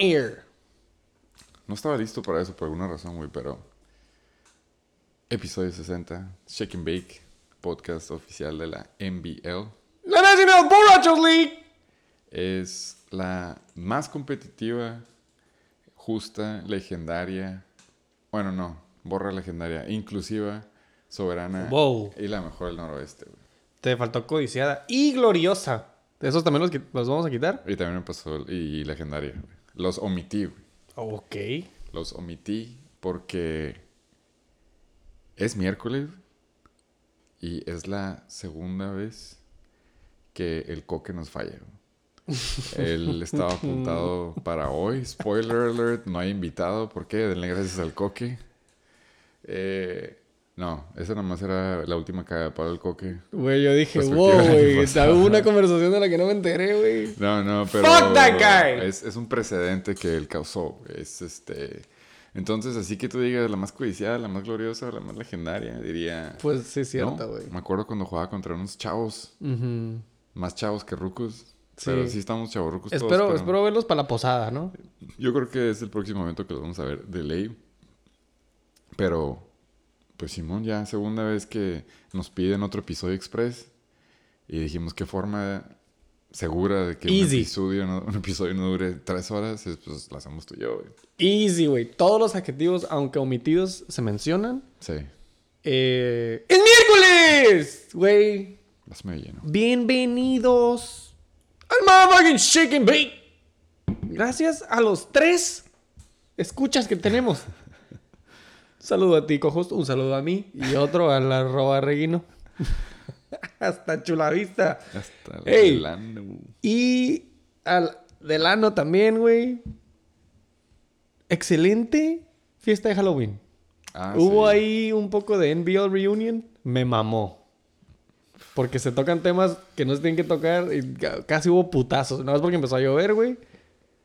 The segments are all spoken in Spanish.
air. No estaba listo para eso por alguna razón, güey, pero. Episodio 60, Shake and Bake, podcast oficial de la NBL. La National Borrachos League. Es la más competitiva, justa, legendaria. Bueno, no, borra legendaria, inclusiva, soberana Wow. y la mejor del noroeste, güey. Te faltó codiciada y gloriosa. De esos también los, vamos a quitar. Y también me pasó, y legendaria, güey. Los omití, güey. Ok. Los omití porque es miércoles y es la segunda vez que el coque nos falla. Él estaba apuntado para hoy. Spoiler alert, no hay invitado. ¿Por qué? Denle gracias al coque. Eh, no, esa nada más era la última cagada para el coque. Güey, yo dije, wow, güey. Hubo una conversación de la que no me enteré, güey. No, no, pero. Fuck that guy. Es, es un precedente que él causó. Es este. Entonces, así que tú digas la más codiciada, la más gloriosa, la más legendaria, diría. Pues sí, es ¿no? cierto, güey. Me acuerdo cuando jugaba contra unos chavos, más chavos que rucos. Sí. Pero sí estamos chavos rucos todos. Espero, pero espero verlos para la posada, ¿no? Yo creo que es el próximo evento que los vamos a ver de ley. Pero, pues Simón, ya segunda vez que nos piden otro episodio express. Y dijimos qué forma segura de que un episodio, no, un episodio no dure tres horas, es, pues lo hacemos tú y yo, güey. Easy, güey. Todos los adjetivos, aunque omitidos, se mencionan. Sí, Eh, ¡Es miércoles! Güey. más me lleno. Bienvenidos al motherfucking Shake and Bake. Gracias a los tres escuchas que tenemos. Un saludo a ti, cojos. Un saludo a mí. Y otro al arroba reguino. Hasta chulavista. Hasta Ey. el ano. Y al Delano también, güey. Excelente fiesta de Halloween. Ah, Hubo sí. ahí un poco de NBL Reunion. Me mamó. Porque se tocan temas que no se tienen que tocar. Y ca- casi hubo putazos. Nada más porque empezó a llover, güey.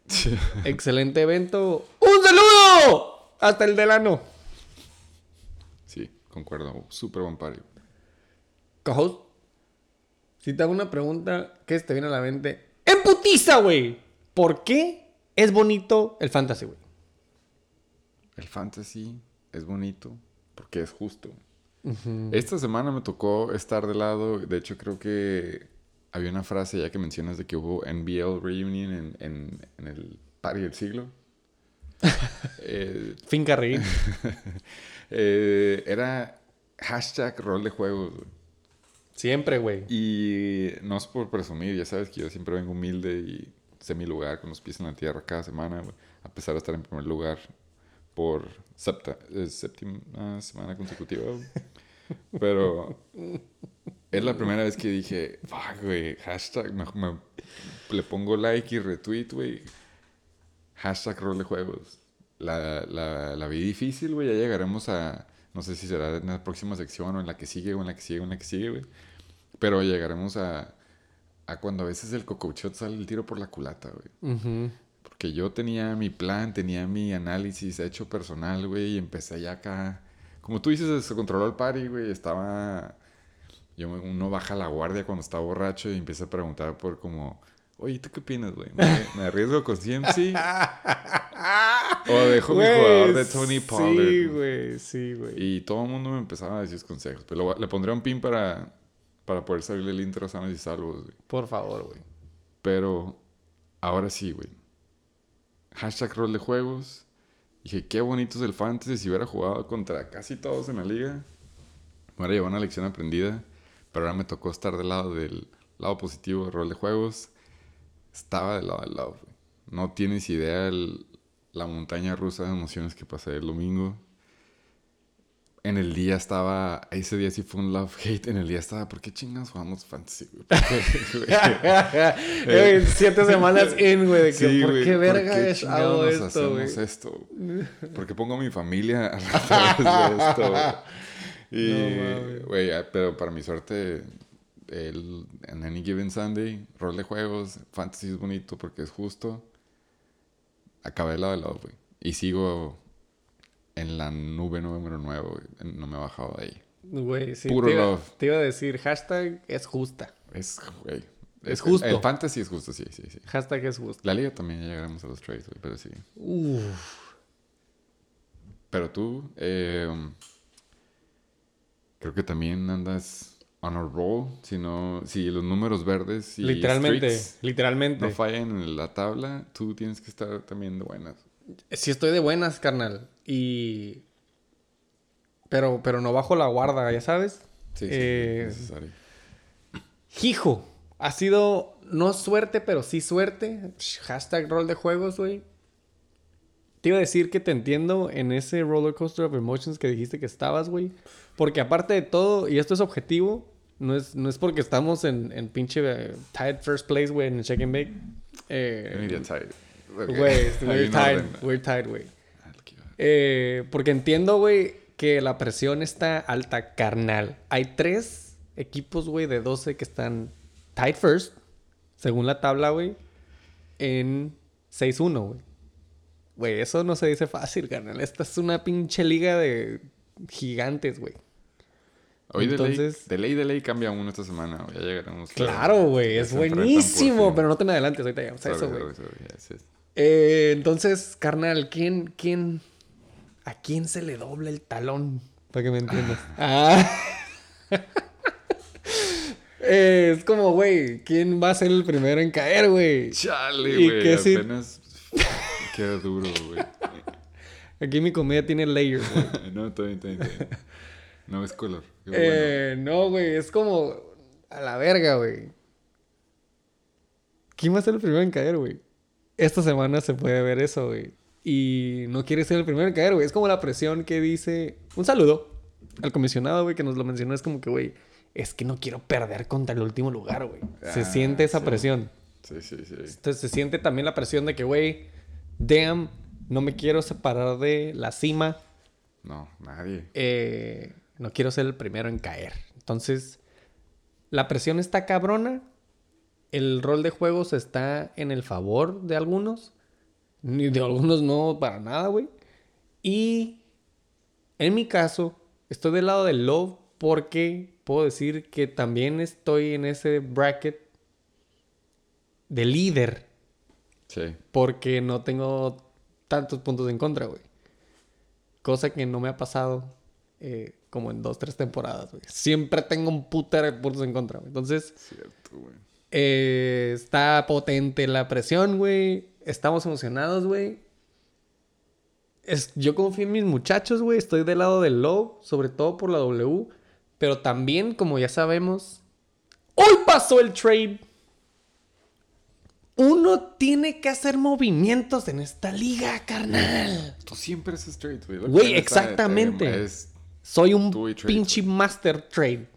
Excelente evento. ¡Un saludo! Hasta el Delano. Concuerdo. Súper buen party. Cojos. Si te hago una pregunta, ¿qué te viene a la mente? ¡En putiza, güey! ¿Por qué es bonito el fantasy, güey? El fantasy es bonito porque es justo. Esta semana me tocó estar de lado. De hecho, creo que había una frase ya que mencionas de que hubo NBL Reunion en, en- en el party del siglo. Eh, Finca reír. eh, era hashtag rol de juegos. güey. Siempre, güey. Y no es por presumir, ya sabes que yo siempre vengo humilde y sé mi lugar con los pies en la tierra cada semana, güey, a pesar de estar en primer lugar por septa- eh, séptima semana consecutiva. güey. Pero es la primera vez que dije, fuck, güey, hashtag, me, me- le pongo like y retweet, güey. Hashtag rol de juegos. La, la, la vi difícil, güey. Ya llegaremos a. No sé si será en la próxima sección o en la que sigue o en la que sigue o en la que sigue, güey. Pero llegaremos a. A cuando a veces el cocochot sale el tiro por la culata, güey. Ujú. Porque yo tenía mi plan, tenía mi análisis hecho personal, güey. Y empecé ya acá. Como tú dices, se controló el party, güey. Estaba. Yo, uno baja la guardia cuando está borracho y empieza a preguntar por como. Oye, ¿tú qué opinas, güey? ¿Me, me arriesgo con CMC? ¿O dejo mi jugador de Tony Pollard? Sí, güey, sí, güey. Y todo el mundo me empezaba a decir consejos. Pero le pondría un pin para, para poder salirle el intro sanos y salvos, güey. Por favor, güey. Pero ahora sí, güey. Hashtag rol de juegos. Dije, qué bonito es el fantasy. Si hubiera jugado contra casi todos en la liga, me hubiera llevado una lección aprendida. Pero ahora me tocó estar del lado del lado positivo del rol de juegos. Estaba del lado del lado, güey. No tienes idea el- la montaña rusa de emociones que pasé el domingo. En el día estaba, ese día sí fue un love-hate. En el día estaba, ¿por qué chingados jugamos fantasy, güey? ¿Por qué? Güey, Siete semanas en, güey, de que Sí, ¿por güey, qué verga qué es- chingados hago esto, güey? hacemos esto? ¿Por qué pongo a mi familia a de esto? güey? No Y, güey, pero para mi suerte, el, en Any Given Sunday, rol de juegos, fantasy es bonito porque es justo. Acabé de lado de lado, güey. Y sigo en la nube número 9, güey. No me he bajado de ahí. Güey, sí. Puro te, iba, love. te iba a decir, hashtag es justa. Es, güey, Es justo. El, fantasy es justo, sí, sí, sí. Hashtag es justo. La liga también ya llegaremos a los trades, güey, pero sí. Uf. Pero tú, eh, creo que también andas on a roll. Si, no, si los números verdes y literalmente, streaks literalmente. no fallan en la tabla, tú tienes que estar también de buenas. Sí estoy de buenas, carnal. Y... Pero, pero no bajo la guarda, ya sabes. Sí, sí, Eh, es necesario. Hijo, ha sido no suerte, pero sí suerte. Hashtag rol de juegos, güey. Te iba a decir que te entiendo en ese roller coaster of emotions que dijiste que estabas, güey. Porque aparte de todo, y esto es objetivo, no es, no es porque estamos en, en pinche eh, tied first place, güey, en el check and bake. Eh. Ok. Güey, we're tied, we're tied, güey. Ah. Eh, porque entiendo, güey, que la presión está alta, carnal. Hay tres equipos, güey, de 12 que están tied first, según la tabla, güey, en 6-1, güey. Güey, eso no se dice fácil, carnal. Esta es una pinche liga de gigantes, güey. Hoy de, Entonces- ley, de ley de ley cambia uno esta semana. Ya llegaremos. Claro, güey, es buenísimo, pero no te me adelantes, ahorita llegamos a eso, güey. Eh, entonces, carnal, ¿quién, quién, a quién se le dobla el talón? Para que me entiendas. Ah. Eh, es como, güey, ¿quién va a ser el primero en caer, güey? Chale, ¿Y güey. qué si- Apenas queda duro, güey. Aquí mi comedia tiene layers, güey. no, está bien. No es color. Bueno. Eh, no, güey, es como a la verga, güey. ¿Quién va a ser el primero en caer, güey? Esta semana se puede ver eso, güey. Y no quiere ser el primero en caer, güey. Es como la presión que dice. Un saludo al comisionado, güey, que nos lo mencionó. Es como que, güey, es que no quiero perder contra el último lugar, güey. Se Ah, siente esa sí. presión. Sí, sí, sí. Entonces se siente también la presión de que, güey, damn, no me quiero separar de la cima. No, nadie. eh, no quiero ser el primero en caer. Entonces, la presión está cabrona. El rol de juegos está en el favor de algunos. Ni de algunos no para nada, güey. Y en mi caso, estoy del lado del love porque puedo decir que también estoy en ese bracket de líder Sí. porque no tengo tantos puntos en contra, güey. Cosa que no me ha pasado eh, como en dos, tres temporadas, güey. Siempre tengo un putero de puntos en contra, güey. Entonces, Cierto, güey. eh, está potente la presión, güey. Estamos emocionados, güey. Es, yo confío en mis muchachos, güey. Estoy del lado del low, sobre todo por la W. Pero también, como ya sabemos, hoy pasó el trade. Uno tiene que hacer movimientos en esta liga, carnal. Tú siempre es straight, güey. Güey, exactamente. Es... Soy un trade. pinche master trade.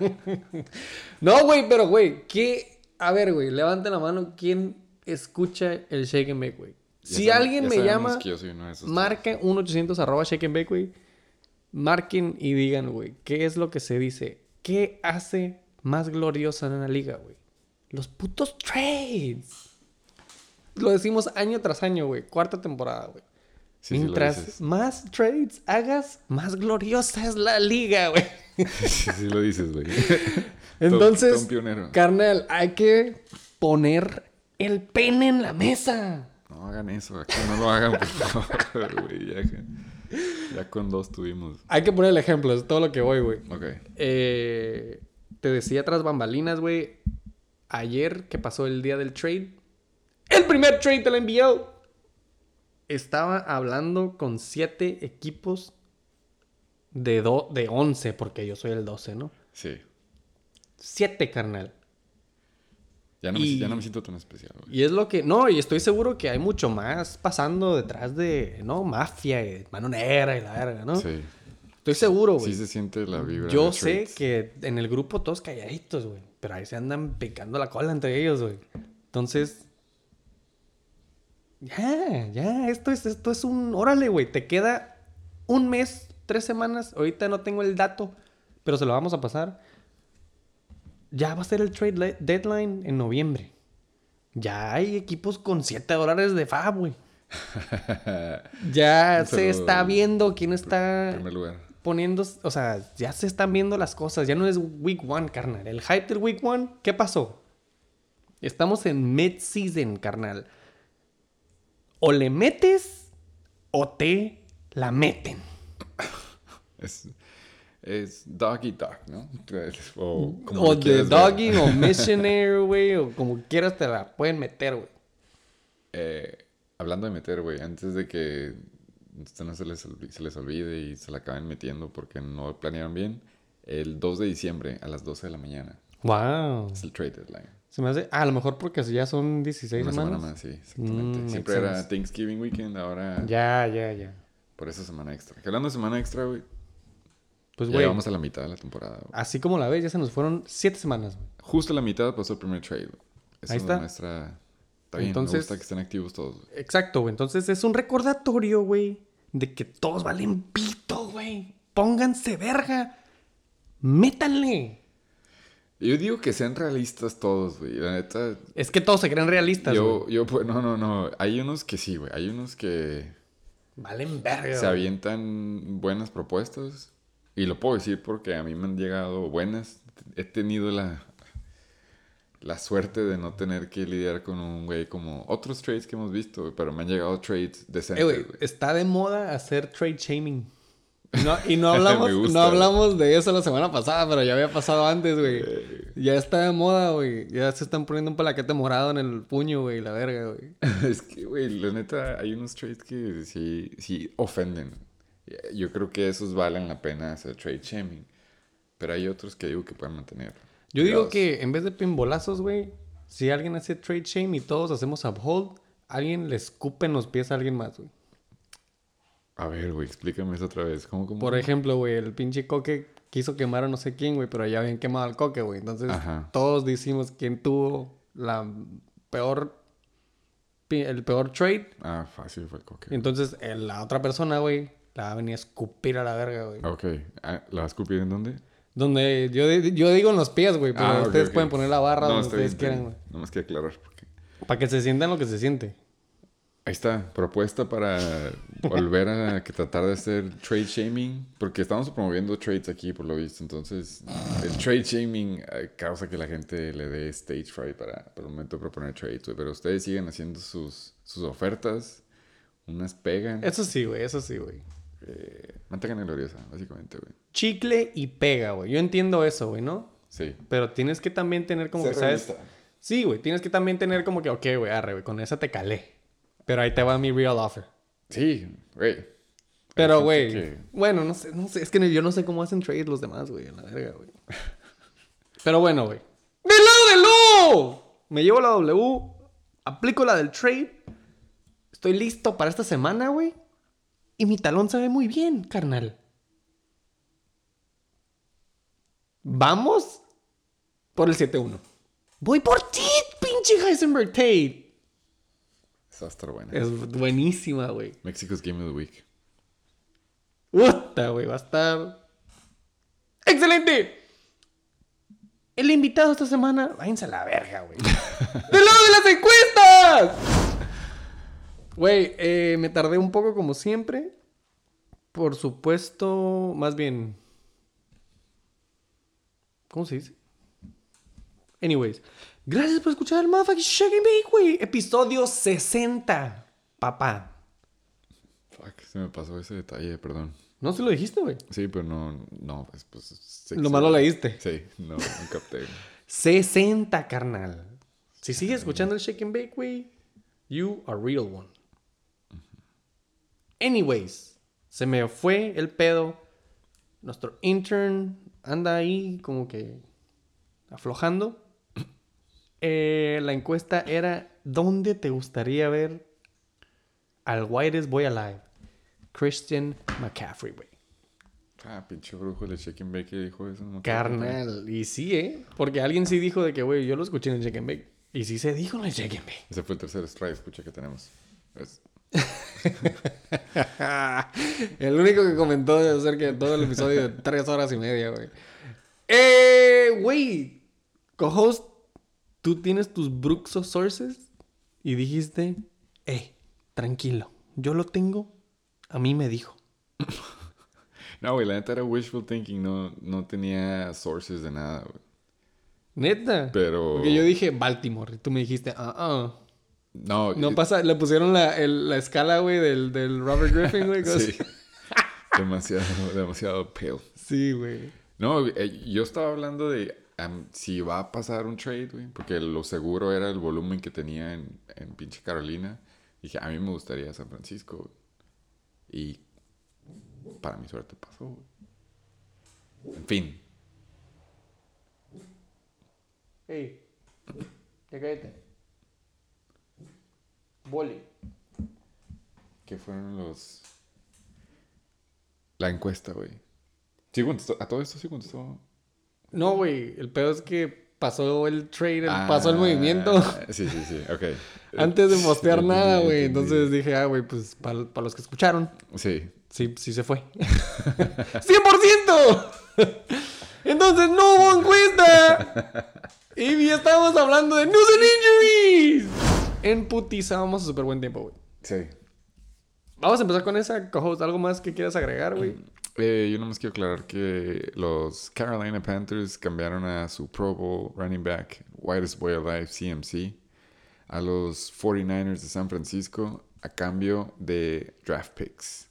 no, güey, pero, güey, ¿qué? A ver, güey, levante la mano. ¿Quién escucha el Shake and Bake, güey? Si alguien me llama, marca 1-800 arroba Shake and Bake, güey. Marquen y digan, güey, ¿qué es lo que se dice? ¿Qué hace más gloriosa en la liga, güey? Los putos trades. Lo decimos año tras año, güey. Cuarta temporada, güey. Sí, Mientras más trades hagas, más gloriosa es la liga, güey. sí, sí lo dices, güey. Entonces, carnal, hay que poner el pene en la mesa. No hagan eso, aquí no lo hagan, por favor, güey. Ya con dos tuvimos. Hay que poner el ejemplo, es todo lo que voy, güey. Ok. Eh, te decía tras bambalinas, güey. Ayer que pasó el día del trade. El primer trade te lo envió. Estaba hablando con siete equipos de, do- de 11, porque yo soy el 12, ¿no? Sí. Siete, carnal. Ya no, me, Y- ya no me siento tan especial, güey. Y es lo que. No, y estoy seguro que hay mucho más pasando detrás de. ¿No? Mafia y mano negra y la verga, ¿no? Sí. Estoy seguro, güey. Sí se siente la vibra. Yo sé que en el grupo todos calladitos, güey. Pero ahí se andan picando la cola entre ellos, güey. Entonces. Ya, ya. Esto es, esto es un. Órale, güey. Te queda un mes, tres semanas. Ahorita no tengo el dato. Pero se lo vamos a pasar. Ya va a ser el trade deadline en noviembre. Ya hay equipos con 7 dólares de fab, güey. Ya se está viendo quién está lugar. poniendo, o sea, ya se están viendo las cosas, ya no es week one, carnal. El hype del week one, ¿qué pasó? Estamos en mid-season, carnal. O le metes o te la meten. Es, es doggy dog, ¿no? O, como O de ver. doggy o missionary, güey, o como quieras te la pueden meter, güey. Eh, hablando de meter, güey, antes de que esto no se les, se les olvide y se la acaben metiendo porque no planearon bien, el 2 de diciembre a las 12 de la mañana Wow. es el trade deadline. Se me hace, ah, a lo mejor porque ya son 16 Una semanas. semana más, sí, exactamente. Mm, Siempre era sense. Thanksgiving weekend, ahora Ya, ya, ya. por esa semana extra. Que hablando de semana extra, güey, Pues, ya güey, llegamos a la mitad de la temporada. güey. así como la ves, ya se nos fueron 7 semanas, güey. Justo a la mitad pasó el primer trade. güey. Eso Ahí está. muestra... Está bien, Entonces- me gusta que estén activos todos. güey. Exacto, güey. Entonces es un recordatorio, güey, de que todos valen pito, güey. Pónganse verga. Métanle. Yo digo que sean realistas todos, güey. La neta, Es que todos se creen realistas, yo, güey. yo, pues, no, no, no. Hay unos que sí, güey. Hay unos que Valen verga, se avientan buenas propuestas. Y lo puedo decir porque a mí me han llegado buenas. He tenido la, la suerte de no tener que lidiar con un güey como otros trades que hemos visto, güey, pero me han llegado trades Eh, decentes, güey, güey. está de moda hacer trade shaming. No, y no hablamos, gusta, no hablamos de eso la semana pasada, pero ya había pasado antes, güey. Ya está de moda, güey. Ya se están poniendo un palaquete morado en el puño, güey, la verga, güey. Es que, güey, la neta, hay unos trades que sí, sí ofenden. Yo creo que esos valen la pena hacer trade shaming. Pero hay otros que digo que pueden mantener. Yo digo que en vez de pimbolazos, güey, si alguien hace trade shame y todos hacemos uphold, alguien le escupe en los pies a alguien más, güey. A ver, güey, explícame eso otra vez. ¿Cómo, cómo? Por ejemplo, güey, el pinche coque quiso quemar a no sé quién, güey, pero ya habían quemado al coque, güey. Entonces, Ajá. todos decimos quién tuvo la peor, el peor trade. Ah, fácil fue el coque. Entonces, la otra persona, güey, la va a venir a escupir a la verga, güey. Ok. Ah, ¿La vas a escupir en dónde? Donde yo, yo digo en los pies, güey, pero Ah, ustedes pueden poner la barra No, donde bien, ustedes quieran, güey. No más que aclarar. Porque... Para que se sientan lo que se siente. Ahí está, propuesta para volver a que tratar de hacer trade shaming. Porque estamos promoviendo trades aquí, por lo visto. Entonces, el trade shaming eh, causa que la gente le dé stage fright para, para el momento de proponer trades, güey. Pero ustedes siguen haciendo sus, sus ofertas. Unas pegan. Eso sí, güey, eso sí, güey. Eh, gloriosa, básicamente, güey. Chicle y pega, güey. Yo entiendo eso, güey, ¿no? Sí. Pero tienes que también tener como Ser que, ¿sabes? realista. Sí, güey. Tienes que también tener como que, ok, güey, arre, güey. Con esa te calé. Pero ahí te va mi real offer. Sí, güey. Pero, güey. que- Bueno, no sé, no sé. Es que yo no sé cómo hacen trade los demás, güey. La verga, güey. Pero bueno, güey. ¡Del lado del lo! Me llevo la W. Aplico la del trade. Estoy listo para esta semana, güey. Y mi talón se ve muy bien, carnal. Vamos por el 7-1. Voy por ti, pinche Heisenberg Tate. Esa va a estar buena. Es buenísima, güey. Mexico's Game of the Week. Puta, güey, va a estar. ¡Excelente! El invitado esta semana, váyanse a la verga, güey. ¡Del lado de las encuestas! Güey, eh, me tardé un poco como siempre. Por supuesto, más bien. ¿Cómo se dice? Anyways, gracias por escuchar el Motherfucking Shaggy Bake, güey. Episodio 60, papá. Fuck, se me pasó ese detalle, perdón. No se lo dijiste, güey. Sí, pero no, no, pues, pues sí, Lo sí. malo leíste. Sí, no, no capté. 60, carnal. Si sigues escuchando el Shake and Bake, güey, you are real one. Anyways, se me fue el pedo. Nuestro intern anda ahí como que aflojando. Eh, la encuesta era, ¿dónde te gustaría ver al Whitest Boy Alive? Christian McCaffrey, güey. Ah, pinche brujo de Chicken Bake que dijo eso. no. Carnal. Y sí, ¿eh? Porque alguien sí dijo de que, güey, yo lo escuché en el and Bake. Y sí se dijo en el and Bake. Ese fue el tercer strike, escucha que tenemos. Es- el único que comentó acerca de todo el episodio de tres horas y media, güey. Eh, güey. Co-host, tú tienes tus Bruxo sources y dijiste, eh, tranquilo. Yo lo tengo. A mí me dijo. No, güey, la neta era wishful thinking. No, no tenía sources de nada, güey. Neta. Pero... Porque yo dije Baltimore. Y tú me dijiste, ah, ah. No, No eh, pasa, le pusieron la, el- la escala, güey, del, del Robert Griffin, güey. Sí. demasiado, demasiado pale. Sí, güey. No, eh, yo estaba hablando de am, si va a pasar un trade, güey, porque lo seguro era el volumen que tenía en, en pinche Carolina. Dije, a mí me gustaría San Francisco, güey. Y para mi suerte pasó, güey. En fin. Hey, ya cállate. Boli. ¿Qué fueron los... La encuesta, güey. Sí contestó, a todo esto sí contestó. No, güey, el pedo es que pasó el trade, Ah, pasó el movimiento Sí, sí, sí, ok. antes de postear nada, güey. Entonces dije, ah, güey, pues para los que escucharon, Sí. sí, sí se fue. ¡100%! Entonces no hubo encuesta. Y ya estábamos hablando de news and injuries. En putiza vamos a súper buen tiempo, güey. Sí. Vamos a empezar con esa, co ¿Algo más que quieras agregar, güey? Eh, yo nomás quiero aclarar que los Carolina Panthers cambiaron a su Pro Bowl running back, Whitest Boy Alive, CMC, a los 49ers de San Francisco a cambio de draft picks.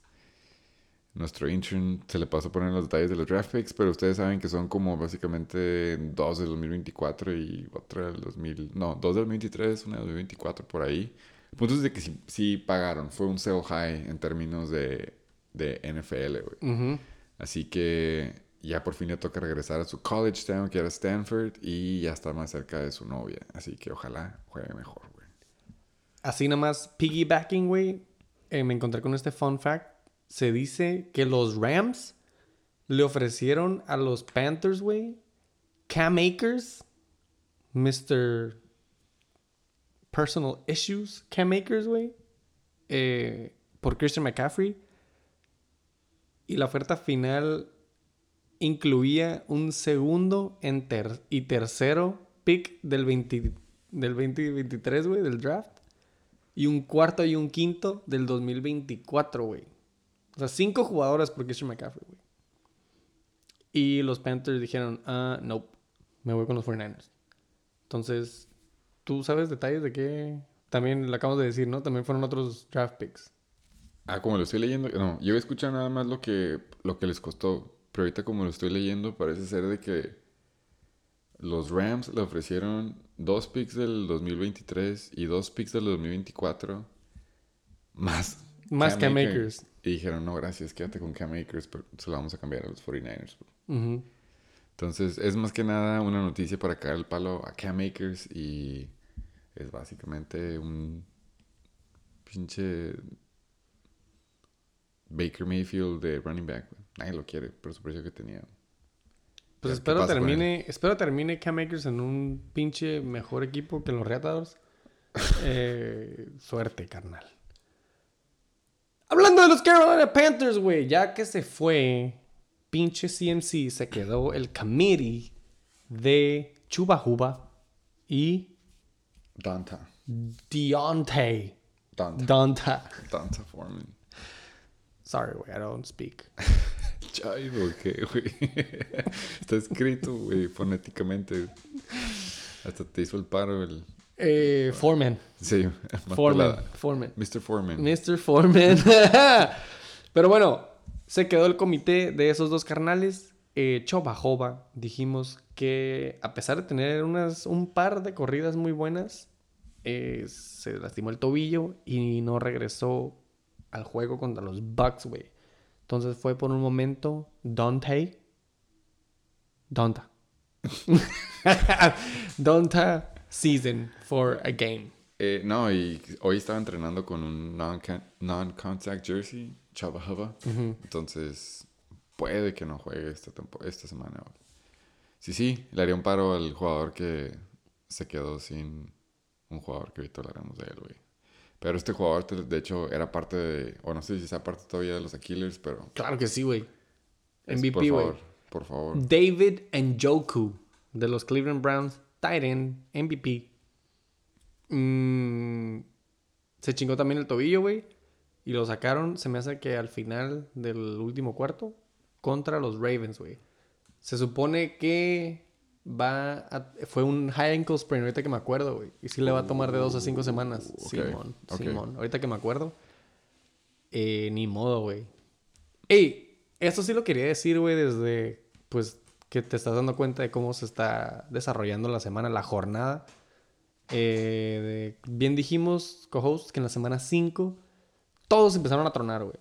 Nuestro intern se le pasó a poner los detalles de los draft picks, pero ustedes saben que son como básicamente dos del 2024 y otra del 2000... No, dos del 2023, una del 2024 por ahí. El punto es de que sí, sí pagaron. Fue un sell high en términos de, de NFL, güey. Así que ya por fin le toca regresar a su college town, que era Stanford, y ya está más cerca de su novia. Así que ojalá juegue mejor, güey. Así nomás, piggybacking, güey. eh, me encontré con este fun fact. Se dice que los Rams le ofrecieron a los Panthers, güey, Cam Akers, Mr. Personal Issues, Cam Akers, güey, eh, por Christian McCaffrey. Y la oferta final incluía un segundo y tercero pick del, 20 del 2023, güey, del draft. Y un cuarto y un quinto del 2024, güey. O sea, cinco jugadores por Christian McCaffrey, güey. Y los Panthers dijeron, ah, no, me voy con los 49ers. Entonces, ¿tú sabes detalles de qué? También le acabamos de decir, ¿no? También fueron otros draft picks. Ah, como lo estoy leyendo, no, yo he escuchado nada más lo que, lo que les costó, pero ahorita como lo estoy leyendo parece ser de que los Rams le ofrecieron dos picks del 2023 y dos picks del 2024 más Más Cam Akers. Akers. Y dijeron, no, gracias, quédate con Cam Akers, pero se lo vamos a cambiar a los 49ers. Ujú. Entonces, es más que nada una noticia para caer el palo a Cam Akers y es básicamente un pinche Baker Mayfield de running back. Nadie lo quiere por su precio que tenía. Pues ¿Qué espero termine, espero termine Cam Akers en un pinche mejor equipo que los Reatadores. Eh, suerte, carnal. Hablando de los Carolina Panthers, güey, ya que se fue, pinche CMC, se quedó el committee de Chuba Juba y Donta. Deontay. Donta. Donta. Donta Foreman. Sorry, güey, I don't speak. Chivo, ¿qué, güey? Está escrito, güey, fonéticamente. Hasta te hizo el paro el... Eh, Foreman. Sí, Foreman. Foreman. Mr. Foreman. Mr. Foreman. Pero bueno, se quedó el comité de esos dos carnales. Eh, dijimos que a pesar de tener unas, un par de corridas muy buenas, eh, se lastimó el tobillo y no regresó al juego contra los Bucks, güey. Entonces fue por un momento Dante. Donta. Donta season for a game. Eh, no, y hoy estaba entrenando con un non-contact jersey, Chava Hava. Entonces, puede que no juegue esta, tempo- esta semana. Sí, sí, le haría un paro al jugador que se quedó sin un jugador que ahorita hablaremos de él, güey. Pero este jugador, de hecho, era parte de, o no sé si sea parte todavía de los Aquilers, pero... Claro que sí, güey. MVP, por güey. favor, por favor. David Njoku de los Cleveland Browns, tight end, MVP. Mm, se chingó también el tobillo, güey. Y lo sacaron, se me hace que al final del último cuarto. contra los Ravens, güey. Se supone que va a... Fue un high ankle sprain, ahorita que me acuerdo, güey. Y sí le va a tomar de dos a cinco semanas. Uh, ok, Simón, ok. Simón. Ahorita que me acuerdo. Eh, ni modo, güey. Ey, esto sí lo quería decir, güey, desde, pues, que te estás dando cuenta de cómo se está desarrollando la semana, la jornada. Eh, de- bien dijimos, co-host, que en la semana 5 todos empezaron a tronar, güey.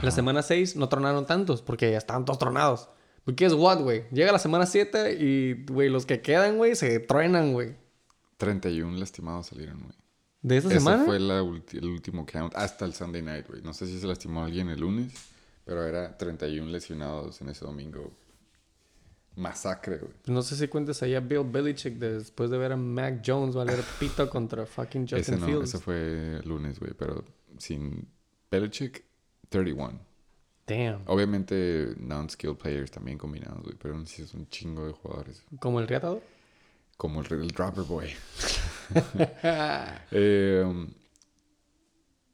La semana 6 no tronaron tantos porque ya estaban todos tronados. Porque es what, güey. Llega la semana 7 y, güey, los que quedan, güey, se truenan, güey. 31 lastimados salieron, güey. ¿De esta Ese semana? fue la el último count hasta el Sunday night, güey. No sé si se lastimó alguien el lunes, pero era 31 lesionados en ese domingo. Masacre, güey. No sé si cuentes ahí a Bill Belichick después de ver a Mac Jones valer pito contra fucking Justin Ese no, Fields. ese fue el lunes, güey, pero sin Belichick, 31. Damn. Obviamente non-skilled players también combinados, güey, pero aún sí es un chingo de jugadores. Como el riatador. Como el, el Dropper Boy. Eh, um,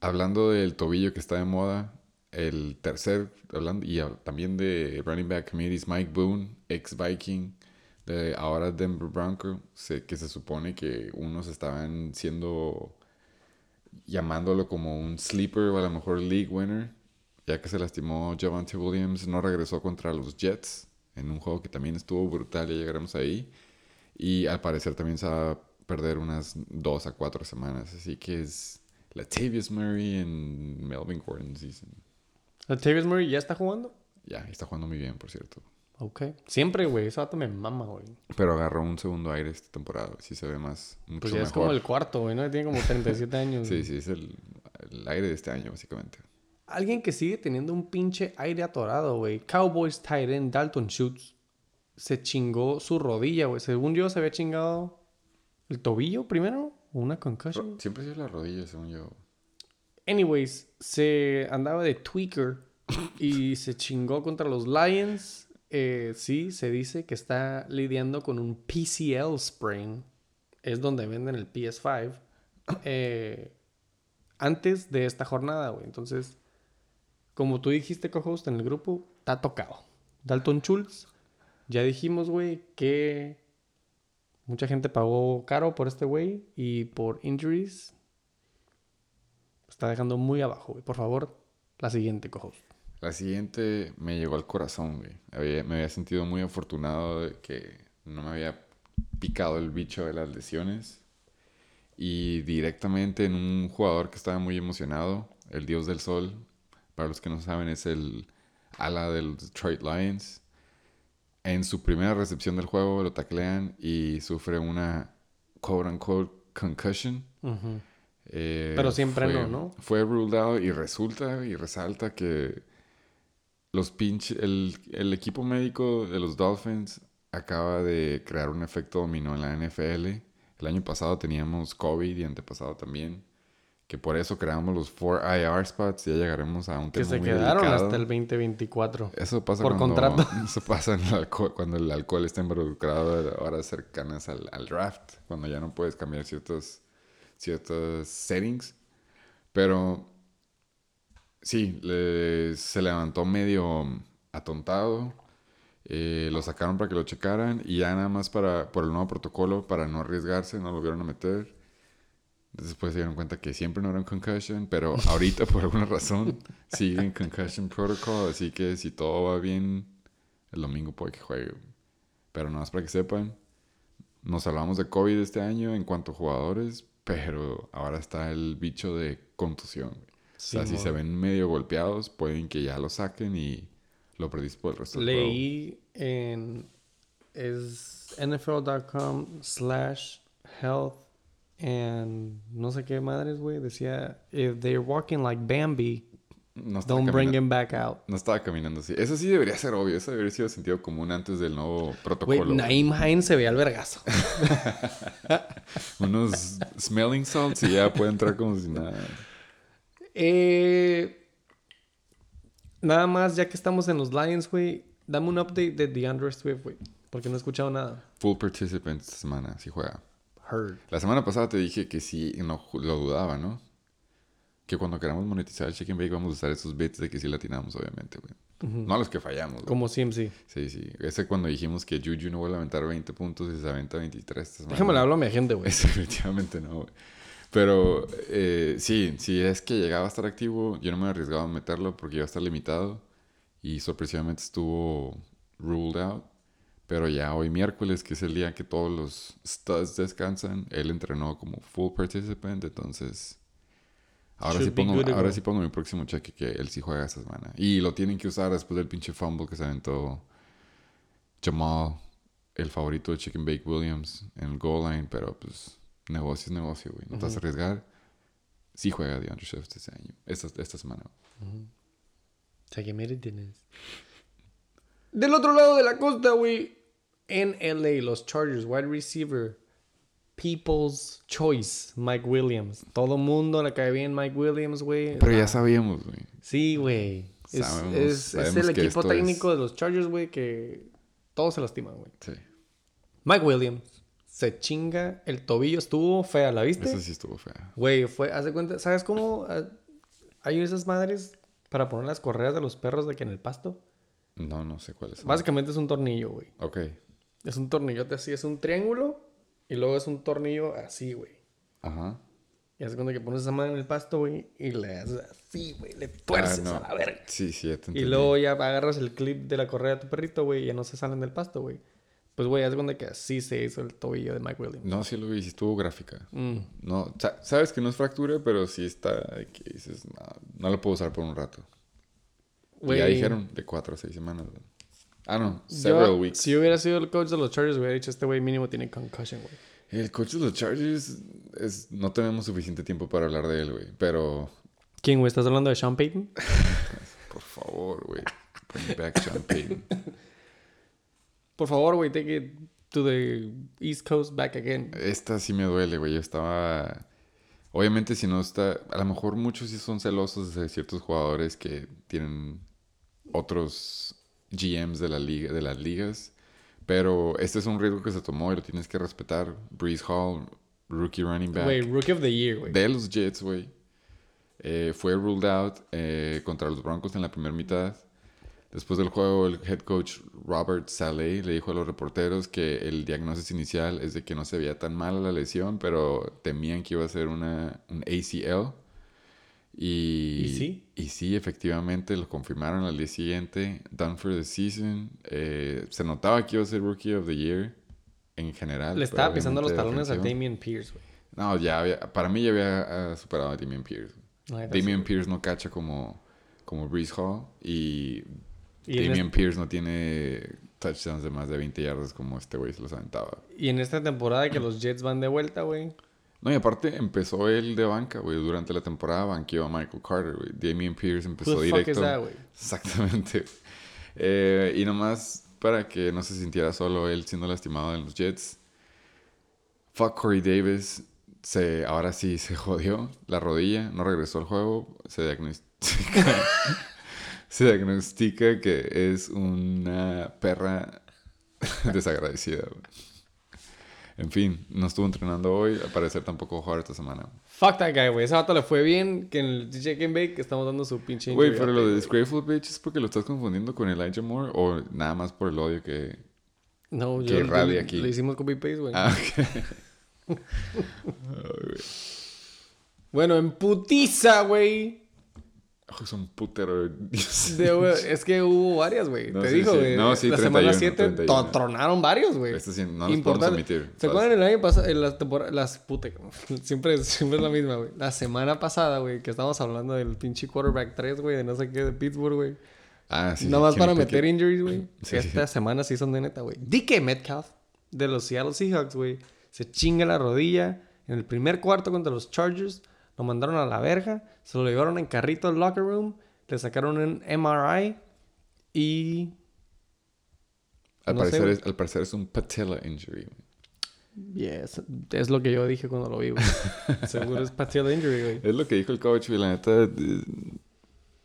hablando del tobillo que está de moda, el tercer, hablando, y también de running back committees, Mike Boone, ex Viking, de ahora Denver Bronco, se- que se supone que unos estaban siendo, llamándolo como un sleeper o a lo mejor league winner, ya que se lastimó Javante Williams, no regresó contra los Jets en un juego que también estuvo brutal, ya llegaremos ahí. Y al parecer también se va a perder unas dos a cuatro semanas. Así que es Latavius Murray en Melvin Gordon season. Latavius Murray ya está jugando. Ya, está jugando muy bien, por cierto. Ok. Siempre, güey. Ese vato me mama, güey. Pero agarró un segundo aire esta temporada. Sí se ve más, mucho Pues ya es mejor. como el cuarto, güey, ¿no? Tiene como 37 años. Sí, sí, es el, el aire de este año, básicamente. Alguien que sigue teniendo un pinche aire atorado, güey. Cowboys end Dalton Schultz se chingó su rodilla, güey. Según yo, se había chingado el tobillo primero. o Una concussion. Siempre sido la rodilla, según yo. Anyways, se andaba de tweaker y se chingó contra los Lions. Eh, sí, se dice que está lidiando con un PCL sprain. Es donde venden el PS5. Eh, antes de esta jornada, güey. Entonces, como tú dijiste, co-host, en el grupo, está tocado. Dalton Schultz, ya dijimos, güey, que mucha gente pagó caro por este güey y por injuries está dejando muy abajo, güey. Por favor, la siguiente, co-host. La siguiente me llegó al corazón, güey. Me había sentido muy afortunado de que no me había picado el bicho de las lesiones. Y directamente en un jugador que estaba muy emocionado, el Dios del Sol. Para los que no saben, es el ala del Detroit Lions. En su primera recepción del juego lo taclean y sufre una quote unquote concussion. Eh, Pero siempre fue- no, ¿no? Fue ruled out y resulta y resalta que los pinche, el, el equipo médico de los Dolphins acaba de crear un efecto dominó en la NFL. El año pasado teníamos COVID y antepasado también. Que por eso creamos los 4 IR spots. Ya llegaremos a un Que tema se muy quedaron delicado. hasta el 2024. Eso pasa por cuando, contrato. Eso pasa en el alcohol- cuando el alcohol está involucrado a horas cercanas al, al draft, cuando ya no puedes cambiar ciertos, ciertos settings. Pero sí, le- se levantó medio atontado. eh, lo sacaron para que lo checaran y ya nada más para, por el nuevo protocolo, para no arriesgarse, no lo vieron a meter. Después se dieron cuenta que siempre no era un concussion, pero ahorita por alguna razón sigue en concussion protocol, así que si todo va bien, el domingo puede que juegue. Pero nada más para que sepan, nos hablamos de COVID este año en cuanto a jugadores, pero ahora está el bicho de contusión. o sea, si se ven medio golpeados, pueden que ya lo saquen y lo perdiste por el resto del juego. Leí en es nfl.com slash health and no sé qué madres, güey. Decía, if they're walking like Bambi, No don't bring him back out. no estaba caminando así. Eso sí debería ser obvio. Eso debería ser sentido común antes del nuevo protocolo. güey. Naim Hines se ve al vergazo. Unos smelling salts y ya puede entrar como si nada. Eh, nada más, ya que estamos en los Lions, güey, dame un update de DeAndre Swift, güey. Porque no he escuchado nada. Full participant semana, si juega. Heard. La semana pasada te dije que sí, no lo dudaba, ¿no? que cuando queramos monetizar el Chicken Bake vamos a usar esos bits de que sí latinamos, obviamente, güey. No los que fallamos, güey. Como CMC. Sí, sí. Ese cuando dijimos que Juju no vuelve a aventar 20 puntos y se aventa 23. esta. Déjame le hablo a mi gente, güey. Definitivamente no, güey. Pero eh, sí, si es que llegaba a estar activo, yo no me arriesgaba a meterlo porque iba a estar limitado. Y sorpresivamente estuvo ruled out. Pero ya hoy miércoles, que es el día que todos los studs descansan, él entrenó como full participant. Entonces, ahora, sí pongo, ahora sí pongo mi próximo cheque que él sí juega esta semana. Y lo tienen que usar después del pinche fumble que se aventó Jamal, el favorito de Chicken Bake Williams, en el goal line. Pero pues, negocio es negocio, güey. No te vas a arriesgar. Sí juega DeAndre Swift este año, esta, esta semana. O sea, que mire tienes. Del otro lado de la costa, güey. En LA, los Chargers, wide receiver. People's Choice, Mike Williams. Todo mundo le cae bien Mike Williams, güey. Pero ya sabíamos, güey. Sí, güey. Es, Sabemos- es- es sabemos el equipo técnico de los Chargers, güey, que todos se lastiman, güey. Sí. Mike Williams se chinga el tobillo, estuvo fea, ¿la viste? Esa sí estuvo fea. Güey, fue, haz de cuenta, ¿sabes cómo ah, hay esas madres para poner las correas de los perros de que en el pasto? No, no sé cuál es. Básicamente es un tornillo, güey. Ok. Es un tornillote así, es un triángulo y luego es un tornillo así, güey. Ajá. Y haz de cuenta que pones esa madre en el pasto, güey, y le haces así, güey, le tuerces Ah, no. a la verga. Sí, sí, ya te Y luego ya agarras el clip de la correa de tu perrito, güey, y ya no se salen del pasto, güey. Pues, güey, haz cuenta que así se hizo el tobillo de Mike Williams. No, sí lo vi, sí estuvo gráfica. Mm. No, sa- sabes que no es fractura, pero sí está que dices, no, no lo puedo usar por un rato. Y Güey, ya dijeron de cuatro a seis semanas. güey. Ah, no, several weeks. Si yo hubiera sido el coach de los Chargers, hubiera dicho, este güey mínimo tiene concussion, güey. El coach de los Chargers, es, no tenemos suficiente tiempo para hablar de él, güey. Pero, ¿Quién, güey? ¿Estás hablando de Sean Payton? por favor, güey. Bring back Sean Payton. Por favor, güey, take it to the East Coast back again. Esta sí me duele, güey. Yo estaba. Obviamente, si no está. A lo mejor muchos sí son celosos de ciertos jugadores que tienen otros GMs de, la liga, de las ligas. Pero este es un riesgo que se tomó y lo tienes que respetar. Breeze Hall, rookie running back. Güey, Rookie of the Year, güey. de los Jets, güey. Eh, fue ruled out eh, contra los Broncos en la primera mitad. Después del juego, el head coach Robert Saleh le dijo a los reporteros que el diagnóstico inicial es de que no se veía tan mal la lesión, pero temían que iba a ser una, un ACL. Y, ¿Y sí? Y sí, efectivamente, lo confirmaron al día siguiente. Done for the season. Eh, se notaba que iba a ser Rookie of the Year en general. Le estaba pisando los talones a. Damian Pierce, güey. No, ya había, para mí ya había ah, superado a Damian Pierce. Damian. Pierce no cacha como, como Breeze Hall y, Y Damian Pierce no tiene touchdowns de más de 20 yardas como este güey se los aventaba. y en esta temporada que los Jets van de vuelta, güey. No, y aparte empezó él de banca, güey. Durante la temporada banqueó a Michael Carter, güey. Damian Pierce Who empezó the fuck is directo. that? Exactamente. Eh, y nomás para que no se sintiera solo él siendo lastimado en los Jets. Fuck Corey Davis. Se, ahora sí se jodió la rodilla. No regresó al juego. Se diagnostica, se diagnostica que es una perra desagradecida. güey. En fin, no estuvo entrenando hoy. Al parecer tampoco jugar esta semana. Fuck that guy, güey. Ese vato le fue bien que en el DJ Game Bake estamos dando su pinche Güey, pero lo de. Disgraceful Bitch es porque lo estás confundiendo con Elijah Moore o nada más por el odio que... No, que yo radia aquí. le hicimos copy paste, güey. Ah, ok. Bueno, en putiza, güey. Oh, es un putero. Dios. De- es que hubo varias, güey. No, Te sí, dijo, sí. güey. No, sí, la 31, semana 7 31. tronaron varios, güey. Este sí, no los podemos omitir. ¿Se acuerdan el año pasado? En las temporadas. Las puta. Siempre, siempre es la misma, güey. La semana pasada, güey, que estábamos hablando del pinche quarterback 3, güey, de no sé qué, de Pittsburgh, güey. Ah, sí. Nada más para meter injuries, güey. Sí, Esta sí. semana sí son de neta, güey. DK Metcalf de los Seattle Seahawks, güey. Se chinga la rodilla en el primer cuarto contra los Chargers. Lo mandaron a la verga. Se lo llevaron en carrito al locker room. Le sacaron un MRI. Y. Al, no parecer es, al parecer es un patella injury. Yes, es lo que yo dije cuando lo vi. Seguro es patella injury, güey. Es lo que dijo el coach, güey. La neta, eh,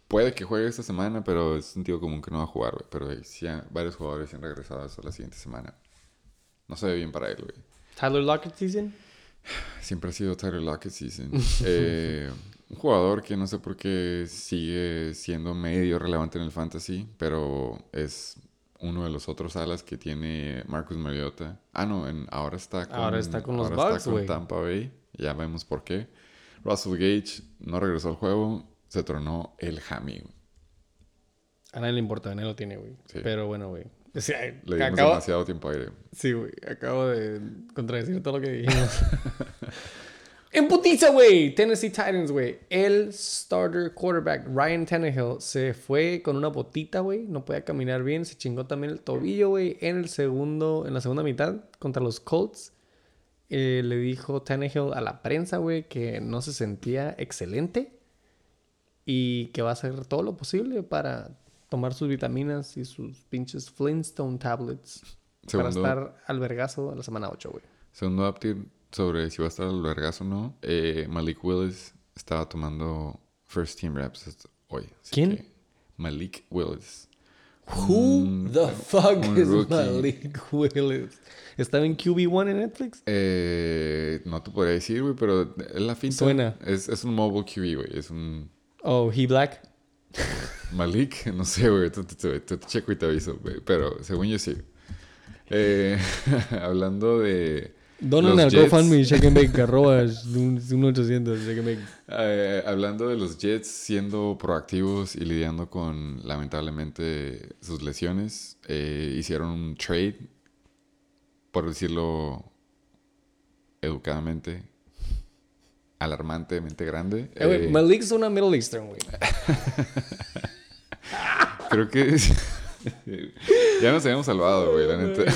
puede que juegue esta semana, pero es un tío común que no va a jugar, güey. Pero güey, sí, varios jugadores han regresado hasta la siguiente semana. No se ve bien para él, güey. Tyler Lockett season. Siempre ha sido Tyler Lockett season. Eh, un jugador que no sé por qué sigue siendo medio relevante en el fantasy, pero es uno de los otros alas que tiene Marcus Mariota. Ah, no, en, ahora está con, Ahora está con los ahora está con. Tampa Bay. Ya vemos por qué. Russell Gage no regresó al juego, se tronó el hammy. A nadie le importa, a nadie lo tiene, güey. Sí. Pero bueno, güey. O sea, Le dimos acabo, demasiado tiempo aire. Sí, güey. Acabo de contradecir todo lo que dijimos. en putiza, güey. Tennessee Titans, güey. El starter quarterback, Ryan Tannehill, se fue con una botita, güey. No podía caminar bien. Se chingó también el tobillo, güey. En el segundo, en la segunda mitad contra los Colts. Eh, le dijo Tannehill a la prensa, güey, que no se sentía excelente. Y que va a hacer todo lo posible para tomar sus vitaminas y sus pinches Flintstone tablets. Para estar al vergazo a la semana 8, güey. segundo update sobre si va a estar al vergazo o no. Eh, Malik Willis estaba tomando first team reps hoy. ¿Quién? Malik Willis. Who Un- the fuck un is rookie. Malik Willis? ¿Estaba en QB1 en Netflix? Eh, no te podría decir, güey, pero es la finta. Suena. Es, es un mobile QB, güey. Es un Oh, he black. Malik. No sé, güey. Te checo y te aviso, güey. Pero según yo sí. Eh, hablando de... Donen Los al. GoFundMe, Shake and Bake, arrobas, un, un 800, Shake and Bake. Eh, hablando de los Jets siendo proactivos y lidiando con lamentablemente sus lesiones, eh, hicieron un trade, por decirlo educadamente, alarmantemente grande. Eh, Malik es una Middle Eastern, güey. creo que ya nos habíamos salvado, güey, la neta.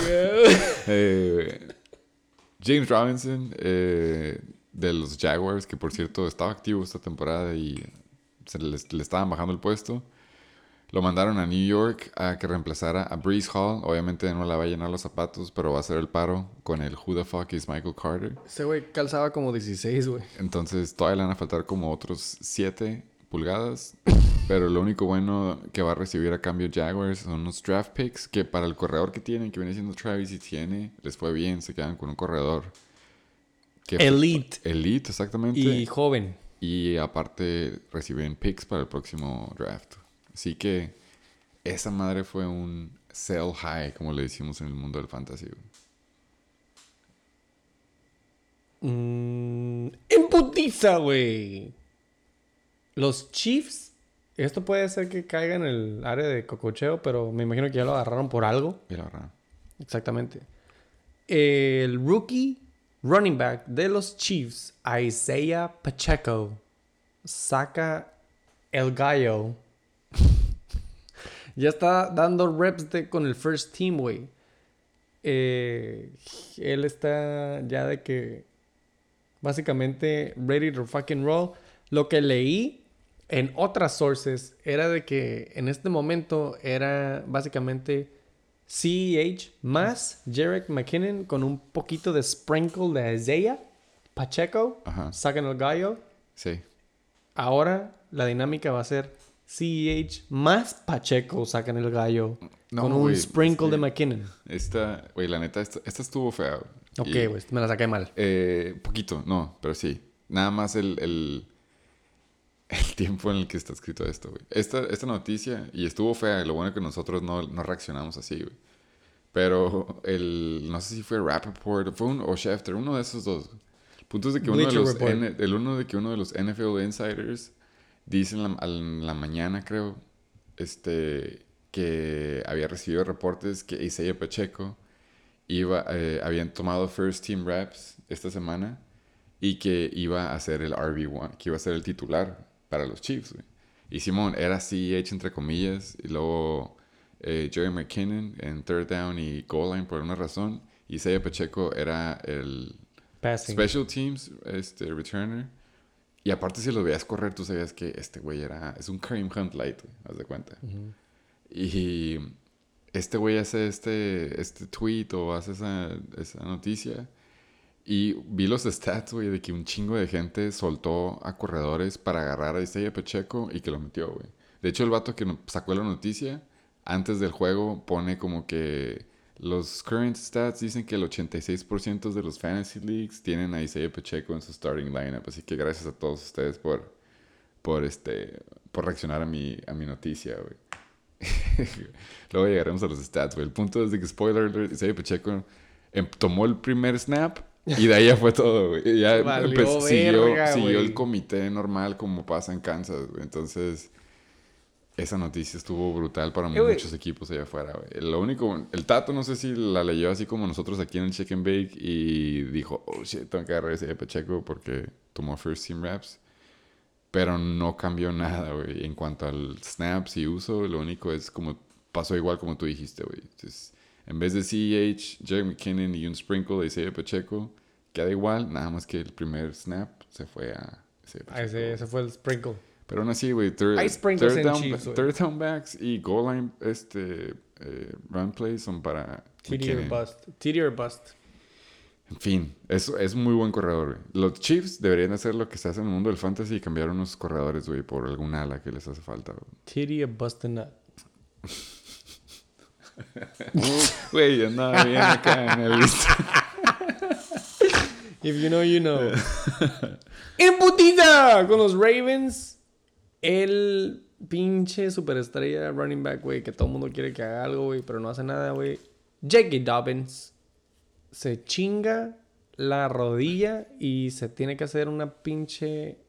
Eh, James Robinson eh, de los Jaguars, que por cierto estaba activo esta temporada y se le, le estaban bajando el puesto. Lo mandaron a New York a que reemplazara a Breeze Hall. Obviamente no la va a llenar los zapatos, pero va a hacer el paro con el Who the fuck is Michael Carter. Ese güey calzaba como 16, güey. Entonces todavía le van a faltar como otros 7 pulgadas. Pero lo único bueno que va a recibir a cambio Jaguars son unos draft picks que para el corredor que tienen, que viene siendo Travis y tiene, les fue bien, se quedan con un corredor. Que Elite. Elite, exactamente. Y Y, joven. aparte reciben picks para el próximo draft. Así que esa madre fue un sell high, como le decimos en el mundo del fantasy. Mm, en putiza, güey. Los Chiefs. Esto puede ser que caiga en el área de cococheo, pero me imagino que ya lo agarraron por algo. Y la verdad. Exactamente. El rookie running back de los Chiefs, Isaiah Pacheco, saca el gallo. Ya está dando reps de, con el first team, güey. Eh, él está ya de que básicamente ready to fucking roll. Lo que leí en otras sources era de que en este momento era básicamente CEH más Jarek McKinnon con un poquito de sprinkle de Isaiah Pacheco. Sacan el gallo. Sí. Ahora la dinámica va a ser CEH más Pacheco sacan el gallo. No, con un sprinkle de McKinnon. Esta, güey, la neta, esta, esta estuvo fea. Ok, güey, me la saqué mal. Eh, poquito, no, pero sí. Nada más el, el, el tiempo en el que está escrito esto, güey. Esta, esta noticia, y estuvo fea, y lo bueno es que nosotros no, no reaccionamos así, güey. Pero el, no sé si fue Rappaport fue un, o Schefter, uno de esos dos. El punto es de que uno de, los. N- el uno de que uno de los NFL Insiders dice en la, en la mañana, creo, este, que había recibido reportes que Isaiah Pacheco iba, eh, habían tomado first team reps esta semana y que iba a ser el RB1, que iba a ser el titular para los Chiefs. güey. Y Simón era CEH entre comillas y luego eh, Jerry McKinnon en third down y goal line por una razón. Y Isaiah Pacheco era el Passing. special teams este, returner. Y aparte si lo veías correr, tú sabías que este güey era... Es un Kareem Hunt light, güey, haz de cuenta. Y este güey hace este, este tweet o hace esa, esa noticia. Y vi los stats, güey, de que un chingo de gente soltó a corredores para agarrar a Isaiah Pacheco y que lo metió, güey. De hecho, el vato que sacó la noticia antes del juego pone como que los current stats dicen que el 86% de los fantasy leagues tienen a Isaiah Pacheco en su starting lineup. Así que gracias a todos ustedes por por este por reaccionar a mi, a mi noticia, güey. Luego llegaremos a los stats, güey. El punto es de que, spoiler alert, Isaiah Pacheco em- tomó el primer snap y de ahí ya fue todo, güey. Ya Valió siguió, verga, siguió güey. el comité normal como pasa en Kansas, güey. Entonces, esa noticia estuvo brutal para Eh, muchos equipos allá afuera, güey. Lo único, el Tato no sé si la leyó así como nosotros aquí en el Check and Bake y dijo, oh shit, tengo que agarrar ese de Pacheco porque tomó first team reps. Pero no cambió nada, güey. En cuanto al snaps y uso, lo único es como pasó igual como tú dijiste, güey. Entonces, en vez de CEH, Jerry McKinnon y un sprinkle de Isaiah Pacheco, queda igual, nada más que el primer snap se fue a Isaiah Ah, Pacheco. ese, ese fue el sprinkle. Pero aún así, güey, third, third down, Chiefs, güey. third down backs y goal line este, eh, run plays son para TD or bust. TD or bust. En fin, es, es muy buen corredor, güey. Los Chiefs deberían hacer lo que se hace en el mundo del fantasy y cambiar unos corredores, güey, por algún ala que les hace falta, güey. TD or bust a nut. Güey, andaba bien acá en el listo. If you know, you know. ¡En putita! Con los Ravens, el pinche superestrella running back, güey, que todo el mundo quiere que haga algo, güey, pero no hace nada, güey. J.K. Dobbins se chinga la rodilla y se tiene que hacer una pinche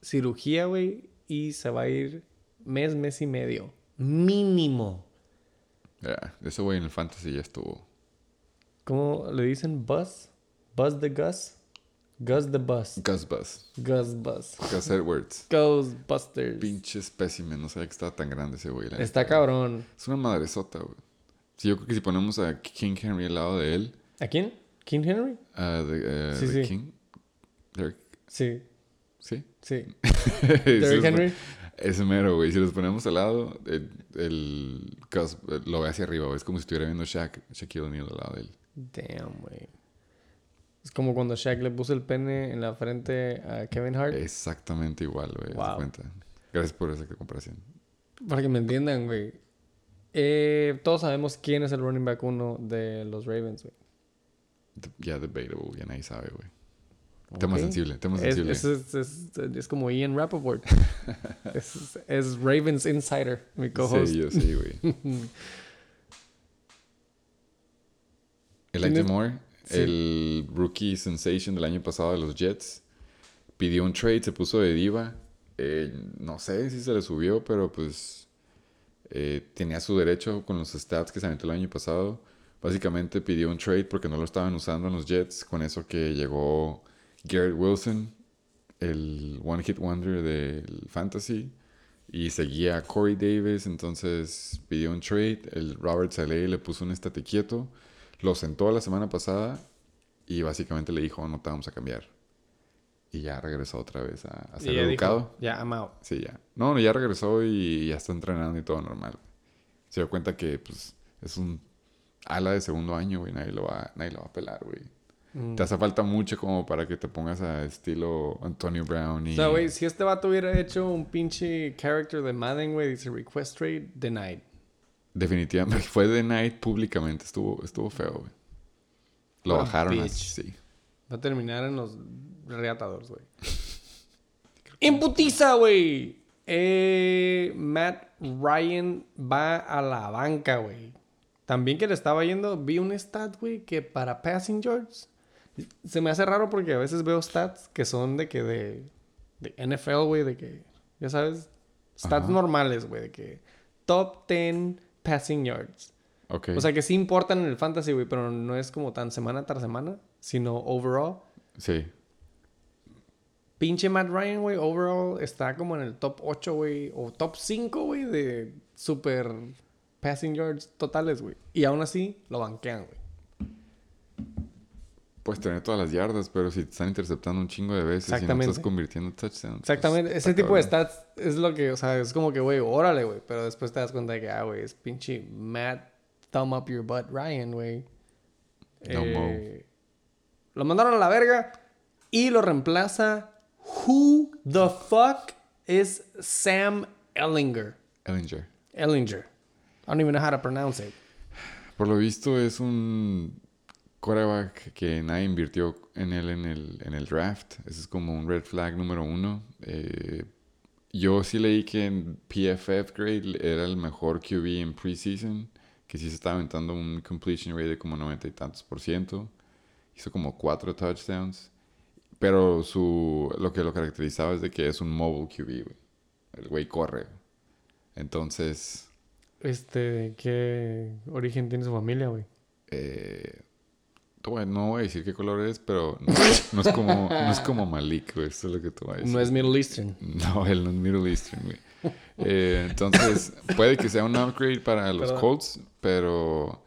cirugía, güey, y se va a ir mes, mes y medio. Mínimo. Ya, ese güey en el fantasy ya estuvo. ¿Cómo le dicen? Buzz? Buzz the Gus? Gus the Bus. Gus Bus. Gus Bus. Gus Edwards. Ghostbusters. Pinche espécimen, no sabía que estaba tan grande ese güey. Está cabrón. Es una madresota, güey. Sí, yo creo que si ponemos a King Henry al lado de él, ¿A quién? ¿King Henry? a de, eh, Sí, sí. King, Derek, Sí, ¿sí? sí. Derrick Henry. Ese mero, güey. Si los ponemos al lado, el, el Gus eh, lo ve hacia arriba, güey. Es como si estuviera viendo Shaq, Shaquille O'Neal al lado de él. Damn, güey. Es como cuando Shaq le puso el pene en la frente a Kevin Hart. Exactamente igual, güey. Wow. cuenta. Gracias por esa comparación. Para que me entiendan, güey. Eh, todos sabemos quién es el running back uno de los Ravens, güey. Ya debatable, ya nadie sabe, güey. Tema Ok. sensible, tema sensible. es, es, es- es como Ian Rappaport. es, Ravens Insider, mi co-host. Sí, yo sí, güey. Elijah ¿Tienes- Moore, El rookie sensation del año pasado de los Jets, pidió un trade, se puso de diva. Eh, no sé si se le subió, pero pues eh, tenía su derecho con los stats que se aventó el año pasado. Básicamente pidió un trade porque no lo estaban usando en los Jets. Con eso que llegó Garrett Wilson, el One Hit Wonder del Fantasy. Y seguía Corey Davis, entonces pidió un trade. El Robert Saleh le puso un estate quieto. Lo sentó la semana pasada y básicamente le dijo, no te vamos a cambiar. Y ya regresó otra vez a, ser educado. dijo, ya, I'm out. Sí, ya. No, no, ya regresó y ya está entrenando y todo normal. Se dio cuenta que, pues, es un ala de segundo año, güey. Nadie lo va, nadie lo va a pelar, güey. Mm. Te hace falta mucho como para que te pongas a estilo Antonio Brown y... O sea, güey, si este vato hubiera hecho un pinche character de Madden, güey, dice request trade, denied. Definitivamente. Fue de night públicamente. Estuvo, estuvo feo, güey. Lo bajaron bitch. así, sí. Va a terminar en los reatadores, güey. ¡En putiza, güey! Eh, Matt Ryan va a la banca, güey. También que le estaba yendo, vi un stat, güey, que para passing yards. Se me hace raro porque a veces veo stats que son de que de, de NFL, güey, de que, ya sabes, stats Ajá. normales, güey, de que top 10 passing yards. Ok. O sea que sí importan en el fantasy, güey, pero no es como tan semana tras semana, sino overall. sí. Pinche Matt Ryan, güey, overall está como en el top 8, güey, o top 5, güey, de super passing yards totales, güey. Y aún así lo banquean, güey. Puedes tener todas las yardas, pero si te están interceptando un chingo de veces y no estás convirtiendo en touchdowns. pues, Exactamente, ese tipo de stats es lo que, o sea, es como que, güey, órale, güey, pero después te das cuenta de que, ah, güey, es pinche Matt Thumb Up Your Butt Ryan, güey. No Eh, lo mandaron a la verga y lo reemplaza. Who the fuck is Sam Ellinger? Ellinger. Ellinger. I don't even know how to pronounce it. Por lo visto es un quarterback que nadie invirtió en él en el, en el draft. Ese es como un red flag número uno. Eh, Yo sí leí que en PFF grade era el mejor QB en preseason, que sí se estaba aventando un completion rate de como 90 y tantos por ciento. Hizo como cuatro touchdowns. Pero su, lo que lo caracterizaba es de que es un mobile QB, güey. El güey corre. Entonces, Este, ¿qué origen tiene su familia, güey? eh, no voy a decir qué color es, pero no, no es como no es como Malik, güey. Eso es lo que te voy a decir. No es Middle Eastern. No, él no es Middle Eastern, güey. Eh, entonces, puede que sea un upgrade para los Perdón. Colts, pero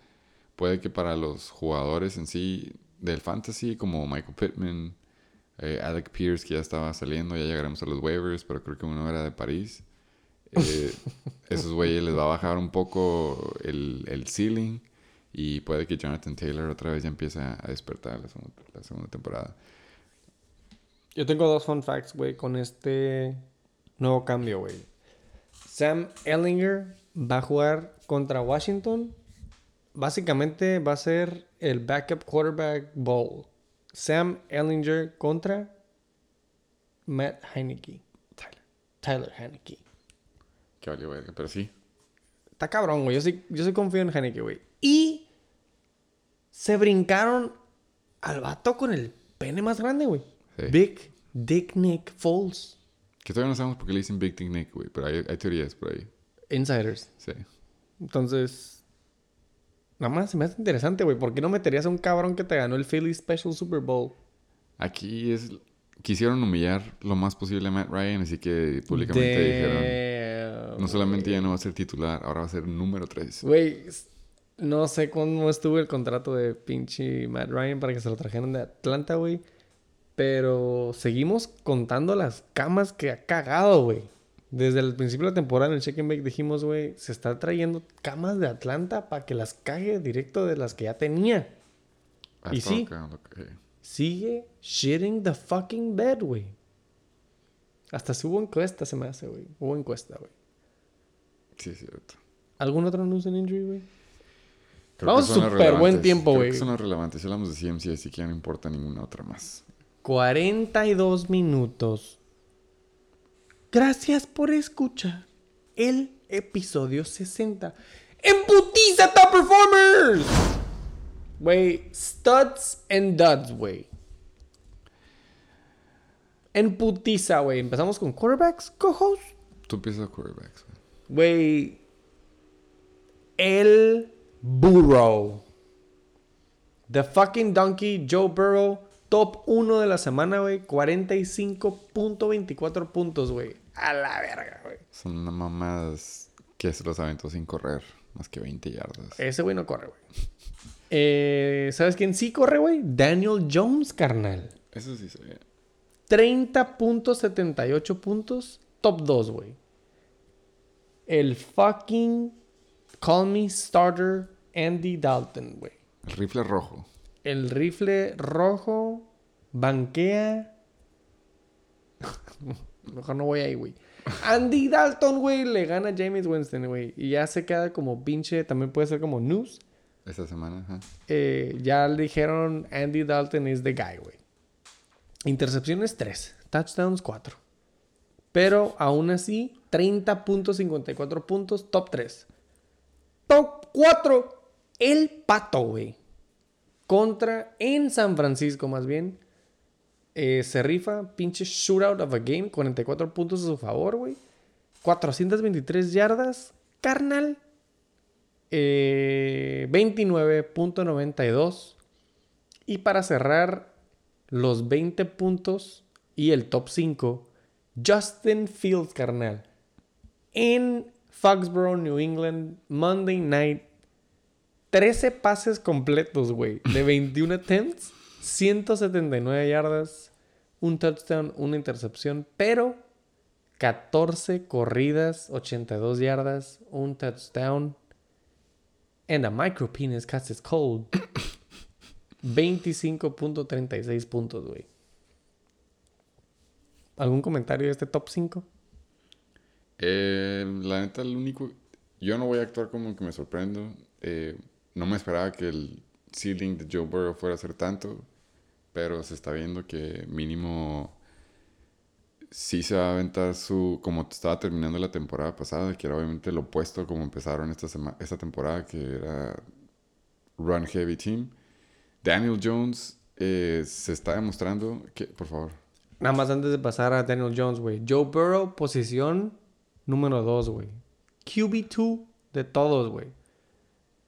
puede que para los jugadores en sí del fantasy, como Michael Pittman, eh, Alec Pierce, que ya estaba saliendo, ya llegaremos a los waivers, pero creo que uno era de París. Eh, esos güeyes les va a bajar un poco el, el ceiling y puede que Jonathan Taylor otra vez ya empiece a despertar la segunda, la segunda temporada. Yo tengo dos fun facts, güey, con este nuevo cambio, güey. Sam Ellinger va a jugar contra Washington. Básicamente va a ser el backup quarterback bowl. Sam Ellinger contra Matt Heineke. Tyler. Tyler Heineke. Que valió verga, pero sí. Está cabrón, güey. Yo sí, yo sí confío en Heineke, güey. Y se brincaron al vato con el pene más grande, güey. Sí. Big Dick Nick Foles. Que todavía no sabemos por qué le dicen Big Dick Nick, güey. Pero hay, hay teorías por ahí. Insiders. Sí. Entonces, nada más se me hace interesante, güey. ¿Por qué no meterías a un cabrón que te ganó el Philly Special Super Bowl? Aquí es... Quisieron humillar lo más posible a Matt Ryan, así que públicamente dijeron... No solamente ya no va a ser titular, ahora va a ser número 3. Güey, no sé cómo estuvo el contrato de pinche Matt Ryan para que se lo trajeran de Atlanta, güey. Pero seguimos contando las camas que ha cagado, güey. Desde el principio de la temporada en el Check and Bake dijimos, güey, se está trayendo camas de Atlanta para que las cague directo de las que ya tenía. Y sí. Sigue shitting the fucking bed, güey. Hasta si hubo encuesta, se me hace, güey. Hubo encuesta, güey. Sí, es cierto. ¿Algún otro news en injury, güey? Creo Vamos súper buen tiempo, güey. son las relevantes. Si hablamos de CMC, así que ya no importa ninguna otra más. 42 minutos. Gracias por escuchar el episodio 60. ¡En putiza, top performers! Güey, studs and duds, güey. En putiza, güey. Empezamos con quarterbacks, co-host. Tú empiezas a quarterbacks, güey. Güey. El Burrow. The fucking donkey Joe Burrow. Top 1 de la semana, güey. 45.24 puntos, güey. A la verga, güey. Son unas mamadas que se los aventó sin correr. Más que 20 yardas. Ese güey no corre, güey. Eh, ¿Sabes quién sí corre, güey? Daniel Jones, carnal. Eso sí se ve. 30.78 puntos. Top 2, güey. El fucking Call Me Starter Andy Dalton, güey. El rifle rojo. El rifle rojo banquea. Mejor no voy ahí, güey. Andy Dalton, güey, le gana a James Winston, güey. Y ya se queda como pinche. También puede ser como news. Esta semana, ajá. Eh, ya le dijeron Andy Dalton is the guy, güey. Intercepciones 3, touchdowns 4. Pero aún así, 30.54 puntos, top 3. Top 4, el pato, güey. Contra, en San Francisco más bien. Eh, se rifa, pinche shootout of a game, 44 puntos a su favor, güey. 423 yardas, carnal. Eh, 29.92. Y para cerrar los 20 puntos y el top 5, Justin Fields, carnal. En Foxborough, New England, Monday night. 13 pases completos, güey. De 21 attempts, 179 yardas, un touchdown, una intercepción, pero 14 corridas, 82 yardas, un touchdown. And a micro penis cast is cold. 25.36 puntos, güey. ¿Algún comentario de este top 5? Eh, la neta, el único. Yo no voy a actuar como que me sorprendo. Eh, no me esperaba que el ceiling de Joe Burrow fuera a ser tanto. Pero se está viendo que mínimo sí se va a aventar su, como estaba terminando la temporada pasada, que era obviamente lo opuesto como empezaron esta, esta temporada, que era Run Heavy Team. Daniel Jones eh, se está demostrando que, por favor, Nada más antes de pasar a Daniel Jones, güey. Joe Burrow, posición número 2, güey. QB2 de todos, güey.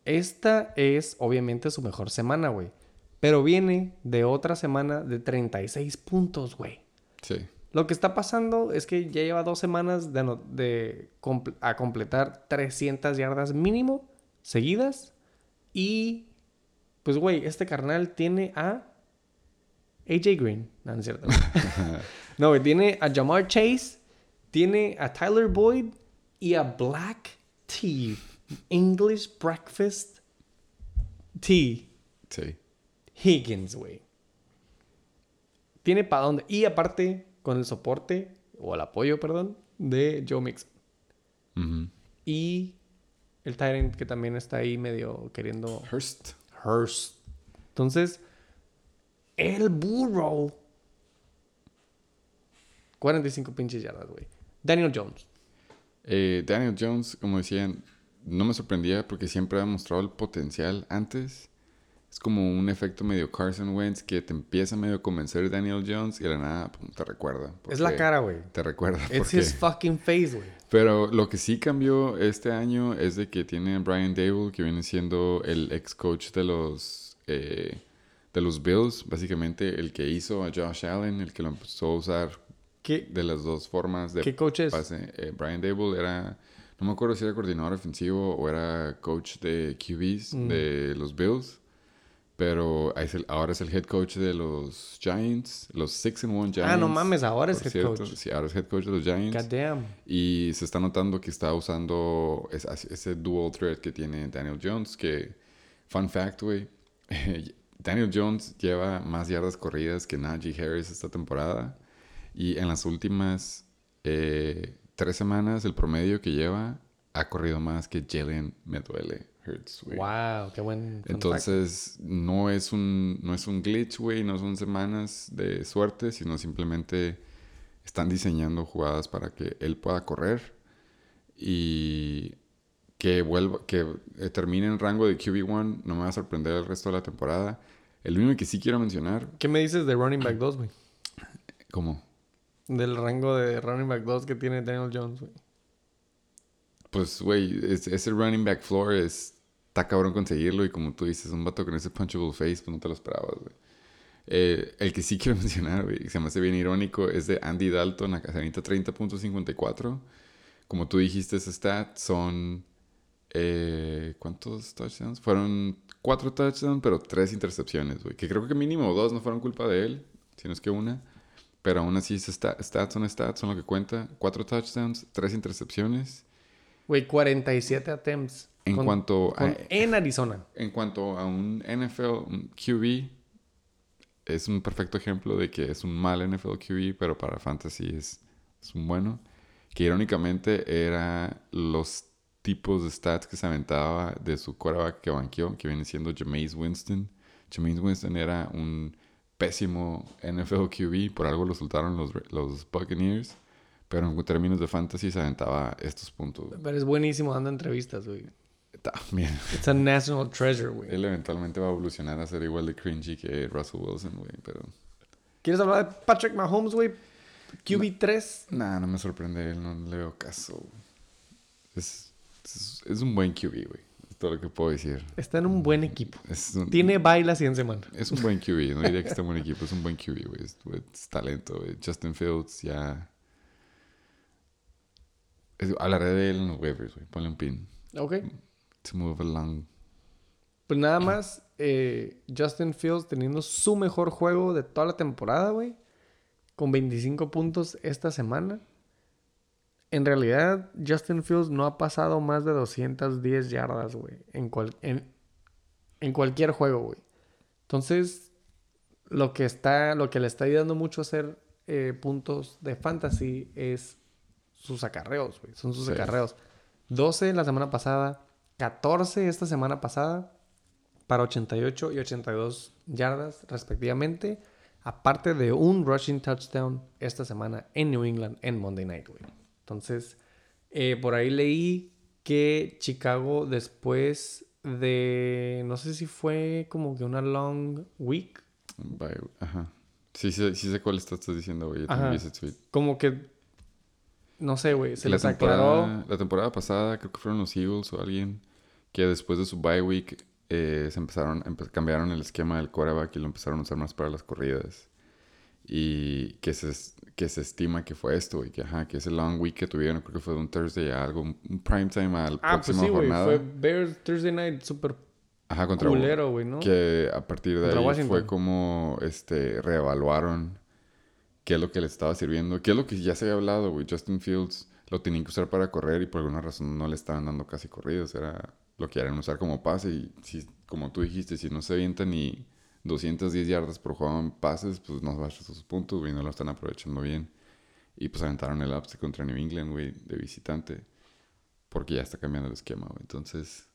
Esta es obviamente su mejor semana, güey. Pero viene de otra semana de 36 puntos, güey. sí, Lo que está pasando es que ya lleva dos semanas de, no- de comple- a completar 300 yardas mínimo seguidas. Y, pues, güey, este carnal tiene a AJ Green. No, no es cierto. no, güey, tiene a Jamar Chase, tiene a Tyler Boyd y a Black Tea. English Breakfast Tea. sí. Higgins, güey. Tiene para dónde. Y aparte, con el soporte, o el apoyo, perdón, de Joe Mixon. Y el Tyrant que también está ahí medio queriendo Hurst. Hurst. Entonces, el Burrow. 45 pinches yardas, güey. Daniel Jones. Eh, Daniel Jones, como decían, no me sorprendía porque siempre ha mostrado el potencial antes. Es como un efecto medio Carson Wentz que te empieza medio a convencer Daniel Jones y de la nada pum, te recuerda. Es la cara, güey. Te recuerda. It's his fucking face, güey. Pero lo que sí cambió este año es de que tiene a Brian Dable, que viene siendo el ex coach de los, eh, de los Bills, básicamente el que hizo a Josh Allen, el que lo empezó a usar ¿Qué, de las dos formas de qué coach es? pase. Eh, Brian Dable era, no me acuerdo si era coordinador ofensivo o era coach de QBs Mm. de los Bills. Pero es el- ahora es el head coach de los Giants, los 6 and 1 Giants. Ah, no mames, ahora es head cierto. coach. Sí, ahora es head coach de los Giants. God damn. Y se está notando que está usando es- ese dual threat que tiene Daniel Jones. Que, fun fact, güey. Daniel Jones lleva más yardas corridas que Najee Harris esta temporada. Y en las últimas eh, tres semanas, el promedio que lleva ha corrido más que Jalen me duele Hurts, güey. Wow, qué buen. Entonces, no es un, no es un glitch, güey, no son semanas de suerte, sino simplemente están diseñando jugadas para que él pueda correr y que vuelva, que eh, termine en rango de QB1, no me va a sorprender el resto de la temporada. El único que sí quiero mencionar, ¿Qué me dices de running back 2, güey? como, Del rango de running back 2 que tiene Daniel Jones, güey. pues, güey, es- ese running back floor es, está cabrón conseguirlo y como tú dices, un vato con ese punchable face, pues no te lo esperabas, güey. Eh, el que sí quiero mencionar, güey, que se me hace bien irónico, es de Andy Dalton, a Casanita 30.54. Como tú dijiste, ese stat son... eh, ¿Cuántos touchdowns? Fueron cuatro touchdowns, pero tres intercepciones, güey. Que creo que mínimo dos no fueron culpa de él, si no es que una. Pero aún así, stats son stats, son lo que cuenta. Cuatro touchdowns, tres intercepciones. Güey, 47 attempts. En con- cuanto a... con- en Arizona. En cuanto a un NFL un QB, es un perfecto ejemplo de que es un mal NFL QB, pero para Fantasy es, es un bueno. Que irónicamente era los tipos de stats que se aventaba de su quarterback que banqueó, que viene siendo Jameis Winston. Jameis Winston era un pésimo NFL QB, por algo lo soltaron los, los Buccaneers, pero en términos de Fantasy se aventaba estos puntos. Pero es buenísimo dando entrevistas, güey. También. It's a national treasure, güey. Él eventualmente va a evolucionar a ser igual de cringy que Russell Wilson, güey, pero... ¿Quieres hablar de Patrick Mahomes, güey? QB3. Nah, no me sorprende él, no le veo caso. Es, es, es un buen QB, güey. Todo lo que puedo decir. Está en un buen equipo. Un, Tiene baila 100 semanas. es un buen QB, no diría que está en buen equipo, es un buen QB, güey. Es, es talento, güey. Justin Fields ya... Es, hablaré de él en los waivers, güey. Ponle un pin. Ok. To move along. Pues nada más, eh, Justin Fields teniendo su mejor juego de toda la temporada, güey. Con 25 puntos esta semana. En realidad, Justin Fields no ha pasado más de 210 yardas, güey. En, cual- en, en cualquier juego, güey. Entonces, lo que, está, lo que le está ayudando mucho a hacer eh, puntos de fantasy es sus acarreos, güey. Son sus Sí. acarreos. 12 la semana pasada, 14 esta semana pasada, para 88 y 82 yardas respectivamente. aparte de un rushing touchdown esta semana en New England en Monday Night, güey. Entonces, eh, por ahí leí que Chicago después de, no sé si fue como que una long week, Bye, Ajá. Sí, sí, sí sé cuál estás diciendo, güey. Yo Ajá. también vi ese tweet. como que, no sé, güey, se la les aclaró. la temporada pasada, creo que fueron los Eagles o alguien, que después de su bye week eh, se empezaron, empe- cambiaron el esquema del quarterback y lo empezaron a usar más para las corridas. Y que se, que se estima que fue esto, güey. Que, ajá, que ese long week que tuvieron, creo que fue de un Thursday a algo, un prime time a la Ah, pues próxima sí, güey, jornada. fue Bears Thursday Night super Ajá, contra culero, güey, ¿no? Que a partir de Contra ahí Washington. fue como este reevaluaron qué es lo que le estaba sirviendo, qué es lo que ya se había hablado, güey. Justin Fields lo tenían que usar para correr y por alguna razón no le estaban dando casi corridos, era lo que querían usar como pase y si, como tú dijiste, si no se avienta ni 210 yardas por juego en pases, pues no baja sus puntos, güey, no lo están aprovechando bien. Y pues aventaron el upset contra New England, güey, de visitante, porque ya está cambiando el esquema, güey. Entonces,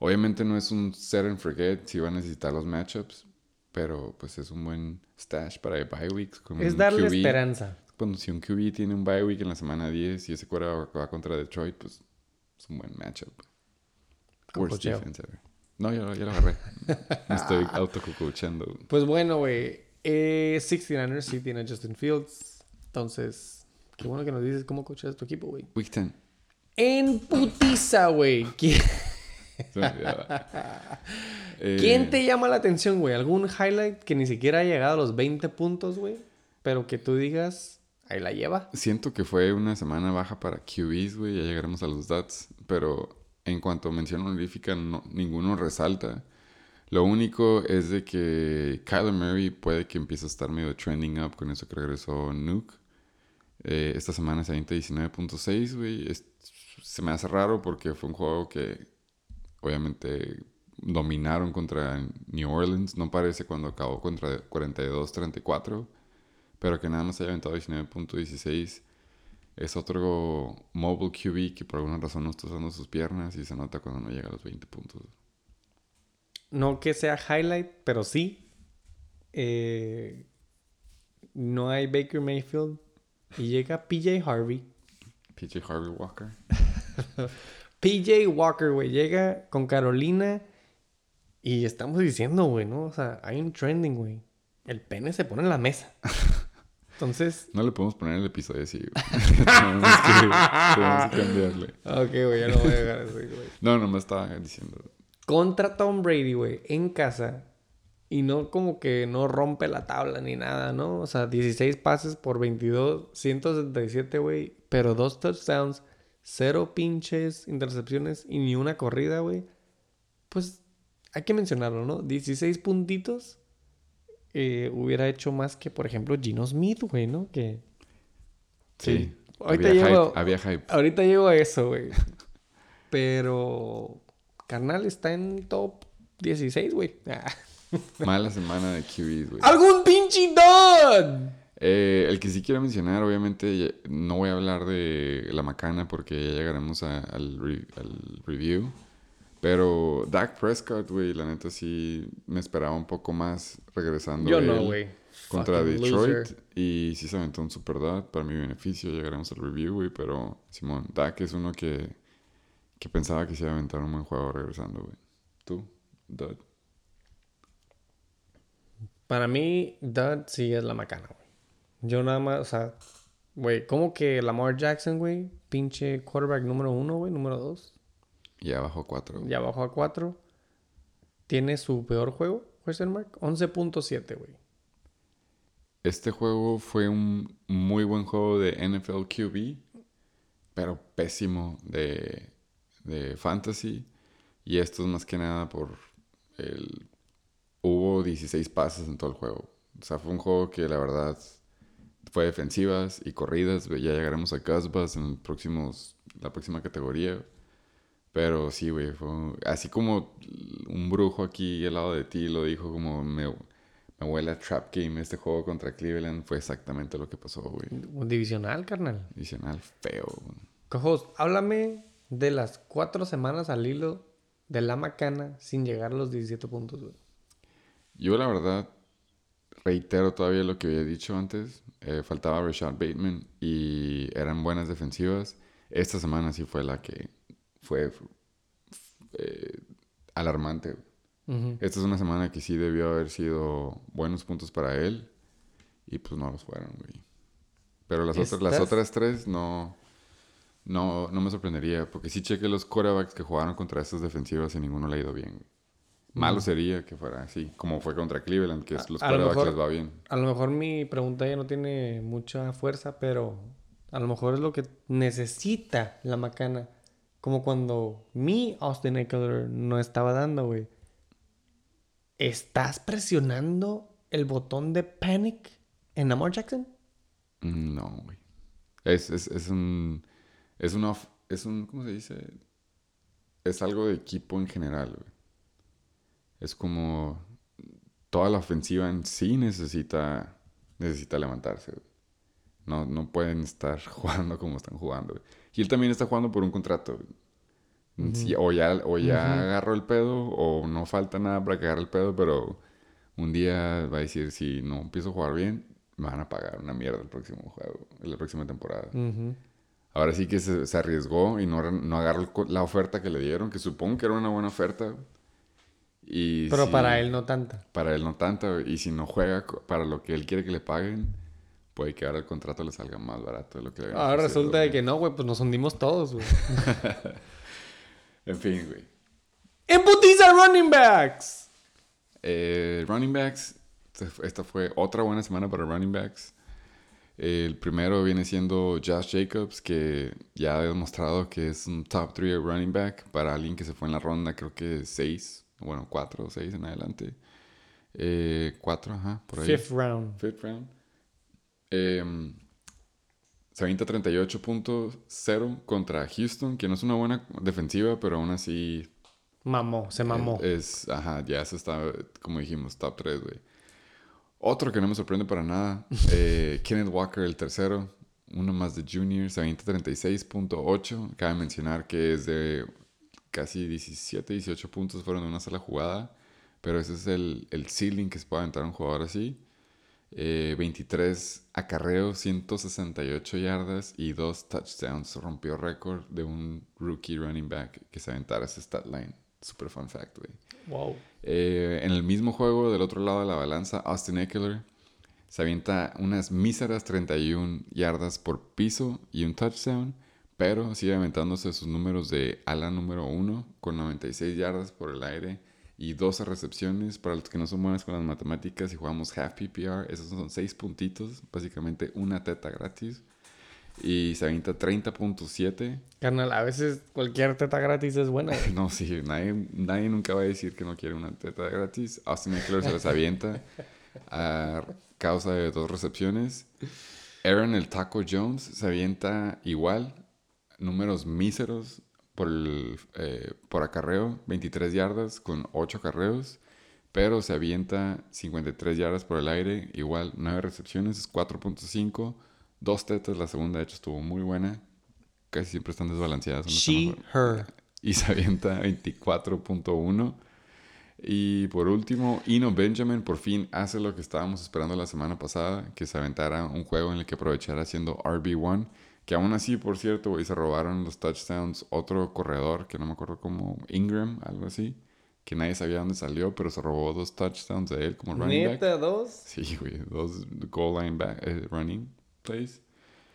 Obviamente no es un set and forget si va a necesitar los matchups, pero pues es un buen stash para bye weeks. Con Es un darle QB. esperanza. Cuando si un QB tiene un bye week en la semana 10 y ese cuera va, contra Detroit, pues es un buen matchup. Worst defense ever. No, ya, lo- ya lo agarré. Me estoy autocoachando. Pues bueno, güey. Eh, 69ers sí tiene a Justin Fields. Entonces, qué bueno que nos dices cómo coachas tu equipo, güey. Week 10. En putiza, güey. ¿Qui- Se me olvidaba. Eh, ¿Quién te llama la atención, güey? ¿Algún highlight que ni siquiera ha llegado a los 20 puntos, güey? Pero que tú digas, ahí la lleva. Siento que fue una semana baja para QBs, güey. Ya llegaremos a los DATs. Pero en cuanto a mención honorífica, no- ninguno resalta. Lo único es de que Kyler Murray puede que empiece a estar medio trending up con eso que regresó Nuke. Eh, esta semana se avienta 19.6, güey. Se me hace raro porque fue un juego que obviamente dominaron contra New Orleans. No parece cuando acabó contra 42-34. Pero que nada más haya aventado 19.16. Es otro mobile QB que por alguna razón no está usando sus piernas y se nota cuando no llega a los 20 puntos. No que sea highlight, pero sí. Eh, no hay Baker Mayfield. Y llega PJ Harvey. PJ Harvey Walker. PJ Walker, güey, llega con Carolina y estamos diciendo, güey, ¿no? O sea, hay un trending, güey. El pene se pone en la mesa. Entonces, No le podemos poner el episodio así. güey. tenemos, que, tenemos que cambiarle. ok, güey, ya lo voy a dejar así, güey. No, no me estaba diciendo. Contra Tom Brady, güey, en casa. Y no como que no rompe la tabla ni nada, ¿no? O sea, 16 pases por 22, 177, güey. Pero dos touchdowns, cero pinches intercepciones y ni una corrida, güey. Pues hay que mencionarlo, ¿no? 16 puntitos. Eh, hubiera hecho más que, por ejemplo, Gino Smith, güey, ¿no? Que... Sí. Ahorita había, llego, hype, había hype. ahorita llego a eso, güey. Pero... Carnal está en top 16, güey. Ah. Mala semana de QBs, güey. ¡Algún pinche dud! Eh, el que sí quiero mencionar, obviamente, no voy a hablar de la macana porque ya llegaremos a- al, re- al review. Pero Dak Prescott, güey, la neta sí me esperaba un poco más regresando. Yo él no, güey. Contra Fucking Detroit. loser. Y sí se aventó un super dud para mi beneficio. Llegaremos al review, güey. Pero Simón, Dak es uno que, que pensaba que se iba a aventar un buen juego regresando, güey. ¿Tú? Dud. Para mí, dud sí es la macana, güey. Yo nada más, o sea... Güey, ¿cómo que Lamar Jackson, güey? Pinche quarterback número uno, güey, número dos. Ya bajó cuatro. Ya bajó a cuatro. Tiene su peor juego, question mark. 11.7, güey. Este juego fue un muy buen juego de NFL QB, pero pésimo de, de fantasy. Y esto es más que nada por el... Hubo 16 pases en todo el juego. O sea, fue un juego que la verdad fue defensivas y corridas. Ya llegaremos a Casbas en próximos, la próxima categoría. Pero sí, güey, fue así como un brujo aquí al lado de ti lo dijo como me, me huele a trap game este juego contra Cleveland. Fue exactamente lo que pasó, güey. Un divisional, carnal. Adicional feo. güey. Cojos, háblame de las cuatro semanas al hilo de la macana sin llegar a los 17 puntos, güey. Yo la verdad reitero todavía lo que había dicho antes. eh, faltaba Rashad Bateman y eran buenas defensivas. Esta semana sí fue la que fue eh, alarmante. Ujú. Esta es una semana que sí debió haber sido buenos puntos para él y pues no los fueron, güey. Pero las, otras, las otras tres no, no, no me sorprendería porque sí chequé los quarterbacks que jugaron contra estas defensivas y ninguno le ha ido bien. güey. Malo sería que fuera así, como fue contra Cleveland, que es- los quarterbacks les va bien. A lo mejor mi pregunta ya no tiene mucha fuerza, pero a lo mejor es lo que necesita la macana. Como cuando mi Austin Eckler no estaba dando, güey. ¿Estás presionando el botón de panic en Lamar Jackson? No, güey. Es, es, es un. Es of- Es un. ¿Cómo se dice? Es algo de equipo en general, güey. Es como. Toda la ofensiva en sí necesita. Necesita levantarse, güey. No, no pueden estar jugando como están jugando, güey. Y él también está jugando por un contrato. Sí, o ya, o ya agarró el pedo, o no falta nada para que agarre el pedo, pero un día va a decir, si no empiezo a jugar bien, me van a pagar una mierda el próximo juego, la próxima temporada. Ahora sí que se, se arriesgó y no, no agarró el la oferta que le dieron, que supongo que era una buena oferta. Y Pero si- para él no tanta. Para él no tanto, y si no juega para lo que él quiere que le paguen, puede que ahora el contrato le salga más barato de lo que le habían Ahora resulta de que no, güey, pues nos hundimos todos, güey. En fin, güey. ¡En putiza running backs! Eh, running backs, esta fue otra buena semana para running backs. El primero viene siendo Josh Jacobs, que ya ha demostrado que es un top 3 running back para alguien que se fue en la ronda, creo que 6, bueno, 4 o 6 en adelante. 4, ajá, por ahí. Fifth round. Fifth round. Eh, se avienta 38.0 contra Houston, que no es una buena defensiva, pero aún así Mamó, se mamó. eh, Es, ajá, ya se está, como dijimos, top 3, güey. Otro que no me sorprende para nada, eh, Kenneth Walker, el tercero, uno más de Junior, se avienta 36.8. Cabe mencionar que es de casi 17, 18 puntos fueron de una sola jugada, pero ese es el, el ceiling que se puede aventar un jugador así. Eh, 23 acarreos, 168 yardas y dos touchdowns. Rompió récord de un rookie running back que se aventara ese stat line. Super fun fact, güey. Wow. Eh, en el mismo juego, del otro lado de la balanza, Austin Eckler se avienta unas míseras 31 yardas por piso y un touchdown, pero sigue aventándose sus números de ala número 1 con 96 yardas por el aire y 12 recepciones. Para los que no son buenos con las matemáticas y jugamos half PPR, esos son 6 puntitos, básicamente una teta gratis. Y se avienta 30.7 Carnal, a veces cualquier teta gratis es buena. no, sí, nadie, nadie nunca va a decir que no quiere una teta gratis. Austin Eckler se las avienta a causa de dos recepciones. Aaron el Taco Jones se avienta igual, números míseros por, el, eh, por acarreo, 23 yardas con 8 acarreos, pero se avienta 53 yardas por el aire, igual 9 recepciones, es 4.5, dos tetas, la segunda de hecho estuvo muy buena, casi siempre están desbalanceadas. She, her. y se avienta 24.1. Y por último, Ino Benjamin por fin hace lo que estábamos esperando la semana pasada, que se aventara un juego en el que aprovechara siendo RB1, que aún así, por cierto, güey, se robaron los touchdowns otro corredor, que no me acuerdo como Ingram, algo así, que nadie sabía dónde salió, pero se robó dos touchdowns de él como running back. Neta, dos. Sí, güey, dos goal line back, eh, running plays.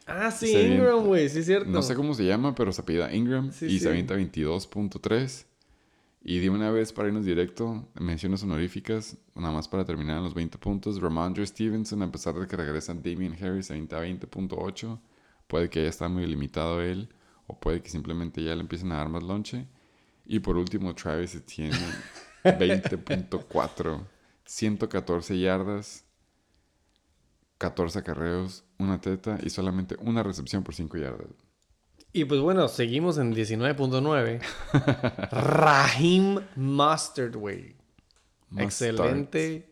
Ah, sí, Se Ingram, güey, sí es cierto. No sé cómo se llama, pero se apellida Ingram Sí, y sí. se avienta 22.3. Y de una vez para irnos directo, menciones honoríficas, nada más para terminar en los 20 puntos. Ramondre Stevenson, a pesar de que regresa Damien Harris, se avienta 20.8. Puede que ya está muy limitado él, o puede que simplemente ya le empiecen a dar más lonche. Y por último, Travis Etienne, 20.4. 114 yardas, 14 acarreos, una teta y solamente una recepción por 5 yardas. Y pues bueno, seguimos en 19.9. Raheem Mustard, güey. Excelente.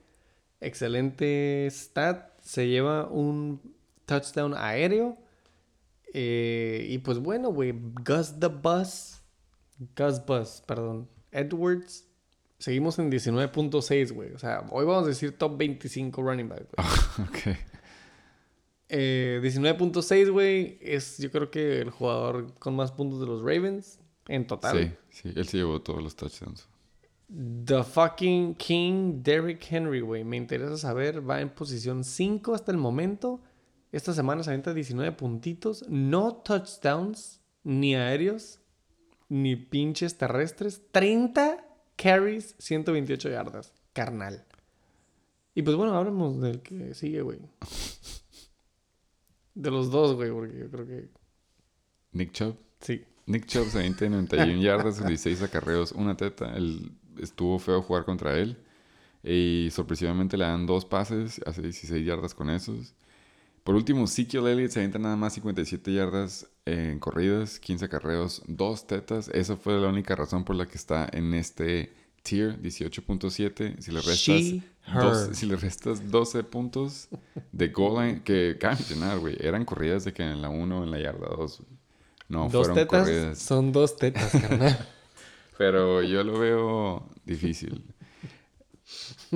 Excelente stat. Se lleva un touchdown aéreo. Eh, y pues bueno, güey. Gus the Bus. Gus Bus, perdón. Edwards. Seguimos en 19.6, güey. O sea, hoy vamos a decir top 25 running back. güey. ok. Eh, 19.6, güey, es yo creo que el jugador con más puntos de los Ravens en total. Sí, sí, él se llevó todos los touchdowns. The fucking King Derrick Henry, güey. Me interesa saber. Va en posición 5 hasta el momento. Esta semana se avienta 19 puntitos. No touchdowns, ni aéreos, ni pinches terrestres. 30 carries, 128 yardas. Carnal. Y pues bueno, hablamos del que sigue, güey. De los dos, güey, porque yo creo que Nick Chubb. sí. Nick Chubb se avienta 91 yardas, 16 acarreos, una teta. Él, estuvo feo jugar contra él. Y sorpresivamente le dan dos pases, hace 16 yardas con esos. Por último, Ezekiel Elliott se avienta nada más 57 yardas en corridas, 15 acarreos, dos tetas. Esa fue la única razón por la que está en este tier 18.7. Si le restas, She, dos- her. si le restas 12 puntos de goal line, que cabe mencionar, güey, eran corridas de que en la 1 en la yarda 2. No, dos fueron tetas corridas. son dos tetas, carnal. Pero yo lo veo difícil.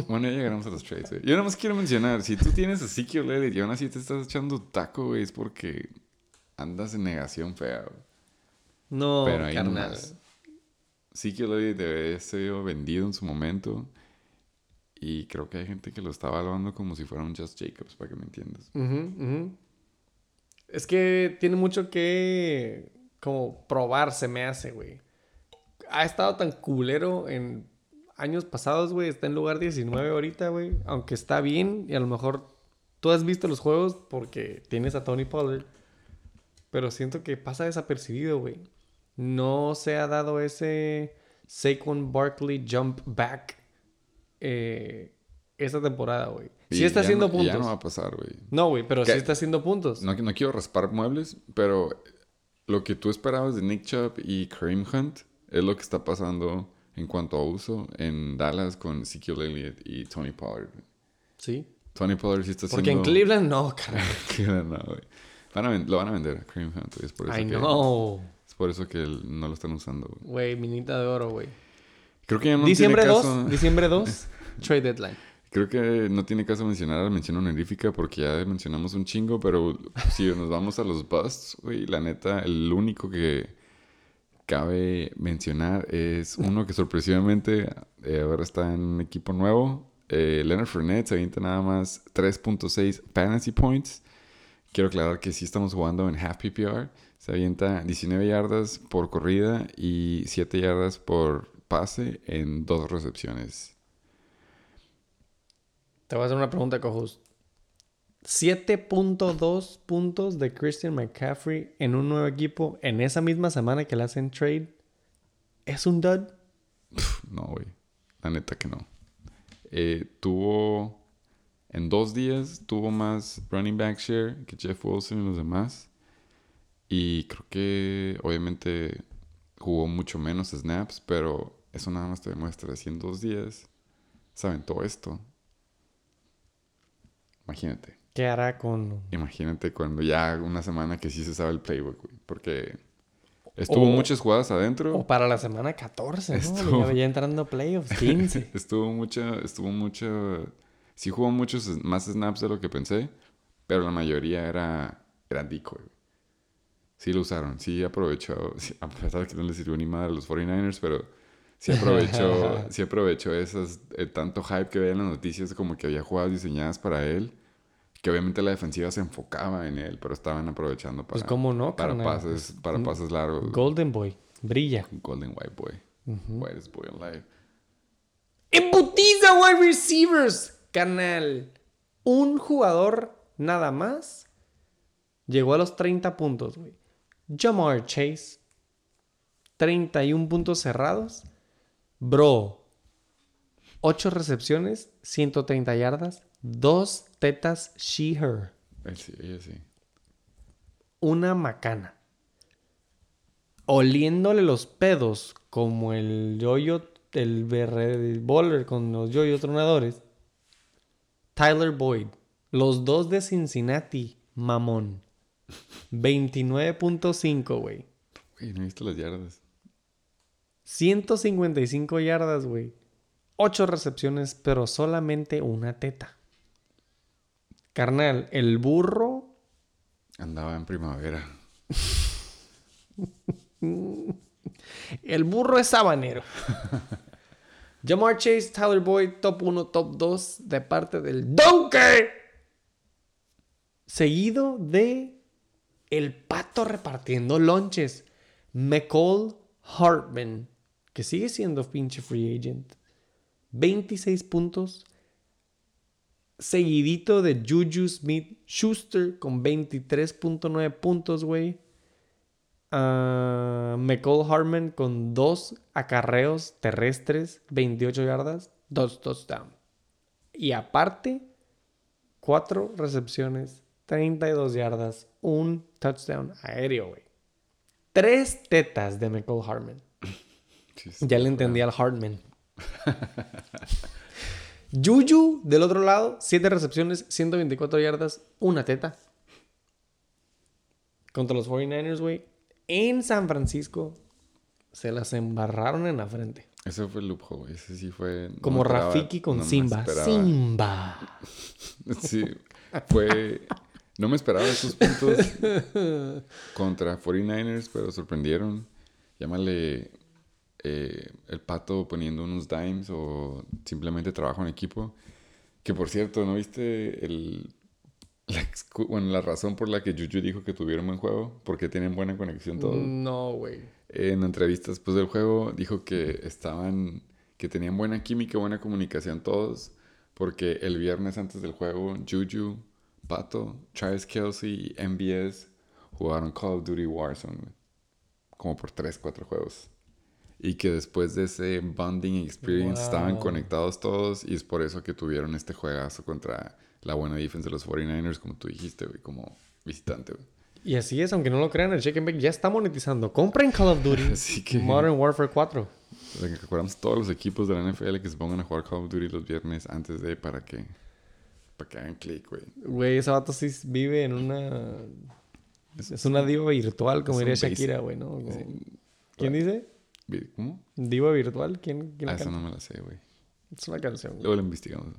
Bueno, ya llegaremos a los trades, güey. Yo nada más quiero mencionar, si tú tienes a Ezekiel Elliott y aún así te estás echando taco, güey, es porque andas en negación fea, güey. No, Pero ahí carnal. nomás. Ezekiel Elliott debe haber sido vendido en su momento. Y creo que hay gente que lo está evaluando como si fuera un Just Jacobs, para que me entiendas. Es que tiene mucho que como probar, se me hace, güey. Ha estado tan culero en años pasados, güey. Está en lugar 19 ahorita, güey. Aunque está bien y a lo mejor tú has visto los juegos porque tienes a Tony Pollard. Pero siento que pasa desapercibido, güey. No se ha dado ese Saquon Barkley jump back eh, esta temporada, güey. Sí está haciendo no- puntos. Ya no va a pasar, güey. No, güey, pero ¿Qué? sí está haciendo puntos. No, no quiero raspar muebles, pero lo que tú esperabas de Nick Chubb y Kareem Hunt es lo que está pasando en cuanto a uso en Dallas con Ezekiel Elliott y Tony Pollard. Sí. Tony Pollard sí está Porque en. Cleveland no, caray. Cleveland no, güey. Van a ven- lo van a vender a Kareem Hunt, güey. Es por eso I que, know. es por eso que el- no lo están usando, güey. Güey, minita de oro, güey. Creo que ya no diciembre tiene 2, caso... diciembre 2, trade deadline. Creo que no tiene caso mencionar la mención honorífica porque ya mencionamos un chingo, pero si nos vamos a los busts, güey, la neta, el único que cabe mencionar es uno que sorpresivamente eh, ahora está en un equipo nuevo. Eh, Leonard Fournette se avienta nada más 3.6 fantasy points. Quiero aclarar que sí estamos jugando en half PPR. Se avienta 19 yardas por corrida y 7 yardas por pase en dos recepciones. Te voy a hacer una pregunta, Cojos. 7.2 puntos de Christian McCaffrey en un nuevo equipo en esa misma semana que le hacen trade. ¿Es un dud? No, güey. La neta que no. Eh, tuvo. En dos días tuvo más running back share que Jeff Wilson y los demás. Y creo que obviamente jugó mucho menos snaps, pero eso nada más te demuestra. Si en dos días se aventó esto. Imagínate. ¿Qué hará con...? Imagínate cuando ya una semana que sí se sabe el playbook, güey. Porque estuvo O- muchas jugadas adentro. O para la semana 14, ¿no? Estuvo- Ya, ya entrando playoffs, 15. Estuvo mucho, estuvo mucho, sí jugó muchos más snaps de lo que pensé, pero la mayoría era, era decoy. güey. Sí lo usaron, sí aprovechó, sí, a pesar de que no le sirvió ni madre a los 49ers, pero sí aprovechó, sí aprovechó esas, eh, tanto hype que veía en las noticias como que había jugadas diseñadas para él, que obviamente la defensiva se enfocaba en él, pero estaban aprovechando para, Pues cómo no, para carnal. pases, para pases largos. Golden Boy. Brilla. Golden White Boy. Whitest boy alive. ¡Embutiza wide receivers! Canal. Un jugador nada más llegó a los 30 puntos, güey. Jamar Chase. 31 puntos cerrados. Bro. 8 recepciones, 130 yardas, 2 tetas she-her. Él sí, ella sí. Una macana. Oliéndole los pedos como el yoyo, el berre el bowler con los yoyo tronadores. Tyler Boyd. Los dos de Cincinnati, mamón. 29.5, güey. Güey, no he visto las yardas. 155 yardas, güey. 8 recepciones, pero solamente una teta. Carnal, el burro Andaba en primavera. El burro es sabanero. Jamar Chase, Tyler Boyd, top 1, top 2 de parte del Donkey. Seguido de el pato repartiendo lonches. McCall Hartman, que sigue siendo pinche free agent. 26 puntos. Seguidito de Juju Smith Schuster con 23.9 puntos, güey. Uh, McCall Hartman con dos acarreos terrestres, 28 yardas, dos touchdowns. Y aparte, cuatro recepciones, 32 yardas, un touchdown aéreo, güey. Tres tetas de McCall sí, Ya le entendí al Hartman. Juju, del otro lado, 7 recepciones, 124 yardas, una teta. Contra los 49ers, güey. En San Francisco se las embarraron en la frente. Ese fue el loophole. Ese sí fue. no Como esperaba- Rafiki con no Simba. Simba. Sí, fue. No me esperaba esos puntos contra 49ers, pero sorprendieron. Llámale eh, el pato poniendo unos dimes o simplemente trabajo en equipo. Que por cierto, ¿no viste el, la, bueno, la razón por la que Juju dijo que tuvieron buen juego? Porque tienen buena conexión todos. No, güey. En entrevistas después del juego dijo que estaban, que tenían buena química, buena comunicación todos, porque el viernes antes del juego, Juju, Pato, Travis Kelsey y MBS jugaron Call of Duty Warzone, como por 3, 4 juegos. Y que después de ese bonding experience estaban conectados todos y es por eso que tuvieron este juegazo contra la buena defensa de los 49ers, como tú dijiste, güey, como visitante, güey. Y así es, aunque no lo crean, el Chicken Bake ya está monetizando. Compren Call of Duty Así que- Modern Warfare 4. O sea, que recordamos todos los equipos de la NFL que se pongan a jugar Call of Duty los viernes antes de para que para que hagan clic, güey. Güey, ese vato sí vive en una... Es una diva virtual, como diría. Shakira, güey, ¿no? Como- Sí. ¿Quién dice? ¿Cómo? ¿Diva virtual? ¿Quién, quién la Ah, eso canta? no me la sé, güey. Es una canción. güey. Luego lo investigamos.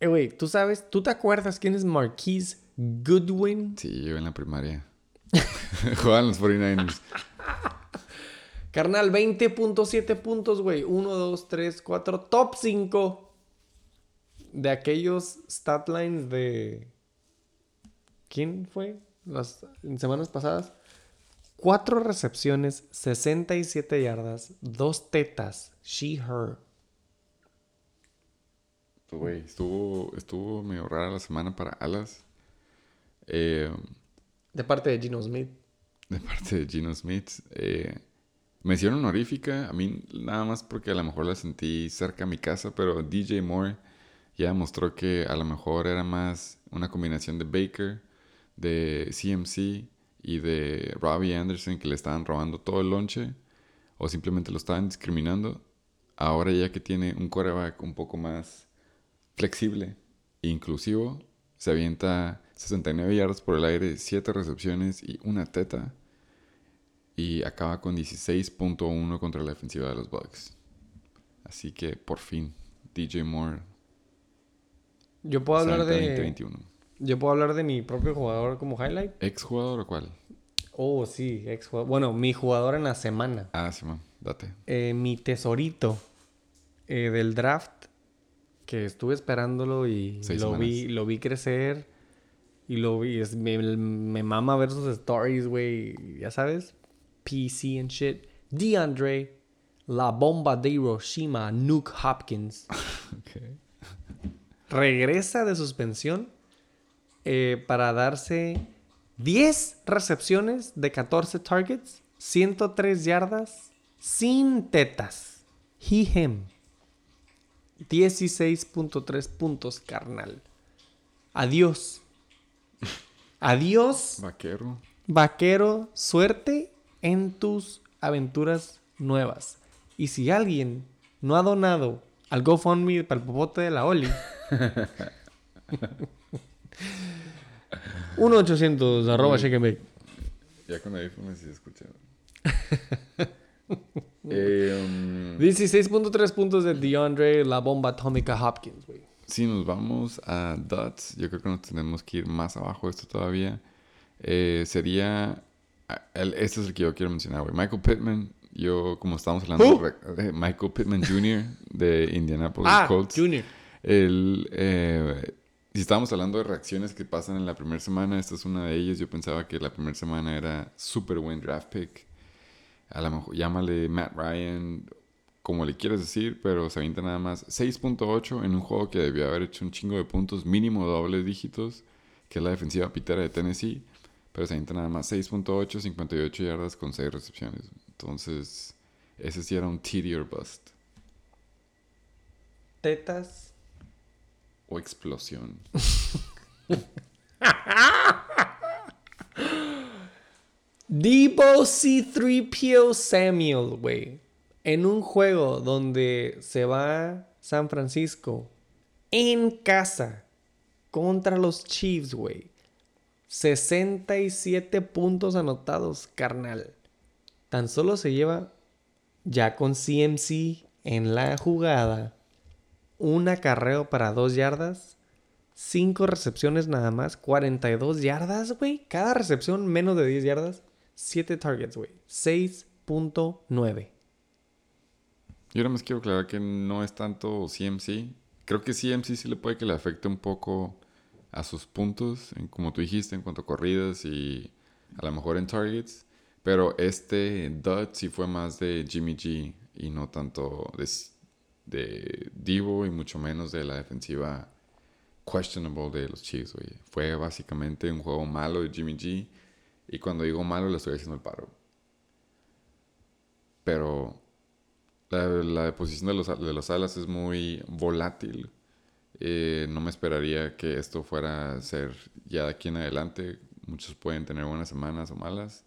Eh, güey, ¿tú sabes? ¿Tú te acuerdas quién es Marquise Goodwin? Sí, yo en la primaria. Jugaban los 49ers. Carnal, 20.7 puntos, güey. 1, 2, 3, 4. Top 5 de aquellos stat lines de... ¿Quién fue? Las semanas pasadas. 4 recepciones, 67 yardas, 2 tetas, she, her. Pues, Güey, estuvo, estuvo medio rara la semana para Alas. Eh, De parte de Gino Smith. de parte de Gino Smith. Eh, mención honorífica, a mí nada más porque a lo mejor la sentí cerca a mi casa, pero DJ Moore ya mostró que a lo mejor era más una combinación de Baker, de CMC y de Robbie Anderson que le estaban robando todo el lonche o simplemente lo estaban discriminando. Ahora ya que tiene un quarterback un poco más flexible e inclusivo, se avienta 69 yardas por el aire, 7 recepciones y una teta. Y acaba con 16.1 contra la defensiva de los Bucks. Así que por fin, DJ Moore. Yo puedo hablar de... 2021. Yo puedo hablar de mi propio jugador como highlight. ¿Ex jugador o cuál? Oh, sí, ex jugador. Bueno, mi jugador en la semana. Ah, Simón, date. Eh, mi tesorito eh, del draft, que estuve esperándolo y Seis lo vi, lo vi crecer. Y lo vi, es- me, me mama ver sus stories, güey. Ya sabes, PC and shit. DeAndre, la bomba de Hiroshima, Nuke Hopkins. regresa de suspensión eh, para darse 10 recepciones de 14 targets, 103 yardas, sin tetas. He, him. 16.3 puntos, carnal. Adiós. Adiós, Vaquero. vaquero. Suerte en tus aventuras nuevas. Y si alguien no ha donado al GoFundMe para el popote de la Oli, 1-800 arroba shake and bake. Ya con audífonos sí se escucha. Eh, um, 16.3 puntos de DeAndre, la bomba atómica Hopkins, güey. Si nos vamos a Dots, yo creo que nos tenemos que ir más abajo de esto todavía. Eh, sería. El, este es el que yo quiero mencionar, güey. Michael Pittman. Yo, como estamos hablando de Michael Pittman Jr. de Indianapolis Ah, Colts. Junior. El, eh, si estábamos hablando de reacciones que pasan en la primera semana, esta es una de ellas. Yo pensaba que la primera semana era súper buen draft pick. A lo mejor llámale Matt Ryan, como le quieras decir, pero se avienta nada más 6.8 en un juego que debió haber hecho un chingo de puntos, mínimo dobles dígitos, que es la defensiva pitera de Tennessee. Pero se avienta nada más 6.8, 58 yardas con 6 recepciones. Entonces, ese sí era un or bust. Tetas. O explosión. Debo C3PO Samuel, güey. En un juego donde se va San Francisco en casa contra los Chiefs, güey. 67 puntos anotados, carnal. Tan solo se lleva ya con CMC en la jugada. Un acarreo para dos yardas. Cinco recepciones nada más. 42 yardas, güey. Cada recepción menos de 10 yardas. 7 targets, güey. 6.9. Yo nada más quiero aclarar que no es tanto CMC. Creo que CMC sí le puede que le afecte un poco a sus puntos, como tú dijiste, en cuanto a corridas y a lo mejor en targets. Pero este dud sí fue más de Jimmy G y no tanto de, de Divo y mucho menos de la defensiva questionable de los Chiefs, güey. Fue básicamente un juego malo de Jimmy G. Y cuando digo malo, le estoy haciendo el paro. Pero la, la posición de los, de los alas es muy volátil. Eh, no me esperaría que esto fuera a ser ya de aquí en adelante. Muchos pueden tener buenas semanas o malas.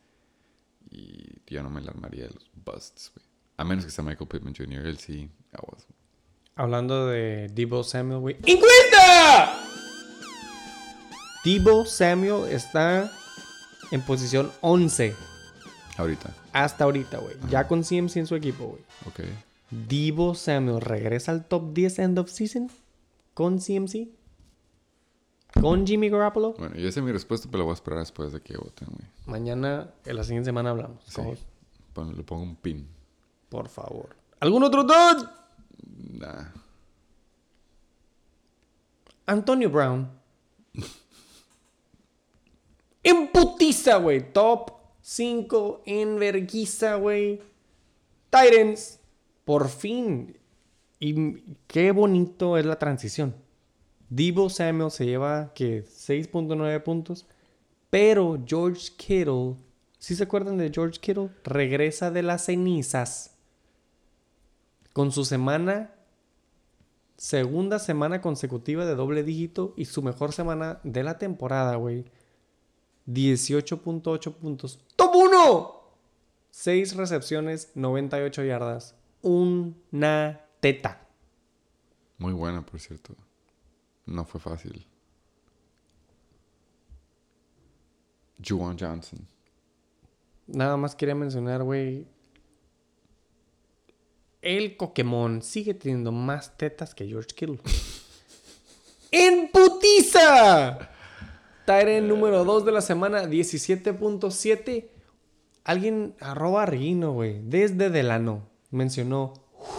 Y yo no me alarmaría de los busts, güey. A menos que sea Michael Pittman Jr. Él sí, aguas. Hablando de Debo Samuel, güey. ¡Encuesta! Debo Samuel está en posición 11 Ahorita, hasta ahorita, güey. Ya con CMC en su equipo, güey. ok. Debo Samuel regresa al top 10 end of season con CMC. Con Jimmy Garoppolo. Bueno, yo sé mi respuesta, pero la voy a esperar después de que voten, güey. Mañana, en la siguiente semana hablamos. Sí. Pon- le pongo un pin. Por favor. ¿Algún otro dud? Nah. Antonio Brown. en putiza, güey. Top 5 en verguiza, güey. Titans. Por fin. Y qué bonito es la transición. Debo Samuel se lleva que 6.9 puntos. Pero George Kittle. ¿Sí se acuerdan de George Kittle? Regresa de las cenizas. Con su semana segunda semana consecutiva de doble dígito y su mejor semana de la temporada, güey. 18.8 puntos. ¡Top 1! 6 recepciones, 98 yardas. Una teta. Muy buena, por cierto. No fue fácil. Juwan Johnson. Nada más quería mencionar, güey. El Pokémon sigue teniendo más tetas que George Kittle. ¡En putiza! Tyrant número 2 de la semana, 17.7. Alguien, arroba Reguino, güey, desde Delano, mencionó,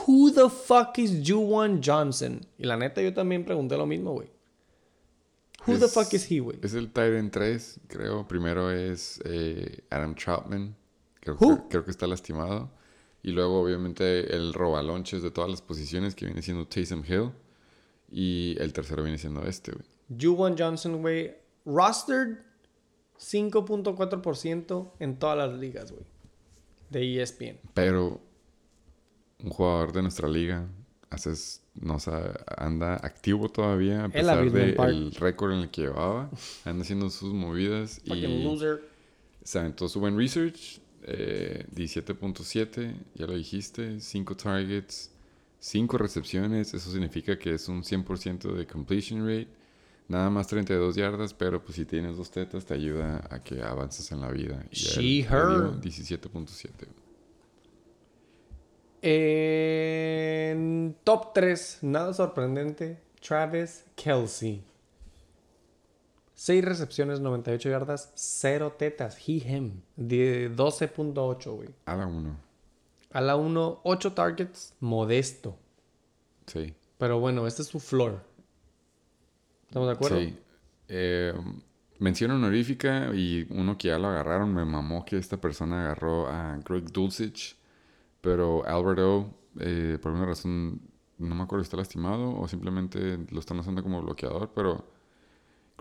Who the fuck is Juwan Johnson? Y la neta, yo también pregunté lo mismo, güey. Who the fuck is he, güey? Es el Tyrant 3, creo. Primero es eh, Adam Troutman. Creo que está lastimado. Y luego, obviamente, el robalonches de todas las posiciones que viene siendo Taysom Hill. Y el tercero viene siendo este, güey. Juwan Johnson, güey, rostered 5.4% en todas las ligas, güey. De ESPN. Pero un jugador de nuestra liga haces, no sa- anda activo todavía a pesar del récord en el que llevaba. Anda haciendo sus movidas Fucking y loser. se aventó su buen research. Eh, 17.7, ya lo dijiste, 5 targets, 5 recepciones, eso significa que es un 100% de completion rate. Nada más 32 yardas, pero pues si tienes dos tetas te ayuda a que avances en la vida. Y She, her. 17.7. En top 3, nada sorprendente, Travis Kelsey. 6 recepciones, 98 yardas, 0 tetas. He, him. De 12.8, güey. A la 1. A la 1, 8 targets, modesto. Sí. Pero bueno, este es su floor. ¿Estamos de acuerdo? Sí. Eh, mención honorífica y uno que ya lo agarraron, me mamó que esta persona agarró a Greg Dulcich, pero Alberto, eh, por alguna razón, no me acuerdo si está lastimado o simplemente lo están usando como bloqueador, pero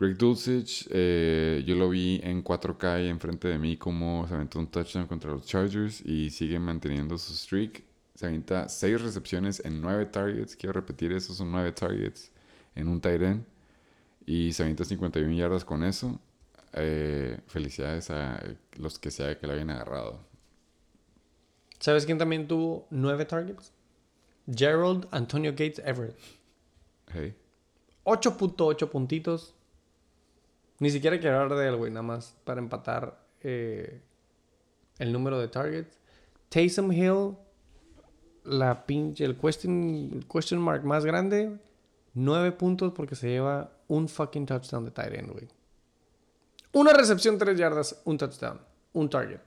Greg Dulcich, eh, yo lo vi en 4K y enfrente de mí como se aventó un touchdown contra los Chargers y sigue manteniendo su streak. Se avienta 6 recepciones en 9 targets, quiero repetir, esos son 9 targets en un tight end y se avienta 51 yardas con eso. Eh, felicidades a los que sea que lo hayan agarrado. ¿Sabes quién también tuvo 9 targets? Gerald Antonio Gates Everett. Hey. 8.8 puntitos. Ni siquiera quiero hablar de él, güey, nada más para empatar eh, el número de targets. Taysom Hill, la pinche, el question, el question mark más grande, 9 puntos porque se lleva un fucking touchdown de tight end, güey. Una recepción, 3 yardas, un touchdown, un target.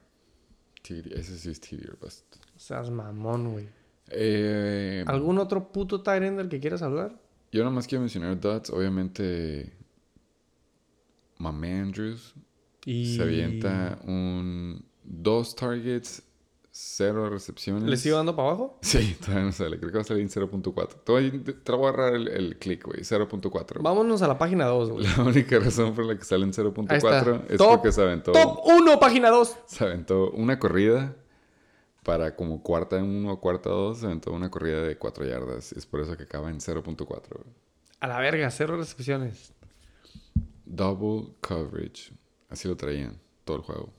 TD, ese sí es or bust. O seas mamón, güey. Eh, ¿Algún otro puto tight end del que quieras hablar? yo nomás quiero mencionar Dots. Obviamente, Mame Andrews Y... se avienta un dos targets, cero recepciones. ¿Le sigo dando para abajo? Sí, todavía no sale. Creo que va a salir en 0.4. Te voy a- agarrar el, el click, güey. 0.4. Vámonos a la página 2, güey. La única razón por la que sale en Ahí 0.4 está. es Top- porque se aventó, Top 1, página 2. se aventó una corrida para como cuarta en uno o cuarta dos. Se aventó una corrida de 4 yardas. Es por eso que acaba en 0.4. güey. A la verga, cero recepciones. Double coverage. Así lo traían todo el juego.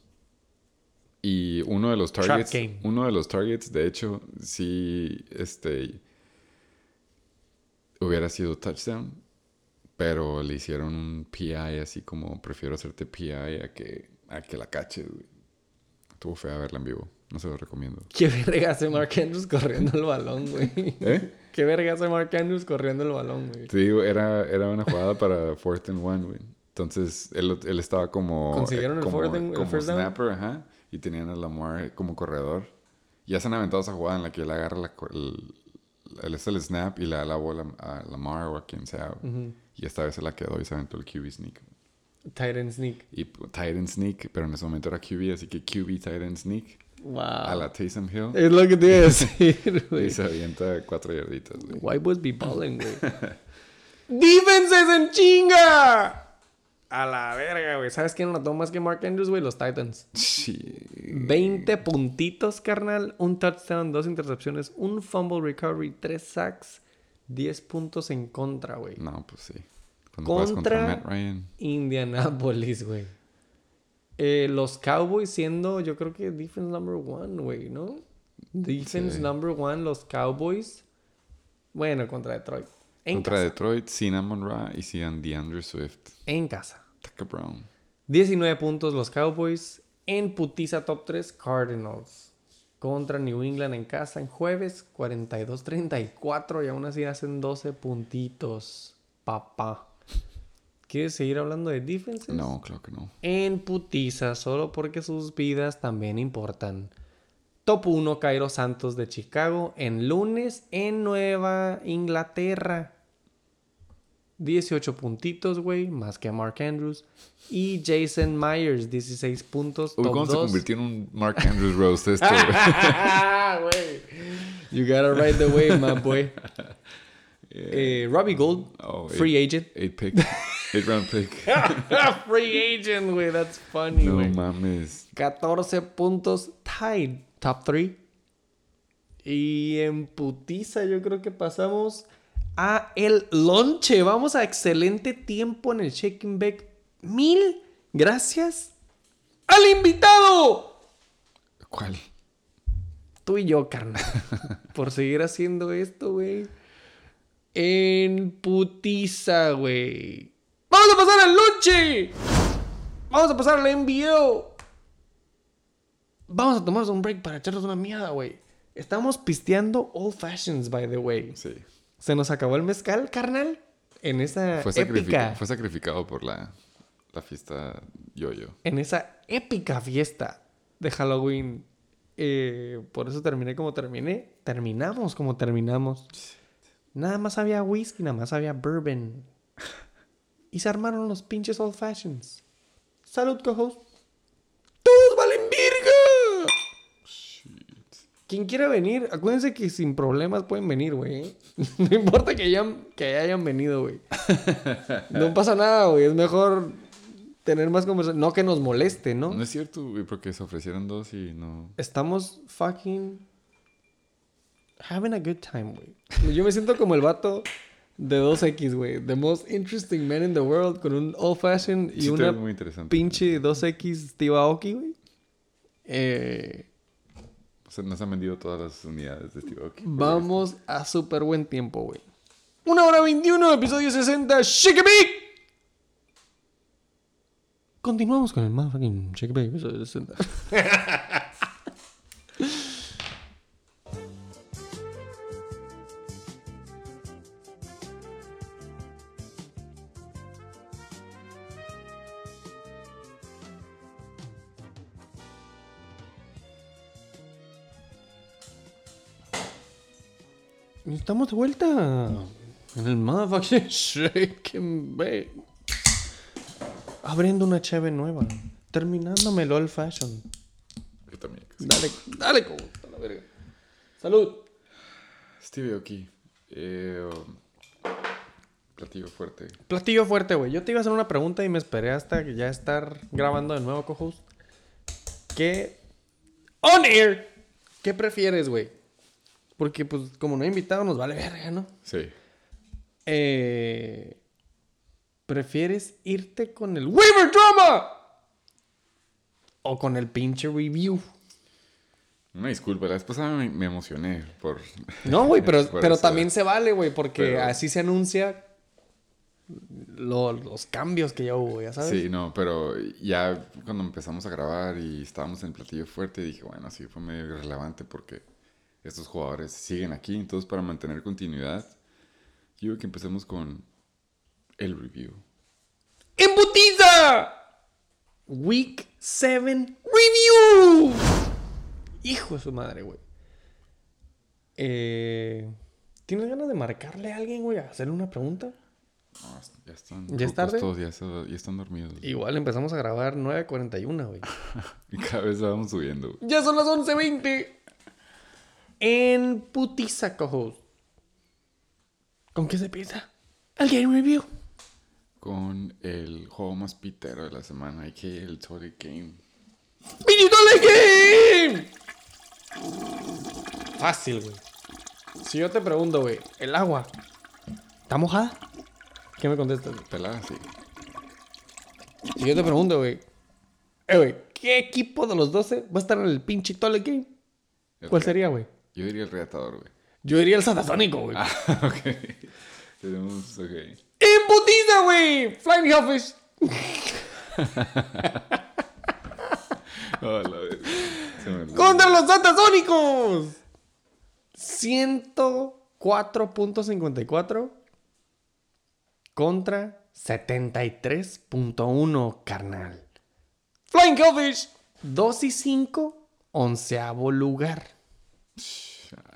Y uno de los targets, game. uno de los targets, de hecho, sí, este, hubiera sido touchdown, pero le hicieron un PI así como prefiero hacerte PI a que, a que la caches, güey. Estuvo fea verla en vivo. No se lo recomiendo. ¿Qué verga hace Mark Andrews corriendo el balón, güey? ¿Eh? ¿Qué verga hace Mark Andrews corriendo el balón, güey? Te digo, era, era una jugada para fourth and one, güey. Entonces, él, él estaba como... ¿Consiguieron el como, el como first down? snapper, ajá. Y tenían a Lamar como corredor. Ya se han aventado esa jugada en la que él agarra la, el, el, es el snap y le da la bola a Lamar o a quien sea. güey. Y esta vez se la quedó y se aventó el QB sneak. Tight end sneak. Y p- tight end sneak, pero en ese momento era QB, así que QB tight end sneak Wow. a la Taysom Hill. Es lo que te iba a decir, Y güey. se avienta cuatro yarditas, güey. White boys be balling, güey. ¡Defenses en chinga! A la verga, güey. ¿Sabes quién anotó más que Mark Andrews, güey? Los Titans. Sí. 20 puntitos, carnal. Un touchdown, dos intercepciones, un fumble recovery, tres sacks, 10 puntos en contra, güey. No, pues sí. Cuando contra Contra Matt Ryan. Indianapolis, güey. Eh, los Cowboys siendo, yo creo que defense number one, güey, ¿no? Defense Sí. number one, los Cowboys. Bueno, contra Detroit. En Contra casa. Detroit, sin Amon Ra y sin DeAndre Swift. En casa. Tucker Brown. 19 puntos los Cowboys. En putiza top 3, Cardinals. Contra New England en casa en jueves, 42-34. Y aún así hacen 12 puntitos. Papá. ¿Quieres seguir hablando de defenses? No, claro que no. En putiza, solo porque sus vidas también importan. Top 1, Cairo Santos de Chicago. En lunes en Nueva Inglaterra. 18 puntitos, güey, más que Mark Andrews. Y Jason Myers, 16 puntos. Uy, top ¿cómo se 2. convirtió en un Mark Andrews roast esto, güey? You gotta ride the wave, my boy. Eh, Robbie Gold, Oh, free agent. Eight pick. Eight round pick. free agent, güey, that's funny, no mames. 14 puntos, tied, top 3. Y en putiza yo creo que pasamos a el lonche. Vamos a excelente tiempo en el Shaking Back. Mil gracias al invitado. ¿Cuál? Tú y yo, carnal. por seguir haciendo esto, güey. En putiza, güey. Vamos a pasar al lonche. Vamos a pasar al envío. Vamos a tomarnos un break para echarnos una mierda, güey. Estamos pisteando old fashions, by the way. Sí. Se nos acabó el mezcal, carnal. En esa Fue, épica. fue sacrificado por la, la fiesta yo-yo. En esa épica fiesta de Halloween. Eh, por eso terminé como terminé. Terminamos como terminamos. Nada más había whisky, nada más había bourbon. Y se armaron los pinches old fashions. Salud, cojos. ¡Todos valen virga! Quien quiera venir, acuérdense que sin problemas pueden venir, güey. No importa que hayan, que hayan venido, güey. No pasa nada, güey. Es mejor tener más conversación. No que nos moleste, ¿no? No es cierto, güey, porque se ofrecieron dos y no... Estamos fucking having a good time, güey. Yo me siento como el vato de 2X, güey. The most interesting man in the world con un old fashion y Sí, una ves muy interesante. pinche 2X Steve Aoki, güey. Eh, Nos han vendido todas las unidades de Steve Aoki. vamos a súper buen tiempo, güey. Una hora 21, episodio 60, Shake Big. Continuamos con el motherfucking Shake Big, episodio 60. Estamos de vuelta en el motherfucking Shake and Bake. Abriendo una chave nueva. Terminándome el old fashion. Yo también. Dale, dale, como a la verga. Salud. Steve Aoki. Eh, platillo fuerte. Platillo fuerte, güey. Yo te iba a hacer una pregunta y me esperé hasta que ya estar grabando de nuevo, co-host. ¿Qué. On air. ¿Qué prefieres, güey? Porque, pues, como no he invitado, nos vale verga, ¿no? Sí. Eh, ¿Prefieres irte con el Weaver Drama? ¿O con el pinche review? Una disculpa, la vez pasada me, me emocioné por... No, güey, pero, pero también se vale, güey, porque Pero- así se anuncia lo- los cambios que ya hubo, ya sabes. Sí, no, pero ya cuando empezamos a grabar y estábamos en el platillo fuerte, dije, bueno, sí, fue medio irrelevante porque estos jugadores siguen aquí. Entonces, para mantener continuidad, yo digo que empecemos con el review. ¡Embutiza! Week 7 Review. Hijo de su madre, güey. Eh, ¿Tienes ganas de marcarle a alguien, güey? A hacerle una pregunta. No, ya están ¿Ya es rucos tarde? todos, ya, ya están dormidos. Igual empezamos a grabar 9.41, güey. Y cada vez vamos subiendo. güey. Ya son las 11.20. En putiza, cojos. ¿Con qué se empieza? El Game Review. Con el juego más pitero de la semana, que el Tory Game. ¡Digitale Game! Fácil, güey. Si yo te pregunto, güey, ¿el agua está mojada? ¿Qué me contestas? Pelada, sí. Si yo te pregunto, güey, eh, güey, ¿qué equipo de los 12 va a estar en el pinche Tole Game? ¿Cuál sería, güey? Yo diría el reatador, güey. Yo diría el Satasónico, güey. Ah, ok. Tenemos, ok. ¡Embutiza, güey! Flying Hellfish. Oh, la me. ¡Contra los Satasónicos! 104.54 contra 73.1, carnal. Flying Hellfish, 2 y 5, onceavo lugar.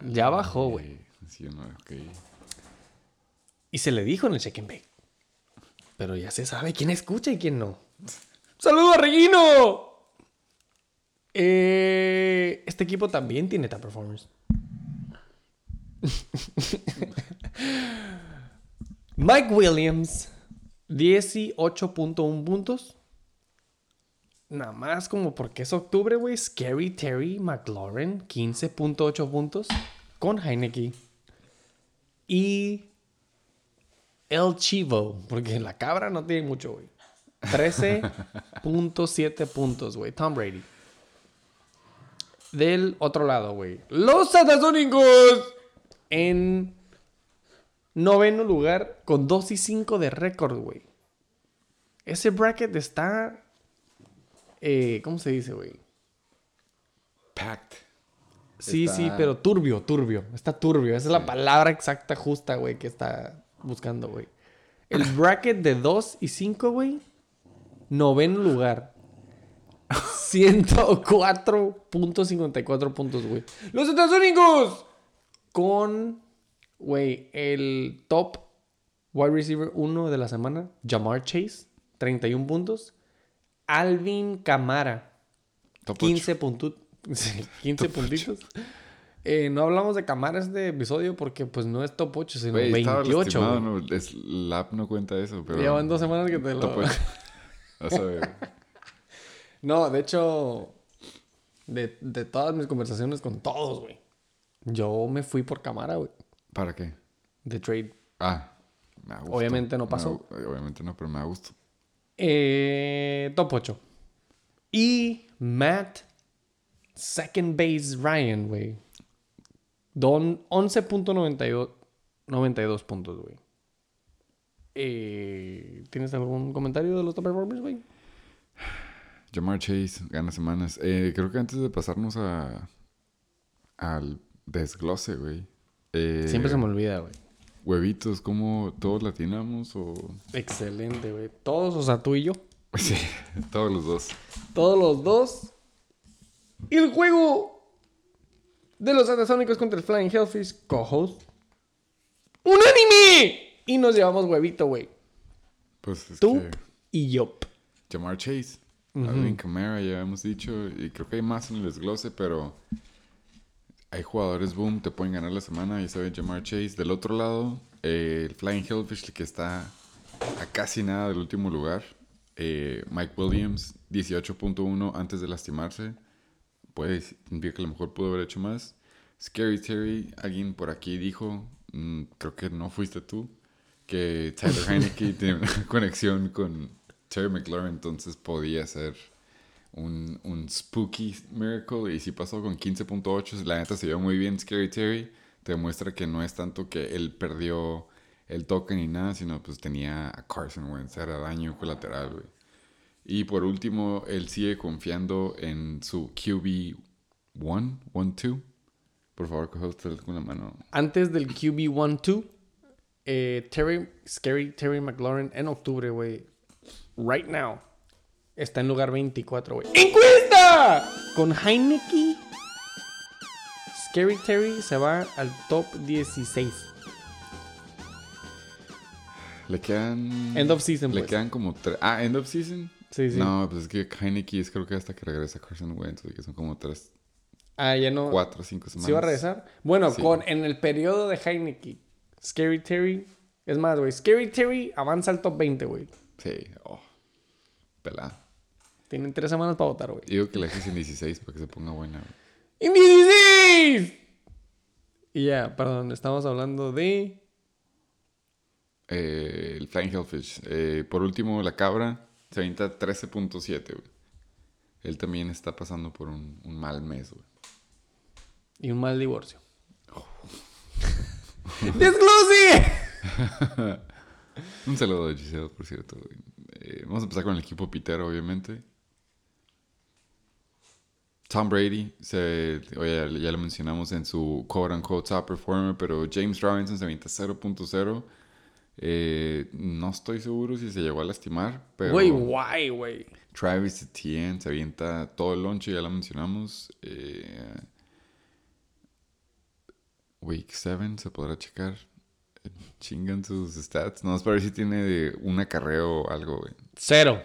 Ya bajó, güey. Sí, no, ok. Y se le dijo en el check and bake. Pero ya se sabe quién escucha y quién no. ¡Saludos a Reguino! Eh, este equipo también tiene top performers. Mike Williams, 18.1 puntos. Nada más como porque es octubre, güey. Scary Terry McLaurin, 15.8 puntos. Con Heineke. Y El Chivo, porque la cabra no tiene mucho, güey. 13.7 puntos, güey. Tom Brady. Del otro lado, güey. Los Satasónicos en noveno lugar con 2 y 5 de récord, güey. Ese bracket está... eh, ¿Cómo se dice, güey? Packed. Sí, Está- sí, pero turbio, turbio. Está turbio. Esa es la palabra exacta, justa, güey, que está buscando, güey. El bracket de 2 y 5, güey. Noveno lugar. 104.54 puntos, güey. Los Estados Unidos. Con, güey, el top wide receiver 1 de la semana. Jamar Chase. 31 puntos. Alvin Camara. Top ocho. 15 puntos. 15 puntitos. Eh, no hablamos de Camara este episodio porque pues no es top 8, sino estaba 28. lastimado, güey. no, es, la app no cuenta eso, pero... Llevan dos semanas que te lo... Top. No, de hecho, de, de todas mis conversaciones con todos, güey. Yo me fui por Camara, güey. ¿Para qué? De trade. Ah, me. Obviamente no pasó. obviamente no, pero me da gusto. Eh, top 8. Y Matt, second base Ryan, güey. Don 11.92 92 puntos, güey. Eh, ¿Tienes algún comentario de los top performers, güey? Jamar Chase gana semanas. Eh, creo que antes de pasarnos a al desglose, güey. eh, Siempre se me olvida, güey. Huevitos, ¿cómo todos latinamos o...? Excelente, güey. Todos, o sea, tú y yo. Sí, todos los dos. Todos los dos. Y el juego de los Atasónicos contra el Flying Hellfish, co-host. ¡Unánime! Y nos llevamos huevito, güey. Pues es Tú que y yo. Jamar Chase, Alvin Kamara, ya hemos dicho, y creo que hay más en el desglose, pero hay jugadores boom, te pueden ganar la semana, ya sabe Jamar Chase. Del otro lado, eh, el Flying Hellfish, que está a casi nada del último lugar. Eh, Mike Williams, 18.1 antes de lastimarse. Puede significar que a lo mejor pudo haber hecho más. Scary Terry, alguien por aquí dijo, mm, creo que no fuiste tú, que Tyler Heineke tiene una conexión con Terry McLaurin, entonces podía ser un, un spooky miracle. Y sí pasó con 15.8. La neta se vio muy bien Scary Terry. Te demuestra que no es tanto que él perdió el toque ni nada, sino pues tenía a Carson Wentz, era daño colateral, güey. Y por último, él sigue confiando en su QB 1, 1, 2. Por favor, coge usted con la mano. Antes del QB1-2, eh, Terry, Scary Terry McLaurin en octubre, güey. Right now. Está en lugar 24, güey. ¡Encuesta! Con Heineke. Scary Terry se va al top 16. Le quedan. End of season, Le pues. quedan como tres. Ah, end of season. Sí, sí. No, pues es que Heineke es creo que hasta que regresa Carson Wentz, que son como tres, Ah, ya no. cuatro, cinco semanas. ¿Sí va a regresar? Bueno, Sí. con, en el periodo de Heineke, Scary Terry. Es más, güey. Scary Terry avanza al top 20, güey. Sí, oh. Pelada. Tienen tres semanas para votar, güey. Digo que la dejes en 16 para que se ponga buena, güey. ¡En 16! Y ya, perdón, estamos hablando de. Eh, el Flying Hellfish. Eh, por último, la cabra se avienta 13.7, güey. Él también está pasando por un, un mal mes, güey. Y un mal divorcio. ¡Desglose! Un saludo a Giselle, por cierto. Eh, vamos a empezar con el equipo pitero, obviamente. Tom Brady, se, oye, ya, lo mencionamos en su quote unquote top performer, pero James Robinson se avienta 0.0. Eh, no estoy seguro si se llegó a lastimar, pero Güey, guay, güey. Travis Etienne se avienta todo el lonche, ya lo mencionamos. Eh, week 7 se podrá checar. Chingan sus stats. No, es para ver si tiene un acarreo o algo, güey. Cero.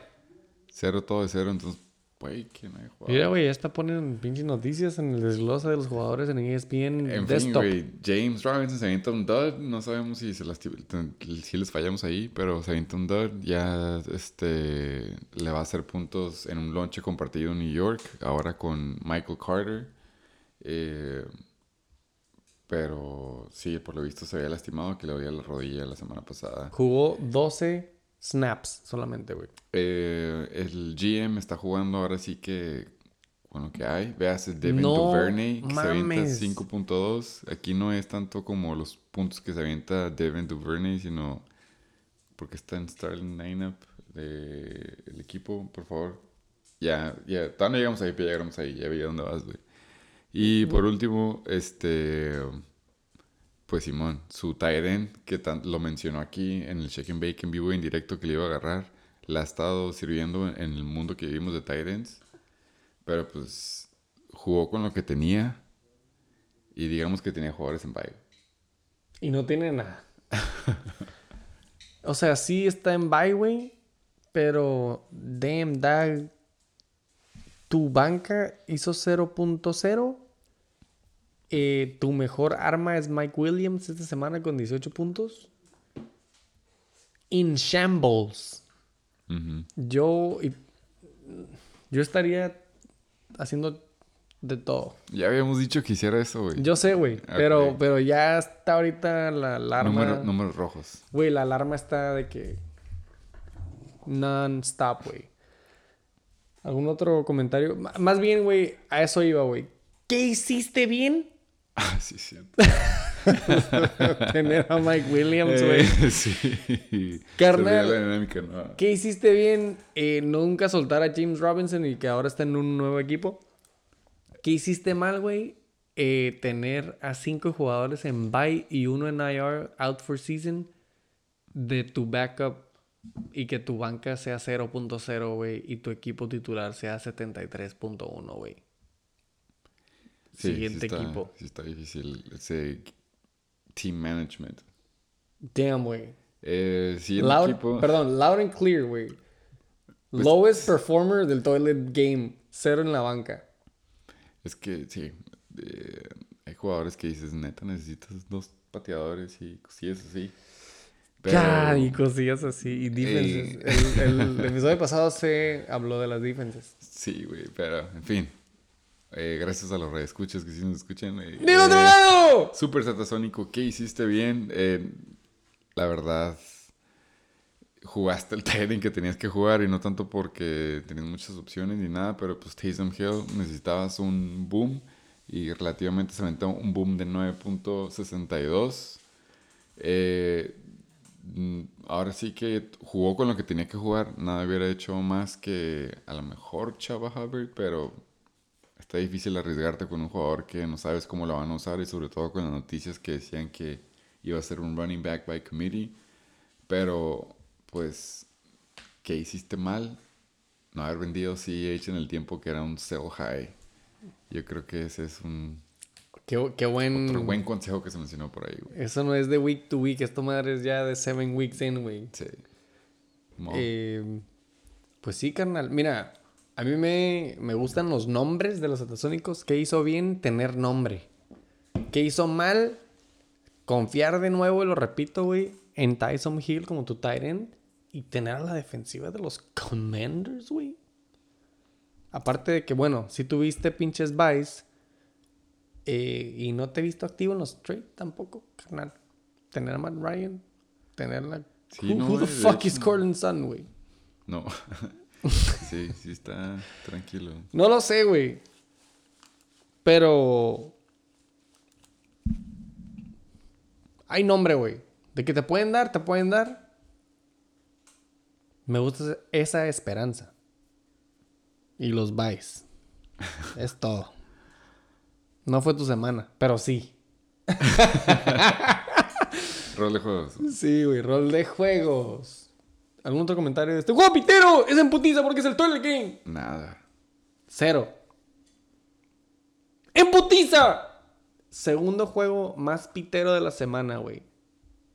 Cero, todo de cero, entonces, güey, hay. Mira, güey, ya está poniendo pinches noticias en el desglose de los jugadores en ESPN En fin, Desktop. güey, James Robinson se avienta un dud. No sabemos si, se lasti- si les fallamos ahí, pero se avienta un dud. Ya este, le va a hacer puntos en un lonche compartido en New York, ahora con Michael Carter. Eh, pero sí, por lo visto se había lastimado, que le dolía la rodilla la semana pasada. Jugó 12 snaps solamente, güey. Eh, el GM está jugando ahora sí que con lo que hay. Veas el Devin No Duvernay que se avienta mames. 5.2. Aquí no es tanto como los puntos que se avienta Devin Duvernay, sino porque está en starting lineup del equipo, por favor. Ya, ya, todavía no llegamos ahí, pero ya llegamos ahí, ya vi a dónde vas, güey. Y por último, este. Pues Simón, su Tyren, que tan- lo mencionó aquí en el Check and Bake en vivo y en directo que le iba a agarrar, la ha estado sirviendo en el mundo que vivimos de Tyrens. Pero pues jugó con lo que tenía. Y digamos que tenía jugadores en bye. Y no tiene nada. o sea, sí está en bye, güey. Pero, damn, dag. Tu banca hizo 0.0. Eh, tu mejor arma es Mike Williams esta semana con 18 puntos. In shambles. Yo. yo estaría haciendo de todo. Ya habíamos dicho que hiciera eso, güey. Yo sé, güey. Pero, pero ya está ahorita la alarma. Número- números rojos. Güey, la alarma está de que. Non-stop, güey. ¿Algún otro comentario? M- más bien, güey, a eso iba, güey. ¿Qué hiciste bien? Ah, sí, sí. Tener a Mike Williams, güey. Eh, sí. Carnal. La dinámica. ¿Qué hiciste bien? Eh, nunca soltar a James Robinson y que ahora está en un nuevo equipo. ¿Qué hiciste mal, güey? Eh, tener a cinco jugadores en bye y uno en IR, out for season, de tu backup y que tu banca sea 0.0, güey, y tu equipo titular sea 73.1, güey. Sí, Siguiente sí está- equipo. Sí está difícil ese team management. Damn, güey. Eh, siguiente Loud, equipo. perdón, loud and clear, güey. Pues- Lowest performer del toilet game, cero en la banca. Es que sí. eh, hay jugadores que dices, neta, necesitas dos pateadores y cosillas así. Pero, Ya, y cosillas así. Y defenses. Ey. El, el episodio pasado se habló de las defenses. Sí, güey, pero en fin. Eh, gracias a los redescuchas que sí nos escuchan. eh, ¡Del otro eh, lado! Super Satasónico, ¿qué hiciste bien? Eh, la verdad, jugaste el timing que tenías que jugar y no tanto porque tenías muchas opciones ni nada, pero pues Taysom Hill necesitabas un boom y relativamente se aventó un boom de 9.62. Eh, mm, ahora sí que jugó con lo que tenía que jugar, nada hubiera hecho más que a lo mejor Chava Hubbard, pero está difícil arriesgarte con un jugador que no sabes cómo lo van a usar y sobre todo con las noticias que decían que iba a ser un running back by committee. Pero, pues, ¿qué hiciste mal? No haber vendido CEH en el tiempo que era un sell high. Yo creo que ese es un Qué, qué buen... otro buen consejo que se mencionó por ahí, güey. Eso no es de week to week. Esto madre es ya de seven weeks in, güey. Sí. Eh, pues sí, carnal. Mira, a mí me, me gustan los nombres de los atasónicos. ¿Qué hizo bien? Tener nombre. ¿Qué hizo mal? Confiar de nuevo, y lo repito, güey, en Tyson Hill como tu tight end y tener a la defensiva de los Commanders, güey. Aparte de que, bueno, si tuviste pinches buys eh, y no te he visto activo en los trades tampoco, carnal. Tener a Matt Ryan, tener la... Sí, who, no, who the fuck is hecho. Cortland Sun, güey? No. sí, sí está tranquilo. No lo sé, güey. Pero. Hay nombre, güey. De que te pueden dar, te pueden dar. Me gusta esa esperanza. Y los buys. es todo. No fue tu semana, pero sí. Rol de juegos. Sí, güey, rol de juegos. ¿Algún otro comentario de este? ¡Juego pitero! Es en putiza porque es el toilet game. Nada. Cero. ¡En putiza! Segundo juego más pitero de la semana, güey.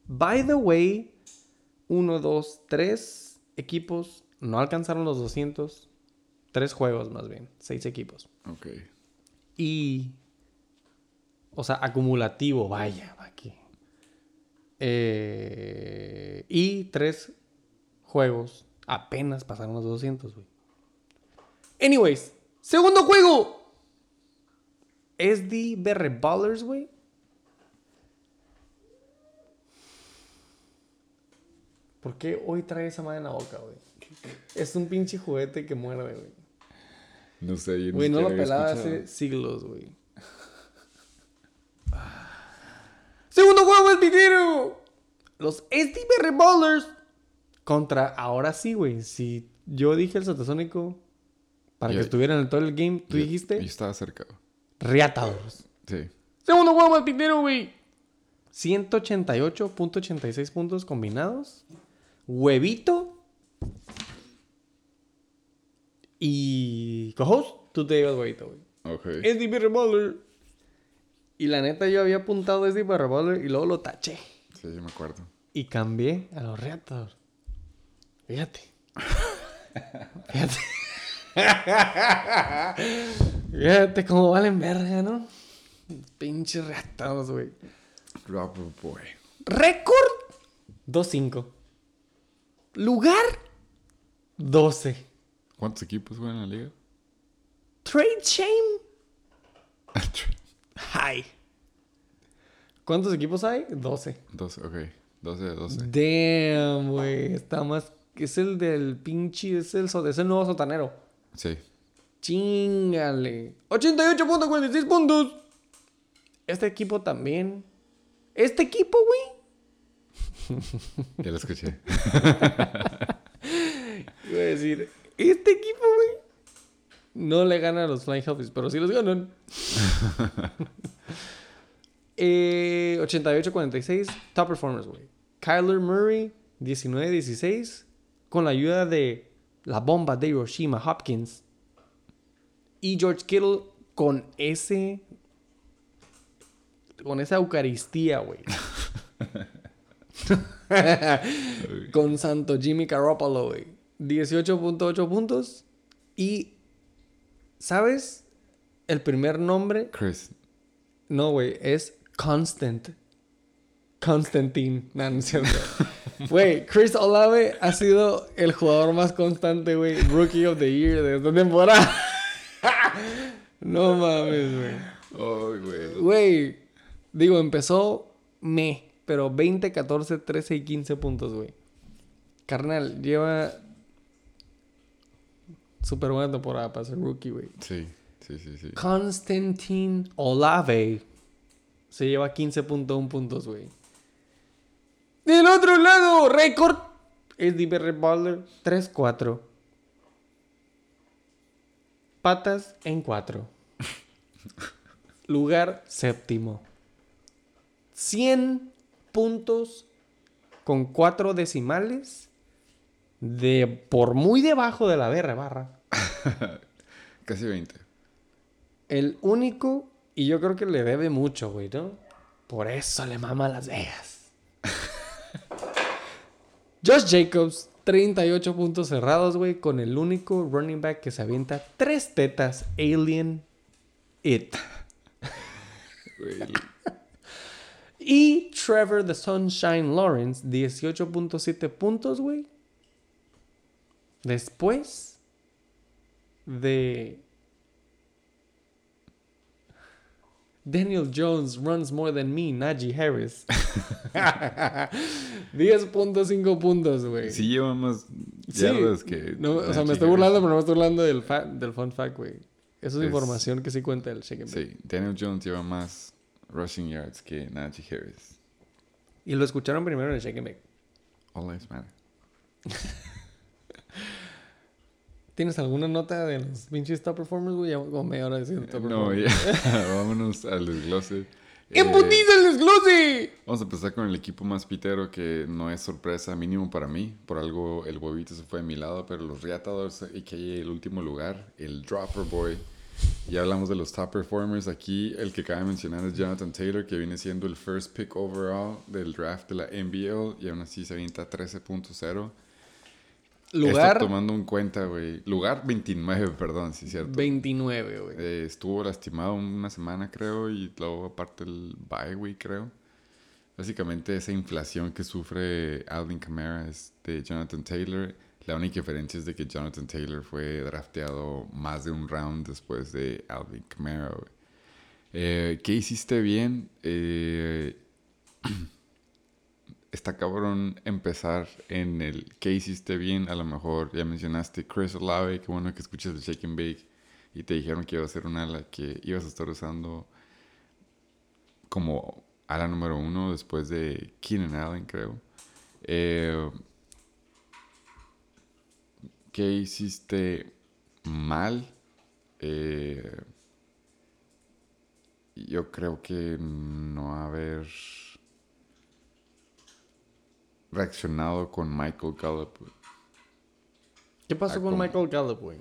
By the way, uno, dos, tres equipos no alcanzaron los 200. Tres juegos más bien. Seis equipos. Ok. Y. O sea, acumulativo, vaya, aquí. Eh, y tres juegos apenas pasaron los 200, güey. Anyways, segundo juego. SD BR Ballers, güey. ¿Por qué hoy trae esa madre en la boca, güey? Es un pinche juguete que muerde, güey. No sé. yo Güey, no lo pelaba escuchado. hace siglos, güey. Segundo juego del pitero. Los SDBR Ballers contra, ahora sí, güey. Si yo dije el satasónico para que estuviera en todo el game, tú dijiste. Yo estaba cerca. Reatadores. Sí. Segundo juego más pitero, güey. 188.86 puntos combinados. Huevito. Y. Co-host, tú te llevas huevito, güey. Ok. Es DB Revolver. Y la neta, yo había apuntado es DB Revolver y luego lo taché. Sí, yo me acuerdo. Y cambié a los Reatadores. Fíjate. Fíjate. Fíjate cómo valen verga, ¿no? Pinches Reatadores, güey. Dropper Boy. Récord 2-5. Lugar 12. ¿Cuántos equipos juegan en la liga? Trade shame high. ¿Cuántos equipos hay? 12. 12, ok. 12 de 12. Damn, güey. Está más. Es el del pinche. Es el, es el nuevo sotanero. Sí. Chingale. 88.46 puntos. Este equipo también. Este equipo, güey. Ya lo escuché. Iba a decir, este equipo, güey, no le gana a los Flying Hellfish, pero sí los ganan. eh, 88-46, top performers, güey. Kyler Murray, 19-16, con la ayuda de la bomba de Hiroshima Hopkins. Y George Kittle con ese. Con esa Eucaristía, güey. con Santo Jimmy Garoppolo, güey. 18.8 puntos. Y. ¿Sabes? El primer nombre. Chris. No, güey. Es Constant. Constantine. No, no es cierto. Güey, Chris Olave ha sido el jugador más constante, güey. Rookie of the Year de esta temporada. no mames, güey. Güey, digo, empezó me, pero 20, 14, 13 y 15 puntos, güey. Carnal, lleva súper buena temporada para ser rookie, güey. Sí, sí, sí, sí. Constantine Olave se lleva 15.1 puntos, güey. Del otro lado, récord es DB Butler 3-4. Patas en 4. Lugar séptimo. 100 puntos con 4 decimales de por muy debajo de la BR barra. Casi 20. El único, y yo creo que le debe mucho, güey, ¿no? Por eso le mama a Las Vegas. Josh Jacobs, 38 puntos cerrados, güey, con el único running back que se avienta tres tetas, Alien It. Y Trevor the Sunshine Lawrence, 18.7 puntos, güey. Después de Daniel Jones runs more than me, Najee Harris. 10.5 puntos, güey. Sí lleva más Sí. yardas que... No, o sea, me estoy Harris. burlando, pero no me estoy burlando del, fa- del fun fact, güey. Eso es, Es- información que sí cuenta el Shake and Bake. Sí, Daniel Jones lleva más rushing yards que Najee Harris. Y lo escucharon primero en el Shake and Bake. All lives matter. ¿Tienes alguna nota de los pinches top performers, güey? Ya como media hora diciendo top No, performers. ya. Vámonos al desglose. ¡En Eh, el desglose! Vamos a empezar con el equipo más pitero que no es sorpresa mínimo para mí. Por algo el huevito se fue de mi lado, pero los Reatadores y que el último lugar, el Dropper Boy. Ya hablamos de los top performers. Aquí el que cabe mencionar es Jonathan Taylor, que viene siendo el first pick overall del draft de la NBL y aún así se avienta 13.0. Lugar Esto tomando en cuenta, güey. Lugar 29, perdón, sí, cierto. 29, güey. Eh, estuvo lastimado una semana, creo, y luego aparte el bye week, creo. Básicamente esa inflación que sufre Alvin Kamara es de Jonathan Taylor. La única diferencia es de que Jonathan Taylor fue drafteado más de un round después de Alvin Kamara. güey. Eh, ¿Qué hiciste bien? Eh, está cabrón empezar en el ¿qué hiciste bien? A lo mejor ya mencionaste Chris Olave, qué bueno que escuchas el Shake and Bake y te dijeron que iba a ser un ala que ibas a estar usando como ala número uno después de Keenan Allen, creo. Eh, ¿Qué hiciste mal? Eh, yo creo que no haber reaccionado con Michael Gallup. güey. ¿Qué pasó Ah, con. Michael Gallup, güey?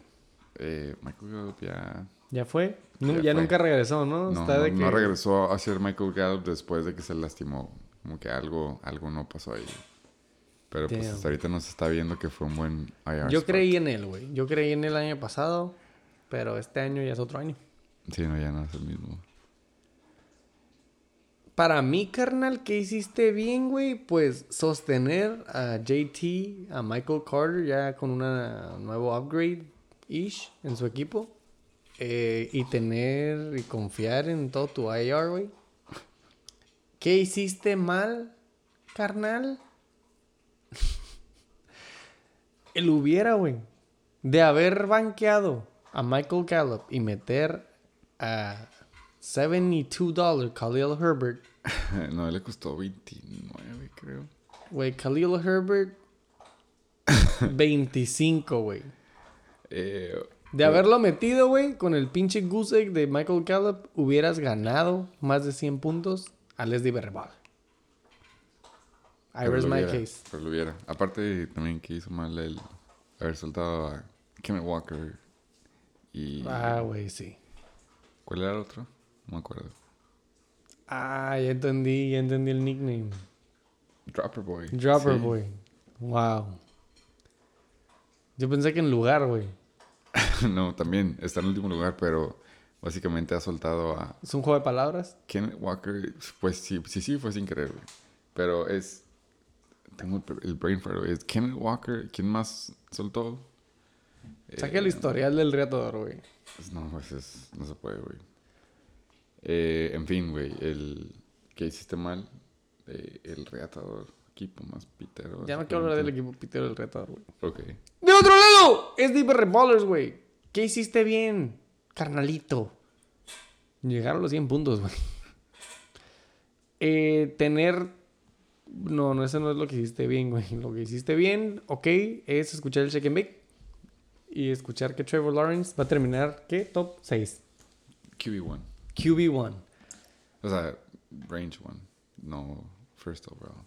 Eh, Michael Gallup ya, ¿Ya fue? No, Ya ya fue. nunca regresó, ¿no? no, Está de no que- regresó a ser Michael Gallup después de que se lastimó. Como que algo, algo no pasó ahí. Pero pues hasta ahorita no se está viendo que fue un buen IR. Yo spot. creí en él, güey. Yo creí en él el año pasado, pero este año ya es otro año. Sí, no, ya no es el mismo. Para mí, carnal, ¿qué hiciste bien, güey? Pues sostener a JT, a Michael Carter, ya con una nuevo upgrade-ish en su equipo. Eh, y tener y confiar en todo tu IR, güey. ¿Qué hiciste mal, carnal? El hubiera, güey. De haber banqueado a Michael Gallup y meter a 72 dólares Khalil Herbert. no, le costó 29, creo. Güey, Khalil Herbert 25, güey. Eh, De haberlo metido, güey, con el pinche goose egg de Michael Gallup, hubieras ganado más de 100 puntos a Leslie Berrebal. I rest my case. Pero lo hubiera. Aparte, también que hizo mal el haber soltado a Kenneth Walker. Y. Ah, güey, sí. ¿Cuál era el otro? No me acuerdo. Ah, ya entendí, ya entendí el nickname. Dropper Boy. Dropper Sí. Boy. Wow. Yo pensé que en lugar, güey. no, también está en último lugar, pero básicamente ha soltado a Es un juego de palabras. Kenneth Walker. Pues sí, sí, sí, fue sin querer, güey. Pero es. Tengo el, brain fart, güey. Es Kenneth Walker. ¿Quién más soltó? Saque el Eh, historial del reatador, güey. Pues no, pues es- no se puede, güey. Eh, en fin, güey, el que hiciste mal, eh, el reatador, equipo más pitero. Ya no quiero hablar del equipo pitero del reatador, güey. Ok. ¡De otro lado! Es Deeper Ballers, güey. ¿Qué hiciste bien, carnalito? Llegar a los 100 puntos, güey. Eh, tener... No, no, eso no es lo que hiciste bien, güey. Lo que hiciste bien, ok, es escuchar el Shake and Bake. Y escuchar que Trevor Lawrence va a terminar, ¿qué? Top 6. QB1. QB1. O sea, range 1. No first overall.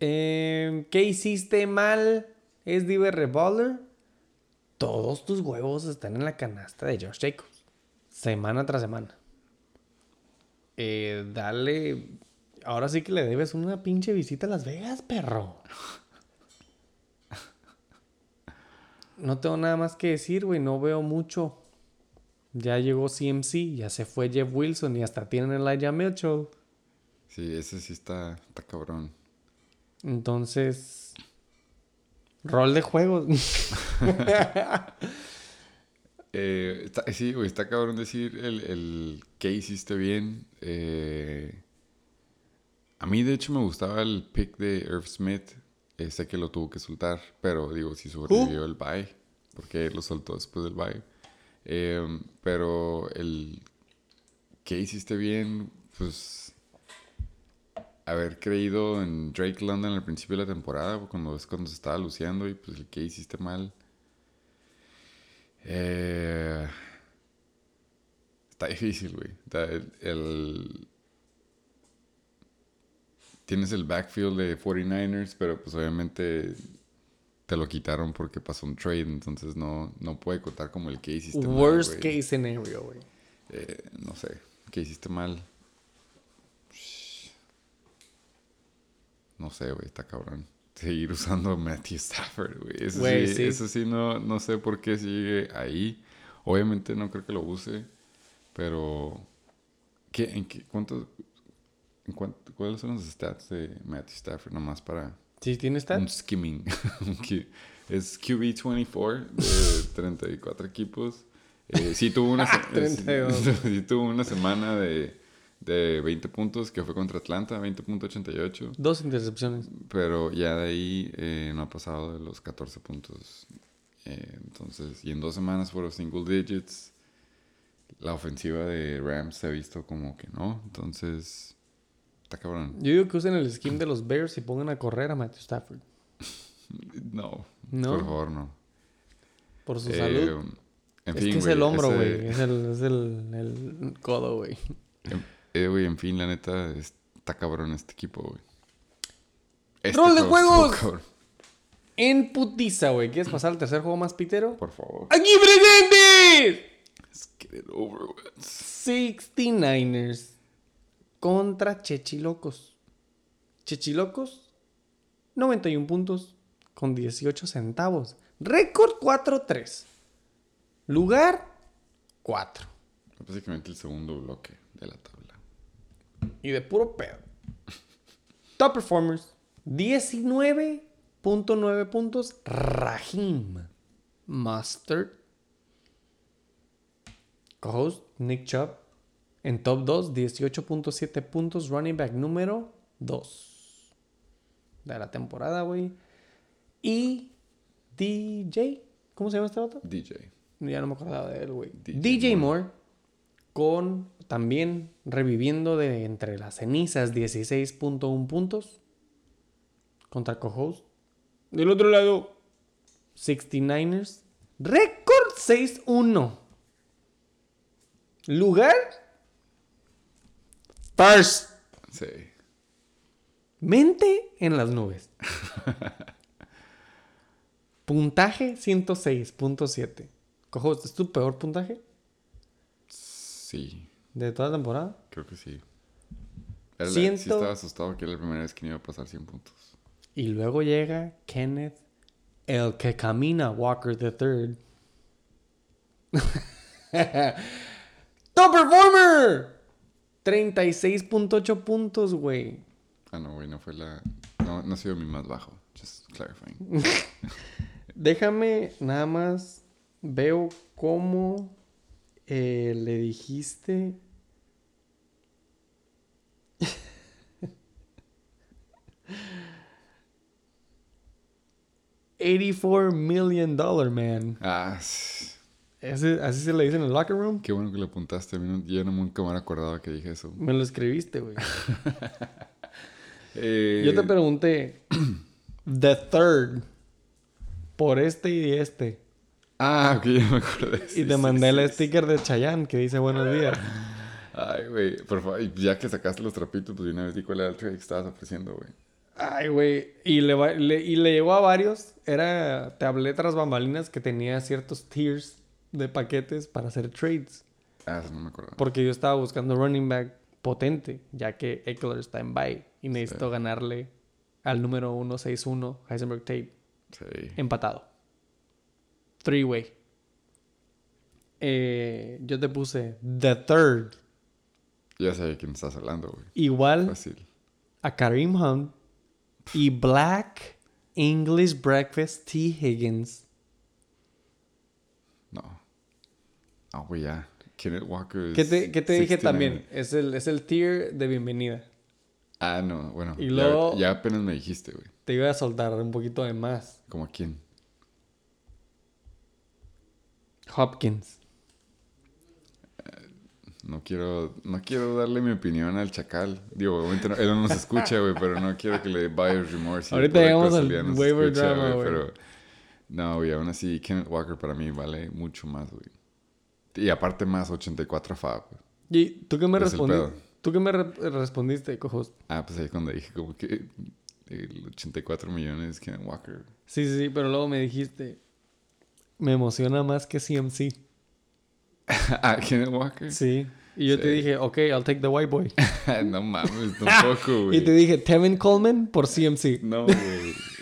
Eh, ¿Qué hiciste mal? ¿Es Diver Revolver? Todos tus huevos están en la canasta de Josh Jacobs. Semana tras semana. Eh, dale. Ahora sí que le debes una pinche visita a Las Vegas, perro. No tengo nada más que decir, güey. No veo mucho. Ya llegó CMC, ya se fue Jeff Wilson y hasta tienen el Elijah Mitchell. Sí, ese sí está, está cabrón. Entonces, rol de juegos. Eh, está- sí, güey, está cabrón decir el, el que hiciste bien. Eh, a mí, de hecho, me gustaba el pick de Irv Smith. Eh, sé que lo tuvo que soltar, pero digo, si sobrevivió el bye, porque lo soltó después del bye. Eh, pero el que hiciste bien, pues haber creído en Drake London al principio de la temporada, cuando es cuando se estaba luciendo, y pues el que hiciste mal. Eh, está difícil, güey. El- Tienes el backfield de 49ers, pero pues obviamente te lo quitaron porque pasó un trade, entonces no, no puede contar como el que hiciste mal, Worst case scenario, güey. Eh, no sé, ¿qué hiciste mal? No sé, güey, está cabrón. Seguir usando Matthew Stafford, güey. Eso, sí, sí. eso sí no, no sé por qué sigue ahí. Obviamente no creo que lo use, pero... ¿Qué, en qué, cuántos, en cuánto- ¿Cuáles son los stats de Matthew Stafford? Nomás para ¿Sí tiene stats? un skimming. Es QB24 de 34 equipos. Eh, sí tuvo una, se- 32. sí tuvo una semana de, de 20 puntos que fue contra Atlanta, 20.88. Dos intercepciones. Pero ya de ahí eh, no ha pasado de los 14 puntos. Eh, entonces, y en dos semanas fueron single digits. La ofensiva de Rams se ha visto como que no. Entonces, está cabrón. Yo digo que usen el scheme de los Bears y pongan a correr a Matthew Stafford. No, No. por favor, no. Por su Eh, salud. En es fin, que es el hombro, ese- güey. Es, el, es el, el codo, güey. Eh, güey, en fin, la neta, está cabrón este equipo, güey. Este ¡Rol de estuvo juegos! En putiza, güey. ¿Quieres pasar al tercer juego más pitero? Por favor. ¡Aquí presentes! Let's get it over with. 69ers contra Chechilocos. Chechilocos, 91 puntos con 18 centavos. Récord 4-3. Lugar 4. Básicamente el segundo bloque de la tabla. Y de puro pedo. Top performers, 19.9 puntos. Rahim Mustard. Co-host Nick Chubb. En top 2, 18.7 puntos. Running back número 2 de la temporada, güey. Y DJ. ¿Cómo se llama este vato? DJ. Ya no me acordaba de él, güey. DJ DJ, Moore. con también reviviendo de entre las cenizas 16.1 puntos contra co-host. Del otro lado, 69ers. Récord 6-1. Lugar. First. Sí. Mente en las nubes. Puntaje 106.7. Cojo, ¿es tu peor puntaje Sí, de toda la temporada? creo que sí. Era la- Siento- Sí estaba asustado que era la primera vez que iba a pasar 100 puntos. Y luego llega Kenneth, el que camina Walker III. ¡Top performer! 36.8 puntos, güey. Ah, no, güey, no fue la... No, no ha sido mi más bajo. Just clarifying. Déjame nada más. Veo cómo eh, le dijiste. $84 million dollar man. Ah, s- Ese- así se le dice en el locker room. qué bueno que le apuntaste. A mí no- yo no nunca me acordado que dije eso. Me lo escribiste, güey. Eh, Yo te pregunté. The third. Por este y este. Ah, ok, ya me acordé. Y Sí, te sí, mandé sí, el sticker de Chayanne que dice buenos días. Ay, güey, por favor. y Ya que sacaste los trapitos, pues de una vez di cuál era el trade que estabas ofreciendo, güey. Ay, güey. Y le- y le llegó a varios. Era. Te hablé tras bambalinas que tenía ciertos tiers de paquetes para hacer trades. Ah, eso no me acuerdo. Porque yo estaba buscando running back potente, ya que Eckler está en bye. Y necesito ganarle al número 161, Heisenberg Tate, Sí. empatado. Three way. Eh, yo te puse The Third. Ya sabía quién estás hablando, güey. Igual Fácil. a Kareem Hunt y Black English Breakfast T. Higgins. No. Ah, güey, ya. Kenneth Walker ¿Qué es te, qué te dije 69. también? Es el, es el tier de bienvenida. Ah, no, bueno. Y ya- luego- ya, apenas me dijiste, güey. Te iba a soltar un poquito de más. ¿Como quién? Hopkins. No quiero, no quiero darle mi opinión al chacal. Digo, obviamente no- él no nos escucha, güey, pero no quiero que le dé buyer's remorse. y Ahorita llegamos al waiver escucha, drama, güey. Pero, no, güey, aún así, Kenneth Walker para mí vale mucho más, güey. Y aparte más 84 FAB. güey. ¿Y tú qué me respondiste? ¿Tú qué me re- respondiste, cojos? Ah, pues ahí cuando dije como que el 84 millones Kenneth Walker. Sí, sí, sí, pero luego me dijiste. Me emociona más que CMC. ah, Kenneth Walker. Sí. Y yo te dije, ok, I'll take the white boy. no mames, tampoco, güey. y te dije, Tevin Coleman por CMC. No, güey.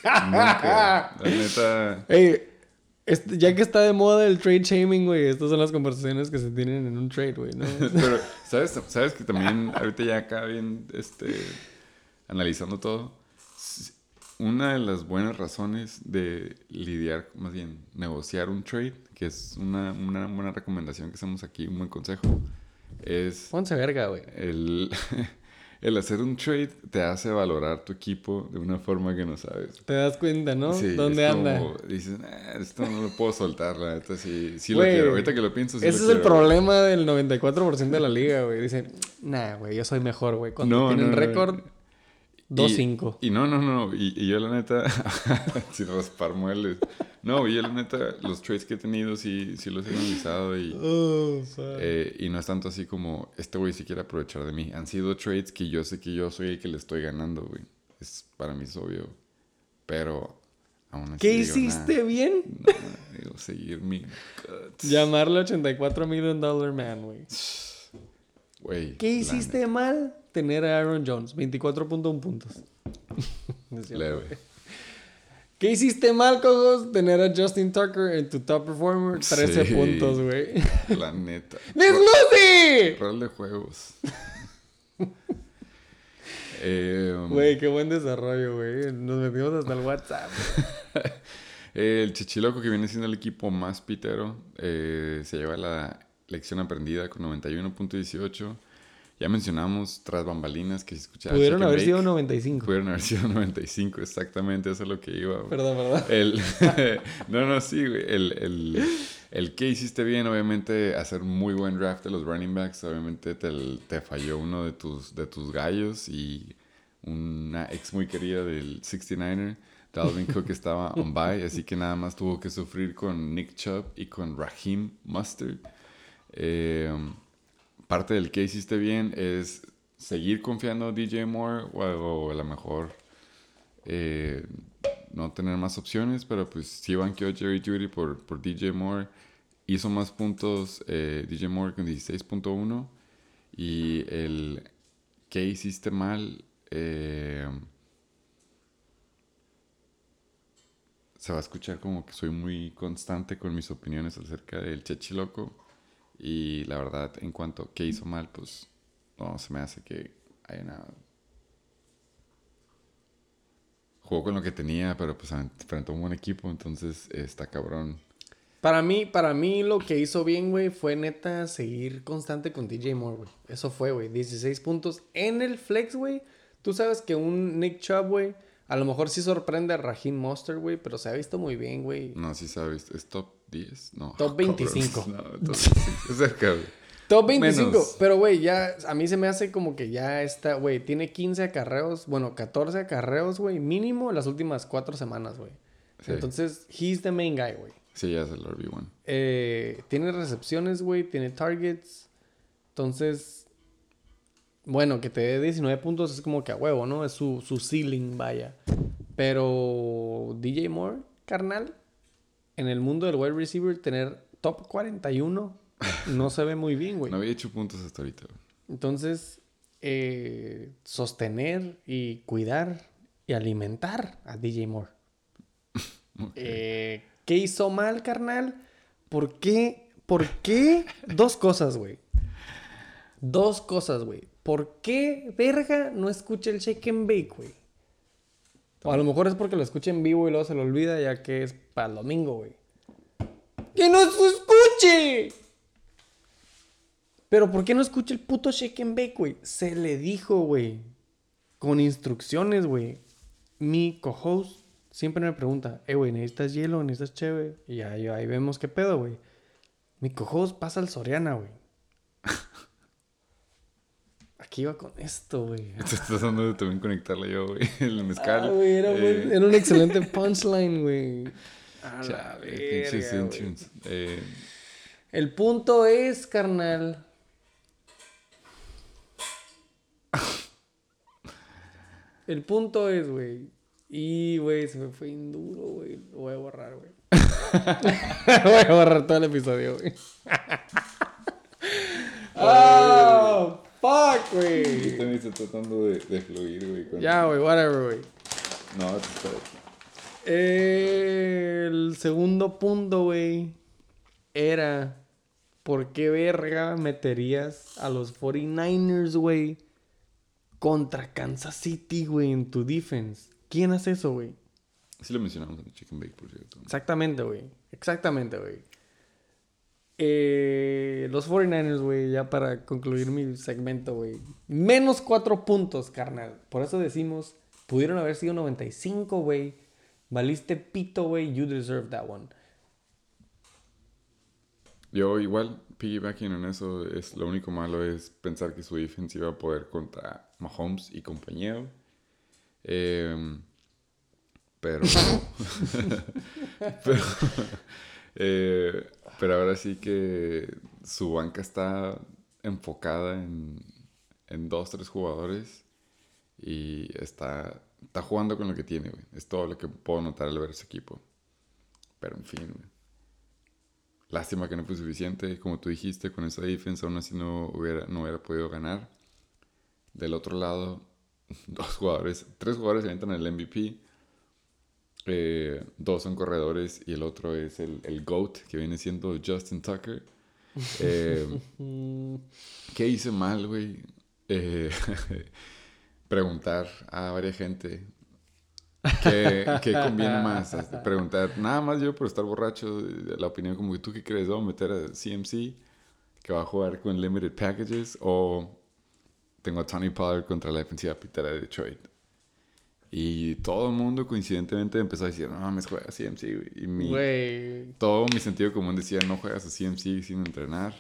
Nunca. La neta. Ey, este- ya que está de moda el trade shaming, güey, estas son las conversaciones que se tienen en un trade, güey, ¿no? Pero, ¿sabes? ¿Sabes que también ahorita ya acá bien, este, analizando todo, una de las buenas razones de lidiar, más bien, negociar un trade, que es una, una buena recomendación que hacemos aquí, un buen consejo, es Pónse verga, güey. el, el hacer un trade te hace valorar tu equipo de una forma que no sabes. Te das cuenta, ¿no? Sí, ¿Dónde es anda? como, dices, "Ah, esto no lo puedo soltar, la neta, sí, sí lo quiero. Ahorita que lo pienso, sí Ese lo es el quiero, güey". problema del 94% de la liga, güey. Dicen, nah, güey, yo soy mejor, güey. Cuando No, tienen no, no. Récord, 2-5. Y, y no, no, no. Y, y yo la neta, sin raspar muebles. No, y yo la neta, los trades que he tenido sí, sí los he analizado y, Oh, eh, y no es tanto así como este güey sí quiere aprovechar de mí. Han sido trades que yo sé que yo soy el que le estoy ganando, güey. Es, para mí es obvio. Pero aún así ¿Qué digo, hiciste nah, bien? nah, digo, seguir mi guts. Llamarle 84 million dollar man, güey. Güey. ¿Qué hiciste mal? Tener a Aaron Jones, 24.1 puntos. Leve. ¿Qué hiciste mal, cojos? Tener a Justin Tucker en tu top performer, 13 Sí. puntos, güey. La neta. ¡Miss Lucy! Rol de juegos. Eh, Güey, qué buen desarrollo, güey. Nos metimos hasta el WhatsApp. el Chichiloco, que viene siendo el equipo más pitero, eh, se lleva la lección aprendida con 91.18. Ya mencionamos tras bambalinas que se escuchaba. Pudieron haber sido Bake. 95. Pudieron haber sido 95, exactamente, eso es lo que iba. güey. Perdón, perdón. El, no, no, sí, güey. El, el, el que hiciste bien, obviamente, hacer muy buen draft de los running backs. Obviamente te, te falló uno de tus, de tus gallos y una ex muy querida del 69er. Dalvin Cook estaba on bye, así que nada más tuvo que sufrir con Nick Chubb y con Raheem Mustard. Eh, parte del que hiciste bien es seguir confiando en DJ Moore o, a lo mejor eh, no tener más opciones, pero pues sí banqueó Jerry Judy por, por DJ Moore. Hizo más puntos eh, DJ Moore con 16.1 y el que hiciste mal eh, se va a escuchar como que soy muy constante con mis opiniones acerca del Chechiloco y la verdad en cuanto a qué hizo mal pues no se me hace que haya nada jugó con lo que tenía, pero pues enfrentó a un buen equipo, entonces está cabrón. Para mí, para mí lo que hizo bien, güey, fue neta seguir constante con DJ Moore, güey. Eso fue, güey. 16 puntos en el flex, güey. Tú sabes que un Nick Chubb, güey, a lo mejor sí sorprende a Raheem Monster, güey, pero se ha visto muy bien, güey. No, sí sabes, es top 10, no. Top cabrón, 25. No, top 25, es cerca, güey. Top 25. Menos. Pero, güey, ya a mí se me hace como que ya está, güey, tiene 15 acarreos, bueno, 14 acarreos, güey, mínimo las últimas cuatro semanas, güey. Sí. Entonces, he's the main guy, güey. Sí, ya es el RB1. Eh, tiene recepciones, güey, tiene targets. Entonces, bueno, que te dé 19 puntos es como que a huevo, ¿no? Es su, su ceiling, vaya. Pero DJ Moore, carnal, en el mundo del wide receiver, tener top 41 no se ve muy bien, güey. No había hecho puntos hasta ahorita, güey. Entonces, eh, sostener y cuidar y alimentar a DJ Moore. Eh, ¿Qué hizo mal, carnal? ¿Por qué? ¿Por qué? Dos cosas, güey. Dos cosas, güey. ¿Por qué, verga, no escucha el shake and bake, güey? O a lo mejor es porque lo escucha en vivo y luego se lo olvida ya que es para el domingo, güey. ¡Que no se escuche! Pero ¿por qué no escucha el puto shake bake, güey? Se le dijo, güey. Con instrucciones, güey. Mi co-host siempre me pregunta, eh, güey, ¿necesitas hielo? ¿Necesitas cheve? Y yo, ahí vemos qué pedo, güey. Mi co-host pasa al Soriana, güey. Aquí iba con esto, güey. Estoy tratando de también conectarle yo, güey. El mezcal. Ah, güey, era, Eh, era un excelente punchline, güey. A pinches. Eh, El punto es, carnal. El punto es, güey. Y, güey, se me fue bien duro, güey. Lo voy a borrar, güey. voy a borrar todo el episodio, güey. ¡Oh! ¡Fuck, yo güey! también estoy tratando de, de fluir, güey. con- Ya, güey, whatever, güey. No, está... El segundo punto, güey, era ¿por qué verga meterías a los 49ers, güey, contra Kansas City, güey, en tu defense? ¿Quién hace eso, güey? Sí lo mencionamos en el Chicken Bake, por cierto. Exactamente, güey. Exactamente, güey. Eh, los 49ers, güey, ya para concluir mi segmento, güey. Menos cuatro puntos, carnal. Por eso decimos, pudieron haber sido 95, güey. Valiste pito, güey. You deserve that one. Yo igual, piggybacking en eso, es, lo único malo es pensar que su defensa iba a poder contra Mahomes y compañía. güey. Em, pero, pero, eh, pero ahora sí que su banca está enfocada en, en dos, tres jugadores y está, está jugando con lo que tiene, güey. Es todo lo que puedo notar al ver ese equipo. Pero en fin, güey. Lástima que no fue suficiente. Como tú dijiste, con esa defensa aún así no hubiera, no hubiera podido ganar. Del otro lado, dos jugadores, tres jugadores entran el MVP. Eh, dos son corredores y el otro es el, el GOAT, que viene siendo Justin Tucker. Eh, ¿Qué hice mal, güey? Eh, preguntar a varias gente ¿Qué, ¿Qué, conviene más? Preguntar, nada más yo por estar borracho, la opinión como que tú qué crees, ¿Vamos a meter a CMC que va a jugar con limited packages o tengo a Tony Pollard contra la defensiva pitera de Detroit. Y todo el mundo coincidentemente empezó a decir, no mames, juega a CMC. Y mi, todo mi sentido común decía, no juegas a CMC sin entrenar.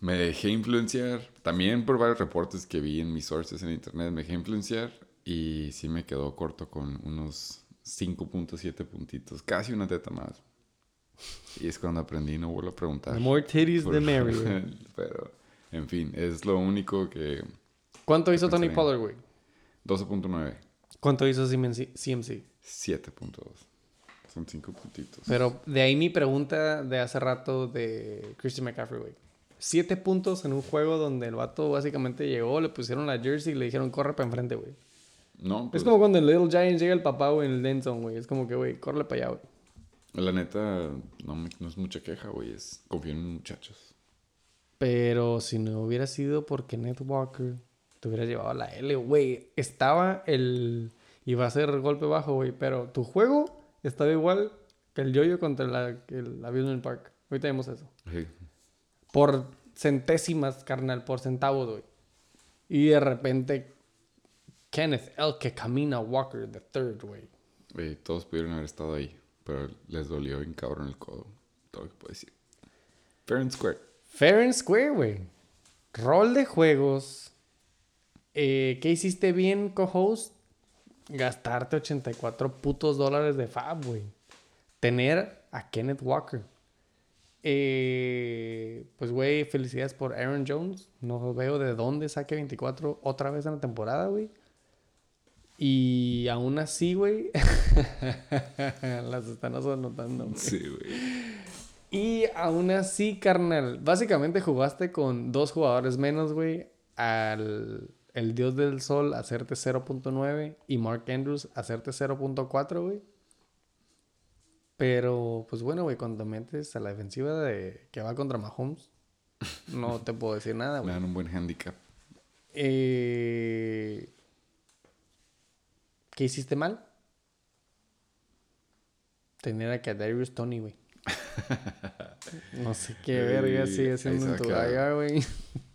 Me dejé influenciar, también por varios reportes que vi en mis sources en internet, me dejé influenciar y sí me quedó corto con unos 5.7 puntitos, casi una teta más. Y es cuando aprendí, no vuelvo a preguntar. more titties the merrier. Pero, en fin, es lo único que... ¿Cuánto hizo Tony Pollard, güey? 12.9. ¿Cuánto hizo CMC? 7.2. Son 5 puntitos. Pero de ahí mi pregunta de hace rato de Christian McCaffrey, güey. Siete puntos en un juego donde el vato básicamente llegó, le pusieron la jersey y le dijeron corre para enfrente, güey. No, Es pues, como cuando en Little Giants llega el papá, güey, en el Denson, güey. Es como que, güey, córrele para allá, güey. La neta, no, no es mucha queja, güey. Es confío en muchachos. Pero si no hubiera sido por Kenneth Walker, te hubiera llevado a la L, güey. Estaba el... Iba a ser golpe bajo, güey. Pero tu juego estaba igual que el yoyo contra la, el Amusement Park. Ahorita vemos eso. Sí. Por centésimas, carnal. Por centavos, güey. Y de repente... Kenneth El que camina Walker the third, güey. Güey, todos pudieron haber estado ahí, pero les dolió bien cabrón el codo. Todo lo que puedo decir. Fair and square. Fair and square, güey. Rol de juegos. Eh, ¿Qué hiciste bien, co-host? Gastarte 84 putos dólares de fab, güey. Tener a Kenneth Walker. Eh, pues, güey, felicidades por Aaron Jones. No veo de dónde saque 24 otra vez en la temporada, güey. Y aún así, güey. las están anotando. Sí, güey. Y aún así, carnal, básicamente jugaste con dos jugadores menos, güey. Al el Dios del Sol hacerte 0.9 y Mark Andrews hacerte 0.4, güey. Pero, pues bueno, güey, cuando metes a la defensiva de que va contra Mahomes, no te puedo decir nada, Me güey. dan un buen handicap. Eh, ¿Qué hiciste mal? Tener a Kadarius Tony, güey. No sé qué verga sigue haciendo en tu güey.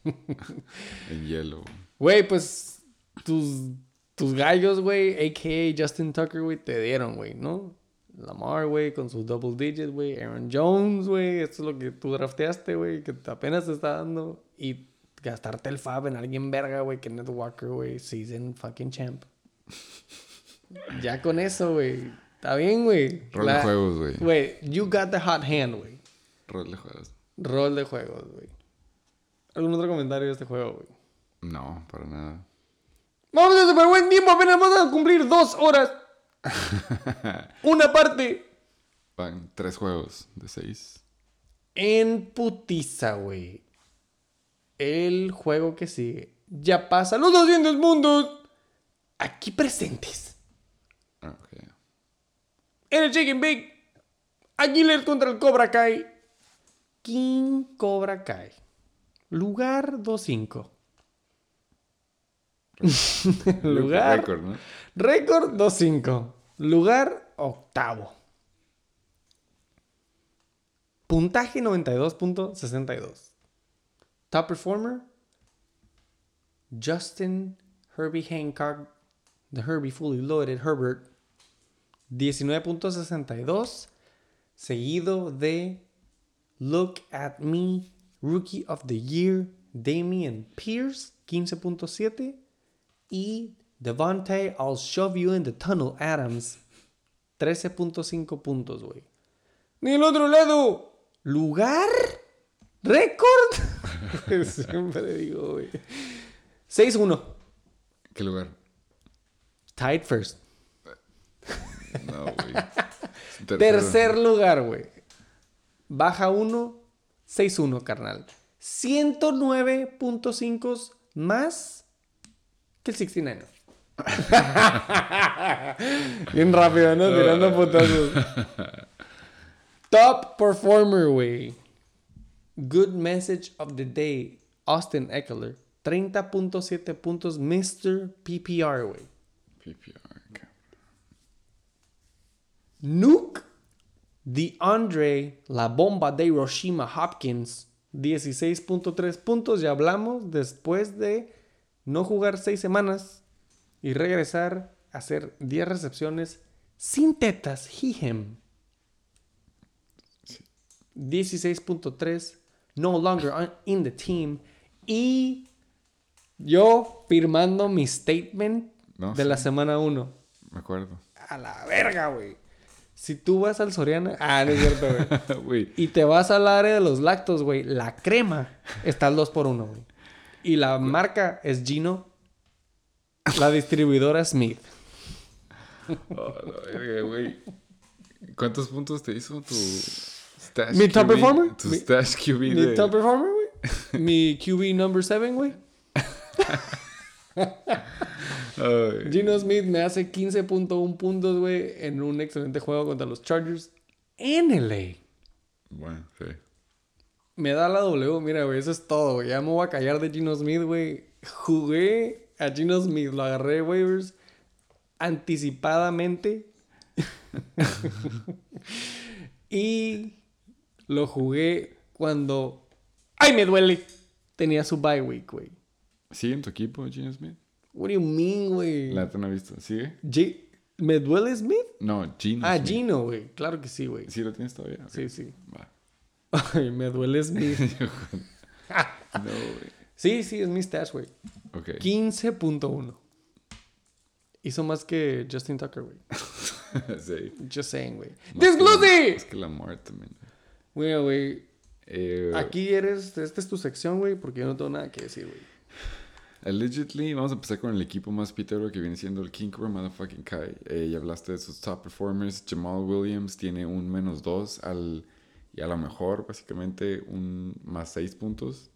En hielo. Güey, pues tus, tus gallos, güey, a.k.a. Justin Tucker, güey, te dieron, güey, ¿no? Lamar, güey, con sus double digits, güey. Aaron Jones, güey. Esto es lo que tú drafteaste, güey, que apenas te está dando. Y gastarte el fab en alguien verga, güey, que Ned Walker, güey, season fucking champ. ya con eso, güey. Está bien, güey. Rol de juegos, güey. Güey, you got the hot hand, güey. Rol de juegos. Rol de juegos, güey. ¿Algún otro comentario de este juego, güey? No, para nada. Vamos a super buen tiempo, apenas vamos a cumplir dos horas. Una parte Van tres juegos de seis. en putiza, güey. El juego que sigue. Ya pasa los 200 mundos. Aquí presentes. Ah, ok. En el Chicken Big. Aguilar contra el Cobra Kai. King Cobra Kai. Lugar 2-5. Lugar. Récord, ¿no? Récord 2-5. Lugar octavo. Puntaje 92.62. Top performer. Justin Herbie Hancock. The Herbie Fully Loaded Herbert. 19.62. Seguido de Look at Me. Rookie of the Year. Damian Pierce. 15.7. Y Devontae, I'll shove you in the tunnel, Adams. 13.5 puntos, güey. Ni el otro lado. ¿Lugar? ¿Récord? Siempre digo, güey. 6-1. ¿Qué lugar? Tied first. No, güey. Tercero. Tercer lugar, güey. Baja 1, 6-1, carnal. 109.5 más que el 69. Bien rápido, ¿no? Tirando putazos. Top performer, güey. Good message of the day. Austin Eckler. 30.7 puntos, Mr. PPR, güey. PPR, cabrón. Nuke, DeAndre, la bomba de Hiroshima Hopkins, 16.3 puntos. Ya hablamos después de no jugar 6 semanas y regresar a hacer 10 recepciones sin tetas. He, him. 16.3. No longer on- in the team. Y yo firmando mi statement No, de sí. la semana 1. Me acuerdo. A la verga, güey. Si tú vas al Soriana. Ah, no es cierto, güey. Güey. Y te vas al área de los lactos, güey. La crema está al 2 por 1 güey. Y la marca es Gino. La distribuidora Smith. Oh, güey. ¿Cuántos puntos te hizo tu stash ¿Mi top performer? Tu Mi- stash QB Mi de... top performer, güey. Mi QB number 7, güey. Gino Smith me hace 15.1 puntos, güey. En un excelente juego contra los Chargers. En LA. bueno, sí. Me da la W, mira, güey, eso es todo, güey. Ya me voy a callar de Gino Smith, güey. Jugué a Gino Smith, lo agarré de waivers anticipadamente. y lo jugué cuando. ¡Ay, me duele! Tenía su bye week, güey. ¿Sigue en tu equipo, Gino Smith? What do you mean, güey? La no he visto. ¿Sigue? G- ¿Me duele Smith? No, Gino Ah, Smith. Gino, güey. Claro que sí, güey. ¿Sí lo tienes todavía? Sí, sí. Va. Ay, me duele Smith. no, güey. sí, sí, es mi stash, güey. Ok. 15.1. Hizo más que Justin Tucker, güey. sí. Just saying, güey. ¡Disclose! Es que la muerte, también. Güey, güey. Eh, Aquí eres. Esta es tu sección, güey, porque yo no tengo nada que decir, güey. Allegedly, vamos a empezar con el equipo más pitero que viene siendo el King Cobra Motherfucking Kai. Eh, ya hablaste de sus top performers. Jamal Williams tiene un menos 2 al, y a lo mejor básicamente un más 6 puntos.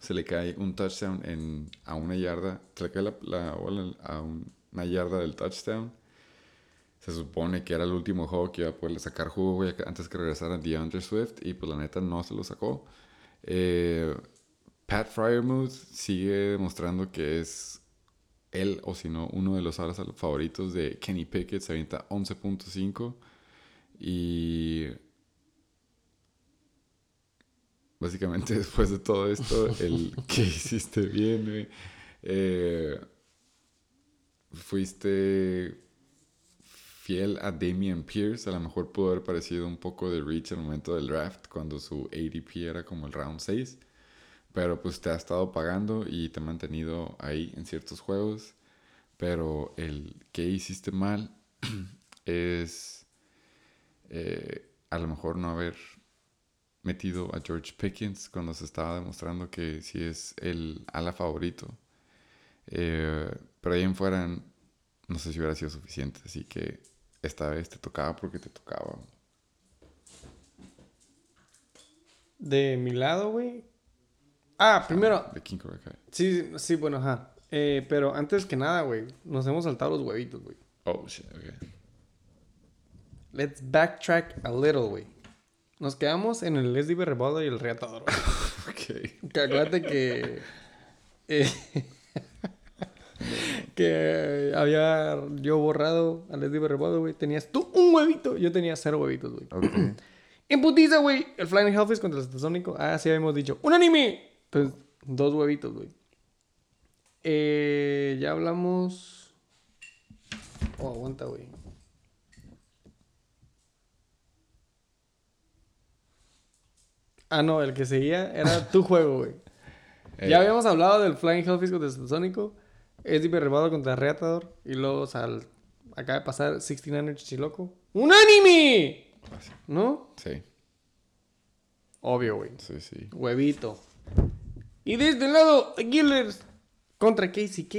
Se le cae un touchdown en, a una yarda. Se le cae la, la bola a un- una yarda del touchdown. Se supone que era el último juego que iba a poder sacar jugo güey, antes que regresara DeAndre Swift. Y pues la neta no se lo sacó. Eh, Pat Fryermuth sigue demostrando que es él, o si no, uno de los favoritos de Kenny Pickett. Se avienta 11.5. Y. Básicamente, después de todo esto, el que hiciste bien, güey. Eh, fuiste fiel a Damian Pierce. A lo mejor pudo haber parecido un poco de reach al momento del draft, cuando su ADP era como el round 6. Pero pues te ha estado pagando y te ha mantenido ahí en ciertos juegos. Pero el que hiciste mal es eh, a lo mejor no haber metido a George Pickens cuando se estaba demostrando que sí es el ala favorito. Eh, pero ahí en fuera no sé si hubiera sido suficiente. Así que esta vez te tocaba porque te tocaba. De mi lado, güey. Ah, primero. De King. Sí, sí, bueno, ajá. Eh, pero antes que nada, güey. Nos hemos saltado los huevitos, güey. Oh, shit, ok. Let's backtrack a little, güey. Nos quedamos en el Leslie Berreboda y el Reatador. Ok. Que acuérdate que. eh, que había yo borrado a Leslie Berreboda, güey. Tenías tú un huevito. Yo tenía cero huevitos, güey. Ok. En putiza, güey. El Flying Hellfish contra el Satasónico. Ah, sí, habíamos dicho. ¡Un anime! Entonces, dos huevitos, güey. Eh, ya hablamos. Oh, aguanta, güey. Ah, no, el que seguía era tu juego, güey. Eh, Ya habíamos hablado del Flying Hellfish contra el Satasónico. Es derribado contra Reatador. Y luego sal, acaba de pasar 69 Chichiloco. ¡Un anime! ¿No? Sí, Obvio, güey. sí, sí. Huevito. Y de este lado, Aguilers contra KCK.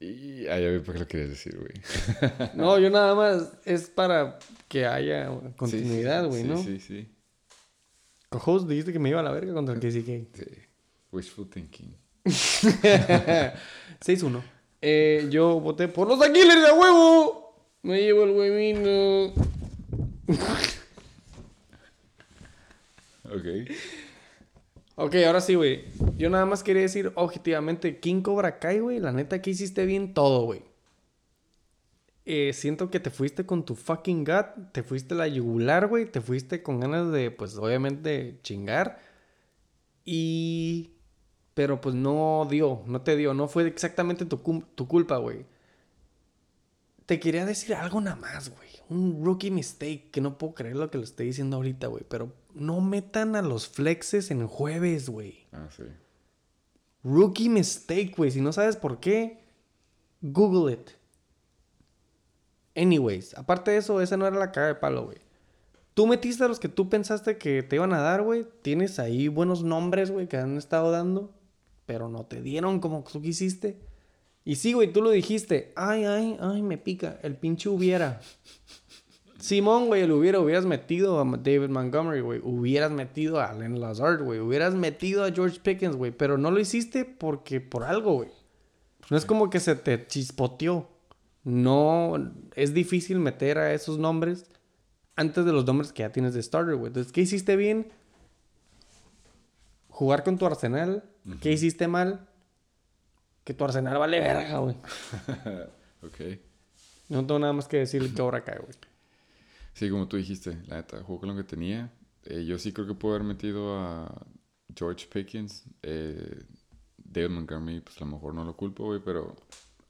Y ah, ya vi por qué lo querías decir, güey. No, yo nada más es para que haya continuidad, Sí, güey, sí, ¿no? Sí, sí, Cojos, dijiste que me iba a la verga contra el KCK. sí. Wishful thinking. 6-1. Eh, yo voté por los Aguilers de huevo. Me llevo el huevino. Ok. Ok, ahora sí, güey. Yo nada más quería decir objetivamente, King Cobra Kai, güey. La neta que hiciste bien todo, güey. Eh, siento que te fuiste con tu fucking gut. Te fuiste la yugular, güey. Te fuiste con ganas de, pues, obviamente, chingar. Y... Pero pues no dio, no te dio. No fue exactamente tu, tu culpa, güey. Te quería decir algo nada más, güey. Un rookie mistake que no puedo creer lo que lo estoy diciendo ahorita, güey. Pero no metan a los flexes en jueves, güey. Ah, sí. Rookie mistake, güey. Si no sabes por qué, Google it. Anyways, aparte de eso, esa no era la cara de palo, güey. Tú metiste a los que tú pensaste que te iban a dar, güey. Tienes ahí buenos nombres, güey, que han estado dando. Pero no te dieron como tú quisiste. Y sí, güey, tú lo dijiste. Ay, ay, ay, me pica. El pinche hubiera. Simón, güey, el hubiera, hubieras metido a David Montgomery, güey. Hubieras metido a Allen Lazard, güey. Hubieras metido a George Pickens, güey. Pero no lo hiciste porque por algo, güey. No es como que se te chispoteó. No, es difícil meter a esos nombres antes de los nombres que ya tienes de starter, güey. Entonces, ¿qué hiciste bien? Jugar con tu arsenal. ¿Qué hiciste mal? Que tu arsenal vale verga, güey. ok. No tengo nada más que decir que ahora cae, güey. Sí, como tú dijiste, la neta, jugó con lo que tenía. Eh, yo sí creo que puedo haber metido a George Pickens. Eh, David Montgomery, pues a lo mejor no lo culpo, güey, pero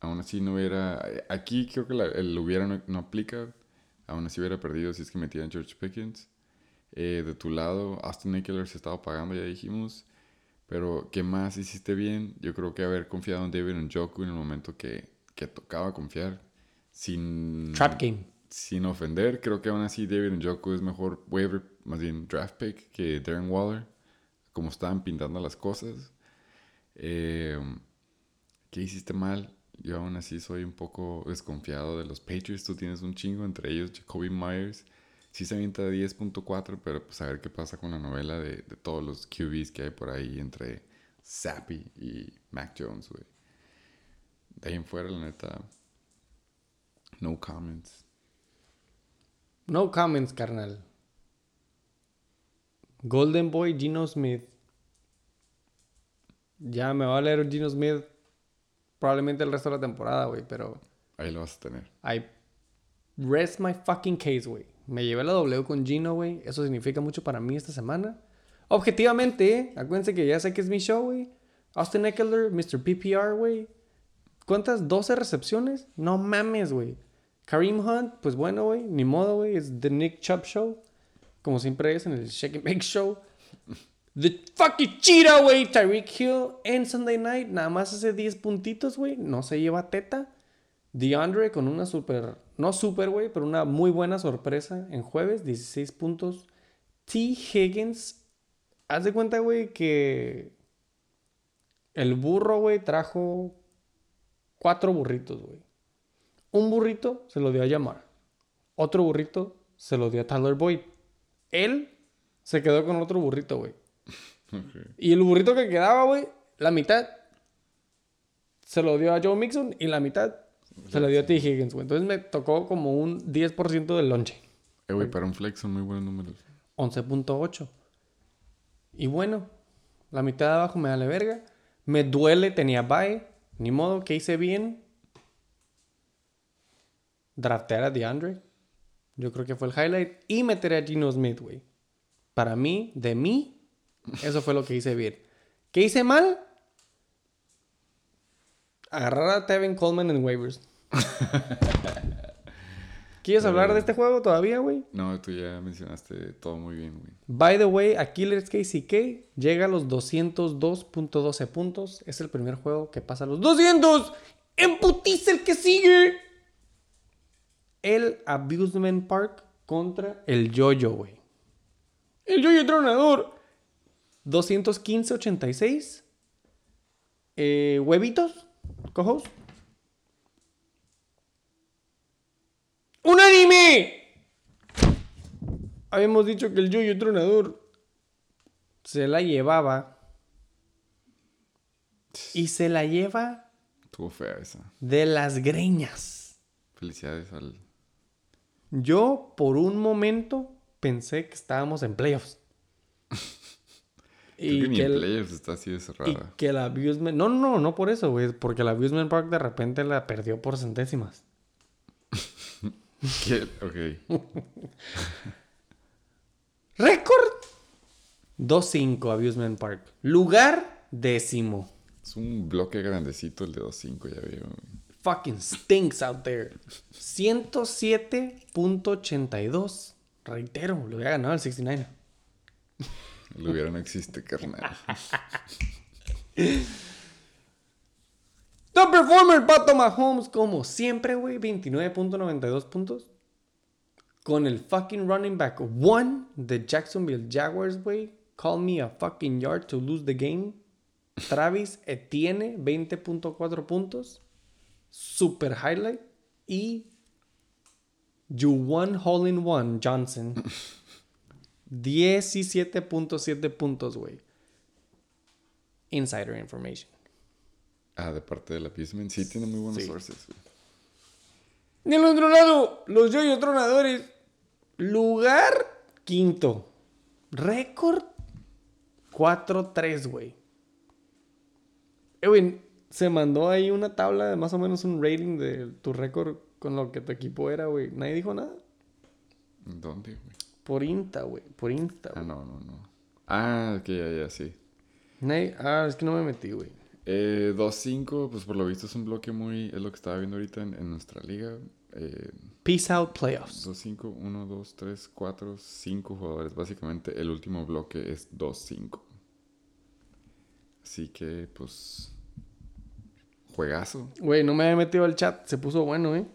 aún así no hubiera... Aquí creo que la- el hubiera no, no aplica. Aún así hubiera perdido si es que metía a George Pickens. Eh, de tu lado, Austin Eckler se estaba pagando, ya dijimos. Pero, ¿qué más hiciste bien? Yo creo que haber confiado en David Njoku en el momento que, que tocaba confiar. Sin... Trap game. Sin ofender, creo que aún así David Njoku es mejor waiver, más bien draft pick que Darren Waller. Como estaban pintando las cosas. Eh, ¿Qué hiciste mal? Yo aún así soy un poco desconfiado de los Patriots. Tú tienes un chingo, entre ellos Jacoby Myers. Sí se avienta 10.4, pero pues a ver qué pasa con la novela de, de todos los QBs que hay por ahí entre Sappy y Mac Jones, güey. De ahí en fuera, la neta, no comments. No comments, carnal. Golden Boy Gino Smith. Ya me va a leer Gino Smith probablemente el resto de la temporada, güey, pero Ahí lo vas a tener. I rest my fucking case, güey. Me llevé la W con Gino, güey. Eso significa mucho para mí esta semana. Objetivamente, ¿eh? acuérdense que ya sé que es mi show, güey. Austin Eckler, Mr. PPR, güey. ¿Cuántas? ¿12 recepciones? No mames, güey. Kareem Hunt, pues bueno, güey. Ni modo, güey. Es The Nick Chubb Show. Como siempre es en el Shake and Bake Show. The fucking cheetah, güey. Tyreek Hill en Sunday Night. Nada más hace 10 puntitos, güey. No se lleva teta. DeAndre con una super, no super, güey, pero una muy buena sorpresa en jueves, 16 puntos. T. Higgins, haz de cuenta, güey, que el burro, güey, trajo cuatro burritos, güey. Un burrito se lo dio a llamar. Otro burrito se lo dio a Tyler Boyd. Él se quedó con otro burrito, güey. Y el burrito que quedaba, güey, la mitad se lo dio a Joe Mixon y la mitad se lo dio a T. Higgins, güey. Entonces me tocó como un 10% del lonche. Eh, güey, para un flex son muy buenos números. 11.8. Y bueno, la mitad de abajo me da verga. Me duele, tenía bye. Ni modo, que hice bien. Draftear a DeAndre. Yo creo que fue el highlight. Y meter a Gino Smith, güey. Para mí, de mí, eso fue lo que hice bien. ¿Qué hice mal? Agarrar a Tevin Coleman en waivers. ¿Quieres hablar de este juego todavía, güey? No, tú ya mencionaste todo muy bien, güey. By the way, a Killers KCK llega a los 202.12 puntos. Es el primer juego que pasa a los 200. ¡Emputiza el que sigue! El Abusement Park contra el Yoyo, güey. El Yoyo tronador. 215.86. Eh, huevitos, cojos. ¡Unánime! Habíamos dicho que el Yoyo tronador se la llevaba. Y se la lleva Estuvo fea esa. de las greñas. Felicidades al. Yo por un momento pensé que estábamos en playoffs. Creo que ni que en el, playoffs está así de y cerrada. que el Abusement... No, no, no por eso, güey. Porque el Abusement Park de repente la perdió por centésimas. ¿Qué? Ok. Récord 2-5 Abusement Park. Lugar décimo. Es un bloque grandecito el de 2.5, ya veo. Fucking stinks out there. 107.82. Reitero, le hubiera ganado el 69. El hubiera no existe, carnal. Top performer, Pato Mahomes, como siempre, güey. 29.92 puntos. Con el fucking running back one de Jacksonville Jaguars, güey. Call me a fucking yard to lose the game. Travis Etienne, 20.4 puntos. Super highlight. Y Juwan Hole in One Johnson. 17.7 puntos, güey. Insider information. Ah, de parte del Appeasement. Sí, tiene muy buenos Sí. sources. güey. Del otro lado, los yoyos tronadores. Lugar quinto. Récord 4-3, güey. Güey, se mandó ahí una tabla de más o menos un rating de tu récord con lo que tu equipo era, güey. Nadie dijo nada. ¿Dónde, güey? Por Insta, güey. Por Insta, Ah, güey. no, no, no. Ah, ok, ya, ya, sí. Nadie- Ah, es que no me metí, güey. Eh, 2-5, pues por lo visto es un bloque muy. Es lo que estaba viendo ahorita en, en nuestra liga. Eh, Peace out playoffs. 2-5, 1, 2, 3, 4, 5 jugadores. Básicamente el último bloque es 2-5. Así que, pues. Juegazo. Güey, no me había metido al chat. Se puso bueno, ¿eh?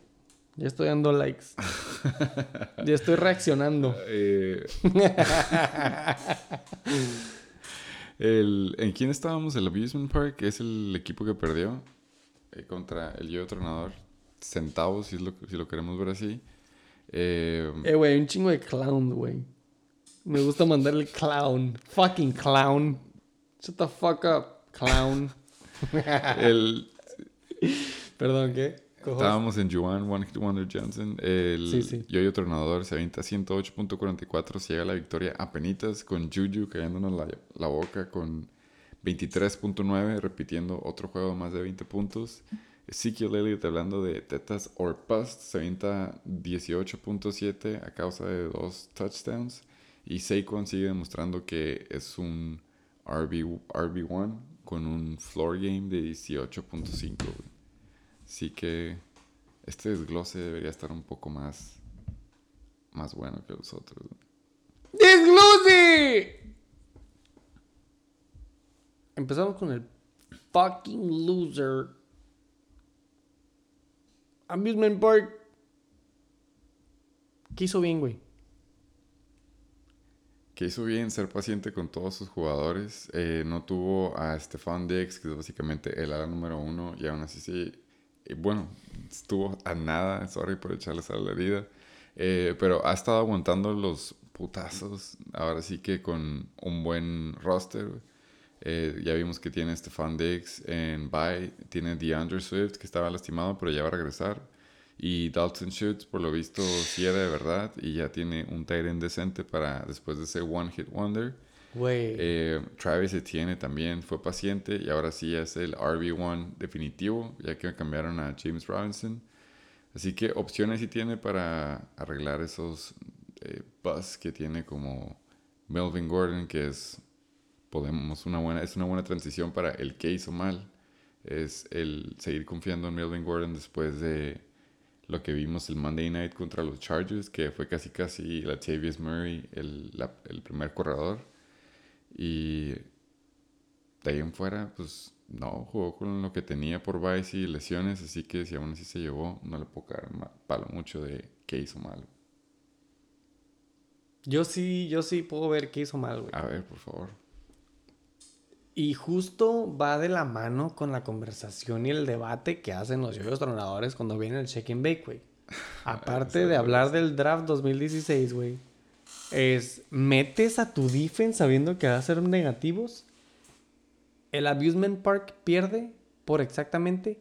Ya estoy dando likes. ya estoy reaccionando. Eh, el, ¿En quién estábamos? El Abusement Park es el equipo que perdió eh, contra el Yo Tronador. Centavos, si, es lo, si lo queremos ver así. Eh, Eh, güey, un chingo de clown, güey. Me gusta mandar el clown. Fucking clown. Shut the fuck up, clown. el, Perdón, ¿qué? Estábamos en Juan Wonder Johnson. El Sí, sí. Yo-Yo Tronador se avienta 108.44. Se llega a la victoria a penitas con Juju cayéndonos la, la boca con 23.9. Repitiendo otro juego más de 20 puntos. Ezekiel Elliott hablando de tetas or bust, se avienta 18.7 a causa de dos touchdowns. Y Saquon sigue demostrando que es un RB, RB1 con un floor game de 18.5. Así que este desglose debería estar un poco más, más bueno que los otros. ¡Desglose! Empezamos con el fucking loser. Amusement Park. ¿Qué hizo bien, güey? Que hizo bien ser paciente con todos sus jugadores. Eh, no tuvo a Stefan Diggs, que es básicamente el ala número uno. Y aún así sí. Bueno, estuvo a nada. Sorry por echarles a la herida. eh, pero ha estado aguantando los putazos. Ahora sí que con un buen roster. Eh, ya vimos que tiene Stefan Diggs en bye. Tiene DeAndre Swift, que estaba lastimado, pero ya va a regresar. Y Dalton Schultz, por lo visto, sí era de verdad. Y ya tiene un end decente para después de ese One Hit Wonder. Güey. Eh, Travis Etienne también fue paciente y ahora sí es el RB1 definitivo, ya que cambiaron a James Robinson. Así que opciones sí tiene para arreglar esos eh, buzz que tiene como Melvin Gordon, que es podemos una buena es una buena transición para el que hizo mal. Es el seguir confiando en Melvin Gordon después de lo que vimos el Monday Night contra los Chargers, que fue casi casi Latavius Murray el, la- el primer corredor. Y de ahí en fuera, pues No, jugó con lo que tenía por Vice y lesiones, así que si aún así se llevó, no le puedo caer palo mucho de qué hizo mal. Yo sí, yo sí puedo ver qué hizo mal, güey. A ver, por favor. Y justo va de la mano con la conversación y el debate que hacen los yoyos tronadores cuando viene el check and bake, güey. Aparte de hablar del draft 2016, güey. Es, metes a tu defense sabiendo que va a ser negativos. El Abusement Park pierde por exactamente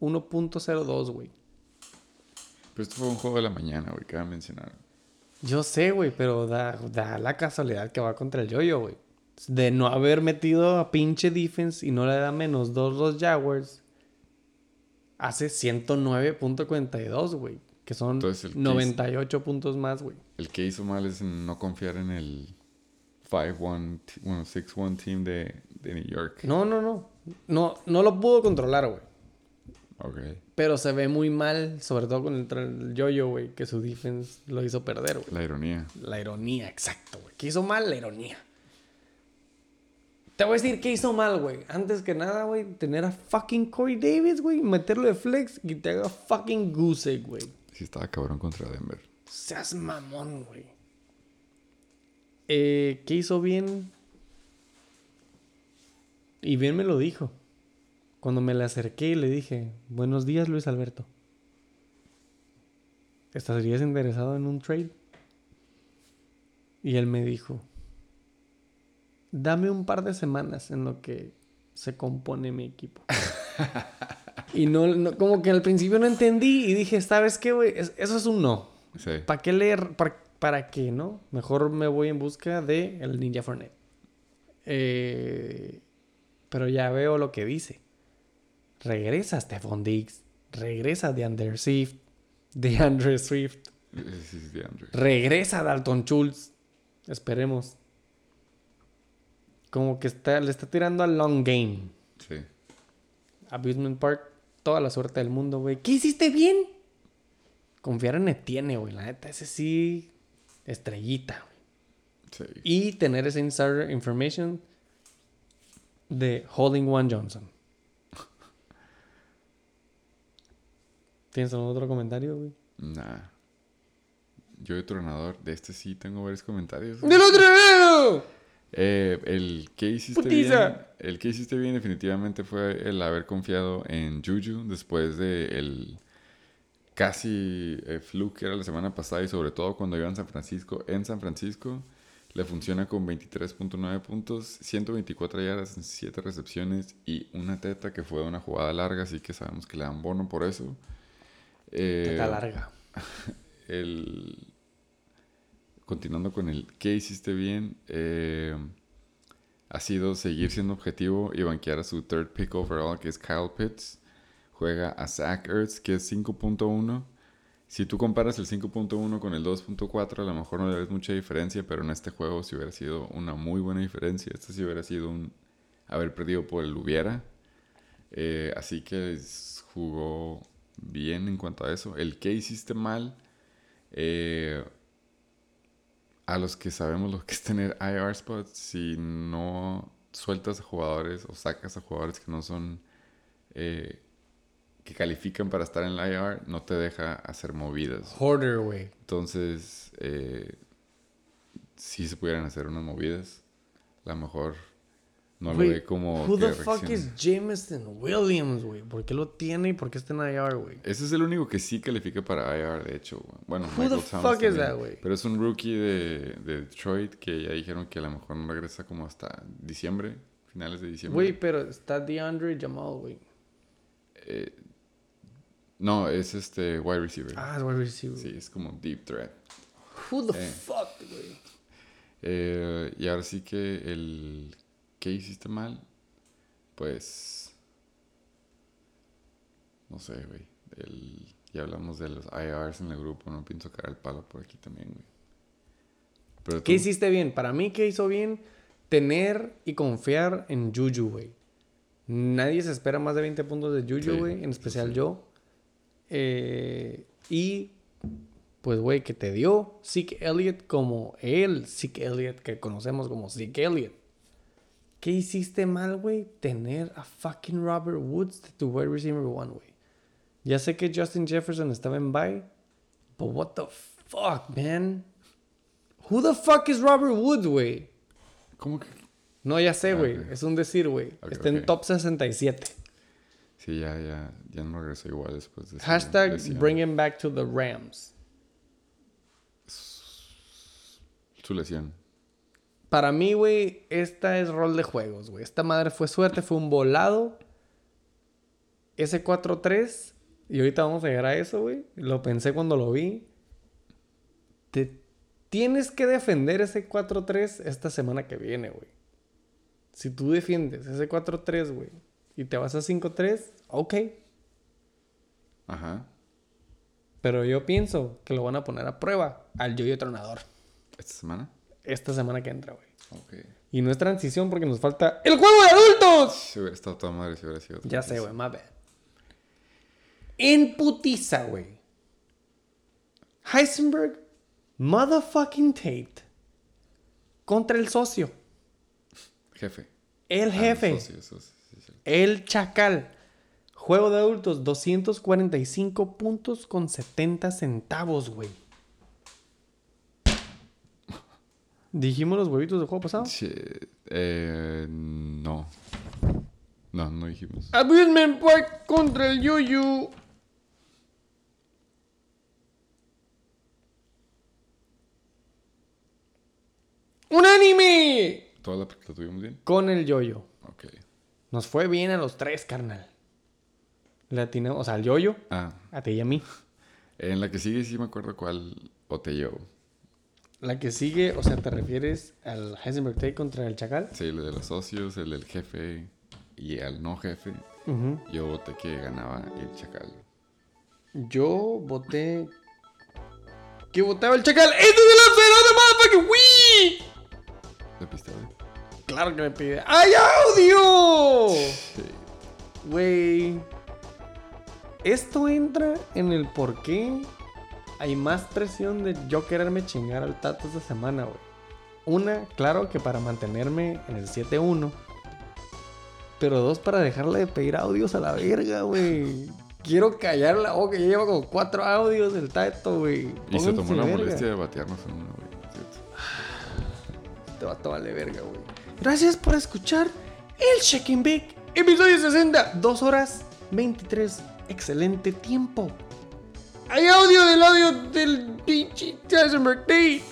1.02, güey. Pero esto fue un juego de la mañana, güey, que a mencionar. Yo sé, güey, pero da, da la casualidad que va contra el yoyo, güey. De no haber metido a pinche defense y no le da menos dos los Jaguars. Hace 109.42, güey. Que son Entonces, el case- 98 puntos más, güey. El que hizo mal es no confiar en el 5-1, t- bueno, 6-1 team de, de New York. No, no, no. No, no lo pudo controlar, güey. Ok. Pero se ve muy mal, sobre todo con el, yoyo, güey, que su defense lo hizo perder, güey. La ironía. La ironía, exacto, güey. ¿Qué hizo mal? La ironía. Te voy a decir qué hizo mal, güey. Antes que nada, güey, tener a fucking Corey Davis, güey, meterlo de flex y te haga fucking goose güey. Sí estaba cabrón contra Denver. Seas mamón, güey. Eh, ¿Qué hizo bien? Y bien me lo dijo. Cuando me le acerqué y le dije, buenos días, Luis Alberto. ¿Estarías interesado en un trade? Y él me dijo, dame un par de semanas en lo que se compone mi equipo. y no, no- como que al principio no entendí y dije, ¿sabes qué, güey? Es- Eso es un no. Sí. ¿Para qué leer? ¿Para, para qué, no? Mejor me voy en busca de el Ninja Fortnite. Eh, pero ya veo lo que dice. Regresa Stephon Diggs. Regresa Swift. DeAndre Swift. De Andrew. Regresa Dalton Schultz. Esperemos. Como que está, le está tirando al long game. Sí. Abusement Park, toda la suerte del mundo, güey. ¿Qué hiciste bien? Confiar en Etienne, güey. La neta, ese sí, estrellita, güey. Sí. Y tener esa insider information de Holding One Johnson. ¿Tienes algún otro comentario, güey? Nah. Yo de tronador, de este sí tengo varios comentarios. ¡Del otro lado! Eh, el que hiciste Putiza. bien, el que hiciste bien definitivamente fue el haber confiado en Juju después de el casi eh, fluke que era la semana pasada y sobre todo cuando iba en San Francisco. En San Francisco le funciona con 23.9 puntos, 124 yardas en 7 recepciones y una teta que fue una jugada larga, así que sabemos que le dan bono por eso. Eh, Teta larga. el continuando con el qué hiciste bien eh, ha sido seguir siendo objetivo y banquear a su third pick overall que es Kyle Pitts. Juega a Zach Ertz que es 5.1 si tú comparas el 5.1 con el 2.4 a lo mejor no le ves mucha diferencia pero en este juego sí hubiera sido una muy buena diferencia. Este sí hubiera sido un haber perdido por el hubiera. Eh, así que jugó bien en cuanto a eso. El que hiciste mal eh, a los que sabemos lo que es tener IR spots, si no sueltas a jugadores o sacas a jugadores que no son eh, que califican para estar en la IR, no te deja hacer movidas. Hoarder, güey. Entonces, eh, si se pudieran hacer unas movidas, a lo mejor no lo ve como. Who the fuck is Jameson Williams, güey? ¿Por qué lo tiene y por qué está en IR, güey? Ese es el único que sí califica para IR, de hecho. güey. Bueno, Who the Thomas fuck is that, güey? Pero es un rookie de, de Detroit que ya dijeron que a lo mejor no regresa como hasta diciembre, finales de diciembre. Güey, pero está DeAndre Jamal, güey. Eh, no, es este wide receiver. Ah, es wide receiver. Sí, es como deep threat. Who the Eh. fuck, güey? Eh, y ahora sí que el que hiciste mal, pues no sé, güey. El- ya hablamos de los IRs en el grupo, no pienso caer el palo por aquí también, güey. Pero ¿Qué tú- hiciste bien? Para mí, ¿qué hizo bien? Tener y confiar en Juju, güey. Nadie se espera más de 20 puntos de Juju, Sí, güey. En especial sí. yo. Eh, y, pues, güey, que te dio Zeke Elliott como el Zeke Elliott que conocemos como Zeke Elliott. ¿Qué hiciste mal, güey? Tener a fucking Robert Woods de tu wide receiver one, güey. Ya sé que Justin Jefferson estaba en bye, but what the fuck, man? Who the fuck is Robert Woods, güey? ¿Cómo que? No, ya sé, Ah, güey. Es un decir, güey. Está en top 67. Sí, ya, ya, ya no regresó igual después de Hashtag bring him back to the Rams. Su lesión. Para mí, güey, esta es rol de juegos, güey. Esta madre fue suerte, fue un volado. Ese 4-3, y ahorita vamos a llegar a eso, güey. Lo pensé cuando lo vi. Te tienes que defender ese 4-3 esta semana que viene, güey. Si tú defiendes ese 4-3, güey, y te vas a 5-3, ok. Ajá. Pero yo pienso que lo van a poner a prueba al yo-yo tronador ¿Esta semana? Esta semana que entra, güey. Y no es transición porque nos falta el juego de adultos. Si hubiera estado toda madre, si hubiera sido. Ya sé, güey, my bad. En putiza, güey. Heisenberg, motherfucking Tate. Contra el socio. Jefe. El Ah, jefe. socio, socio, sí. El chacal. Juego de adultos, 245 puntos con 70 centavos, güey. ¿Dijimos los huevitos del juego pasado? Sí, eh, no. No, no dijimos. Amusement Park contra el Yuyu. ¡Unánime! ¿Toda la, la tuvimos bien? Con el yoyo. Ok. Nos fue bien a los tres, carnal. Le atinamos, o sea, al yoyo, Ah, a ti y a mí. en la que sigue sí me acuerdo cuál boté yo. La que sigue, o sea, ¿te refieres al Heisenberg Tate contra el Chacal? Sí, el de los socios, el del jefe y al no jefe. Yo voté que ganaba el chacal. Yo voté. Que votaba el Chacal. ¡Este es el motherfucking week! ¿Le piste güey? Claro que me pide. ¡Ay, audio! Sí. Güey. Esto entra en el por qué hay más presión de yo quererme chingar al Tato esta semana, güey. Una, claro que para mantenerme en el 7-1. Pero dos, para dejarle de pedir audios a la verga, güey. Quiero callar la boca. Ya lleva como cuatro audios del Tato, güey. Y se tomó la verga. molestia de batearnos en uno, güey. Te va a tomarle verga, güey. Gracias por escuchar el and Bake, episodio 60. Dos horas 23. Excelente tiempo. Hay audio del audio del pinche Heisenberg Tate.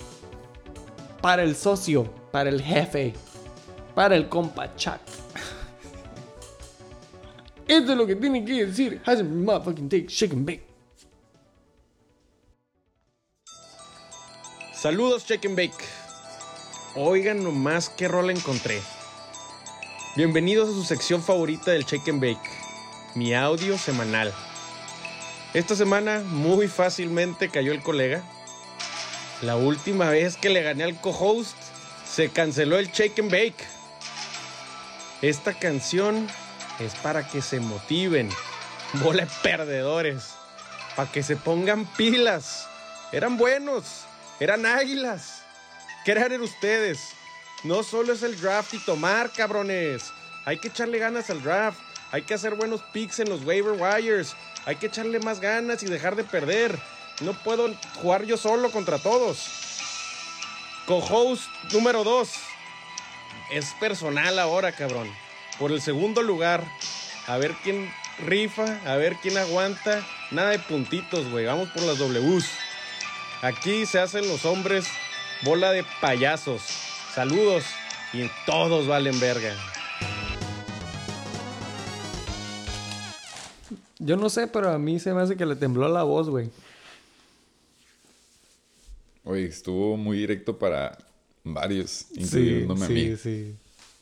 Para el socio, para el jefe, para el compa chat. Esto es lo que tiene que decir Heisenberg motherfucking Tate, Check and Bake. Saludos, Check and Bake. Oigan nomás qué rol encontré. Bienvenidos a su sección favorita del Check and Bake, mi audio semanal. Esta semana muy fácilmente cayó el colega. La última vez que le gané al co-host, se canceló el Check and Bake. Esta canción es para que se motiven, bola de perdedores, para que se pongan pilas. Eran buenos, eran águilas. ¿Qué eran ustedes? No solo es el draft y tomar, cabrones. Hay que echarle ganas al draft. Hay que hacer buenos picks en los waiver wires. Hay que echarle más ganas y dejar de perder. No puedo jugar yo solo contra todos. Co-host número 2. Es personal ahora, cabrón. Por el segundo lugar. A ver quién rifa, a ver quién aguanta. Nada de puntitos, güey. Vamos por las Ws. Aquí se hacen los hombres bola de payasos. Saludos y todos valen verga. Yo no sé, pero a mí se me hace que le tembló la voz, güey. Oye, estuvo muy directo para varios, incluyéndome a mí. sí.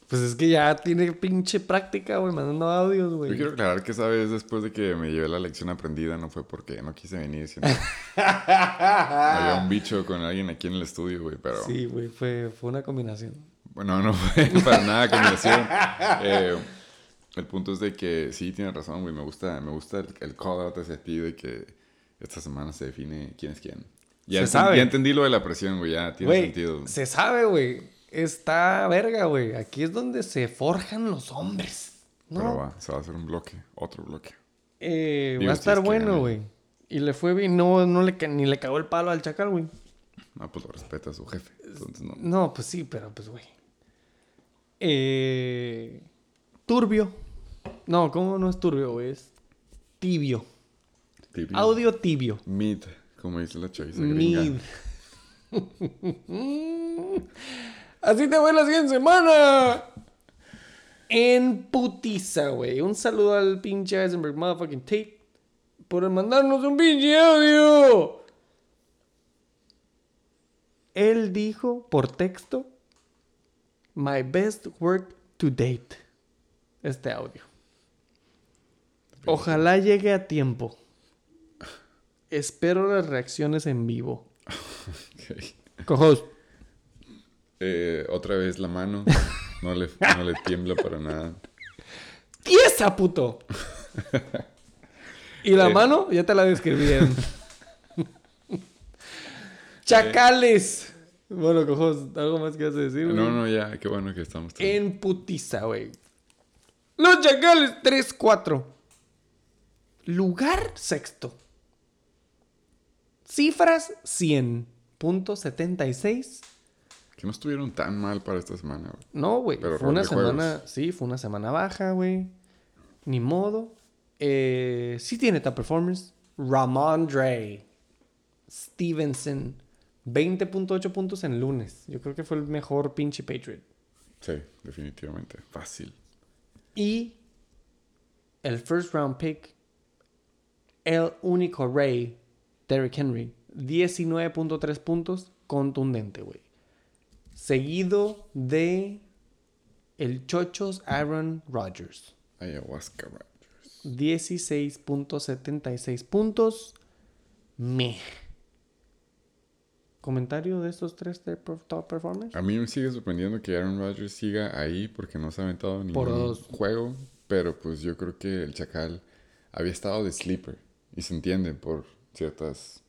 Pues es que ya tiene pinche práctica, güey, mandando audios, Yo güey. quiero aclarar que esa vez, después de que me llevé la lección aprendida, no fue porque no quise venir, sino había un bicho con alguien aquí en el estudio, güey, pero... Sí, güey, fue, fue una combinación. Bueno, no fue para nada combinación. Eh, el punto es de que sí, tienes razón, güey. Me gusta, me gusta el, el call out hacia ti de que esta semana se define quién es quién. Ya, Se sabe. ya entendí lo de la presión, güey. Ya tiene sentido. se sabe, güey. está verga, güey. Aquí es donde se forjan los hombres. ¿no? Pero va, se va a hacer un bloque, otro bloque. Eh, Digo, va a si estar es bueno, güey. Y le fue bien. No, no le, ni le cagó el palo al chacal, güey. No, pues lo respeta a su jefe. Entonces no. No, pues sí, pero pues, güey. Eh, turbio. No, ¿cómo no es turbio, güey? Es tibio. Tibio. Audio tibio. Mid, como dice la chaviza. Mid. Así te voy la siguiente semana. En putiza, güey. Un saludo al pinche Eisenberg motherfucking Tate por mandarnos un pinche audio. Él dijo por texto: My best work to date. Este audio. Ojalá llegue a tiempo. Espero las reacciones en vivo. Cojos. Eh, otra vez la mano. No le, no le tiembla para nada. ¡Tiesa, puto! Y la Eh. mano, ya te la describieron. Chacales. Bueno, cojos, ¿algo más que vas a decir? güey? No, no, ya, qué bueno que estamos. En putiza, güey. Los chacales 3-4. Lugar sexto. Cifras 100.76. Que no estuvieron tan mal para esta semana, güey. No, güey. Pero Fue una semana. juegos. Sí, fue una semana baja, güey. Ni modo. Eh, sí tiene top performance. Ramondre Stevenson. 20.8 puntos en lunes. Yo creo que fue el mejor pinche Patriot. Sí, definitivamente. Fácil. Y el first round pick, el único rey, Derrick Henry, 19.3 puntos, contundente, güey. Seguido de el chochos Aaron Rodgers, Ayahuasca Rangers. 16.76 puntos. Me. ¿Comentario de estos tres de top performers? A mí me sigue sorprendiendo que Aaron Rodgers siga ahí porque no se ha aventado ningún Por dos. juego. Pero pues yo creo que el Chacal había estado de sleeper. Y se entiende por ciertos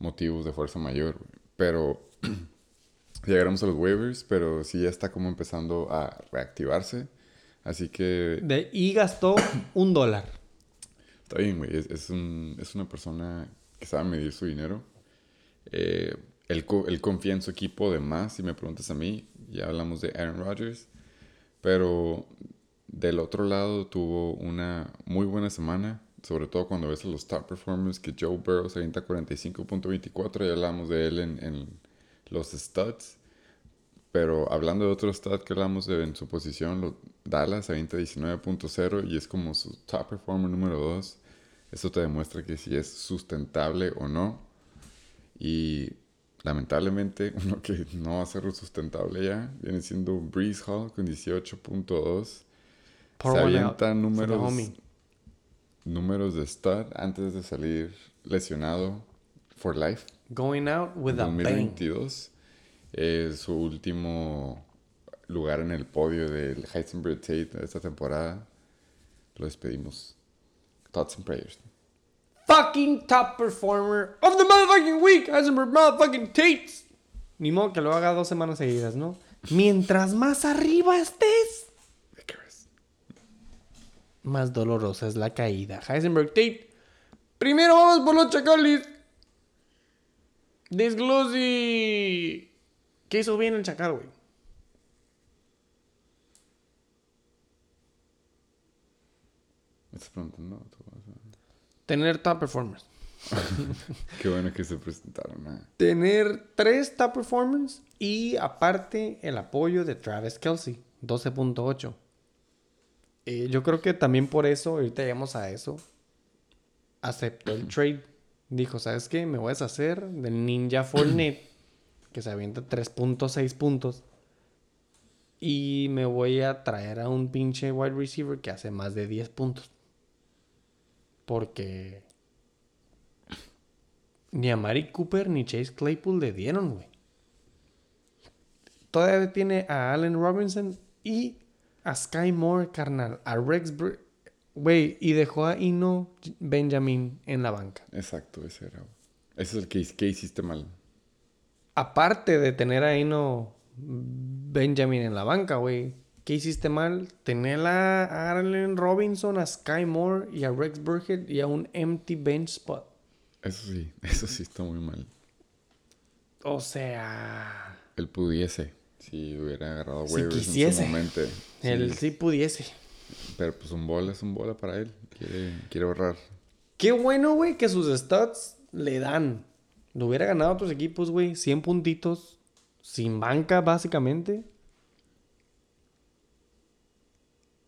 motivos de fuerza mayor. güey. Pero llegaremos a los waivers. Pero sí ya está como empezando a reactivarse. Así que De- y gastó un dólar. Está bien, güey. Es, es, un- es una persona que sabe medir su dinero. Eh, él, él confía en su equipo de más, si me preguntas a mí. Ya hablamos de Aaron Rodgers. Pero del otro lado tuvo una muy buena semana. Sobre todo cuando ves a los top performers que Joe Burrow se avienta 45.24. Ya hablamos de él en, en los stats. Pero hablando de otro stat que hablamos de en su posición, lo- Dallas avienta 19.0 y es como su top performer número 2. Eso te demuestra que si es sustentable o no. Y lamentablemente, uno que no va a ser sustentable ya, viene siendo Breeze Hall con 18.2. Pour Se avienta números. Números de stud antes de salir lesionado for life. Going out with a bang. 2022 es su último lugar en el podio del Heisenberg Tate de esta temporada. Lo despedimos. Thoughts and prayers. fucking top performer of the motherfucking week, Eisenberg motherfucking Tates. Ni modo que lo haga dos semanas seguidas, ¿no? Mientras más arriba estés. Más dolorosa es la caída. Heisenberg Tate. Primero vamos por los chacales. Desglose. ¿Qué hizo bien el chacal, güey? ¿Me estás preguntando? Tener top performers. Qué bueno que se presentaron. ah. Tener tres top performers y aparte el apoyo de Travis Kelsey, 12.8. Eh, yo creo que también por eso, ahorita llegamos a eso, aceptó el trade. Dijo, ¿sabes qué? Me voy a deshacer del Ninja Fournette, que se avienta 3.6 puntos. Y me voy a traer a un pinche wide receiver que hace más de 10 puntos. Porque ni a Mari Cooper ni Chase Claypool le dieron, güey. Todavía tiene a Allen Robinson y a Sky Moore, carnal. A Rex... Güey, y dejó a Ino Benjamin en la banca. Exacto, ese era. Ese es el que, que hiciste mal. Aparte de tener a Ino Benjamin en la banca, güey. ¿Qué hiciste mal? Tener a Allen Robinson, a Sky Moore y a Rex Burkhead y a un empty bench spot. Eso sí, eso sí está muy mal. O sea, Él pudiese, si hubiera agarrado Si waivers quisiese. en su momento. Él Sí, pudiese. Pero pues un bola es un bola para él. Quiere, quiere ahorrar. Qué bueno, güey, que sus stats le dan. Lo hubiera ganado a otros equipos, güey. 100 puntitos. Sin banca, básicamente.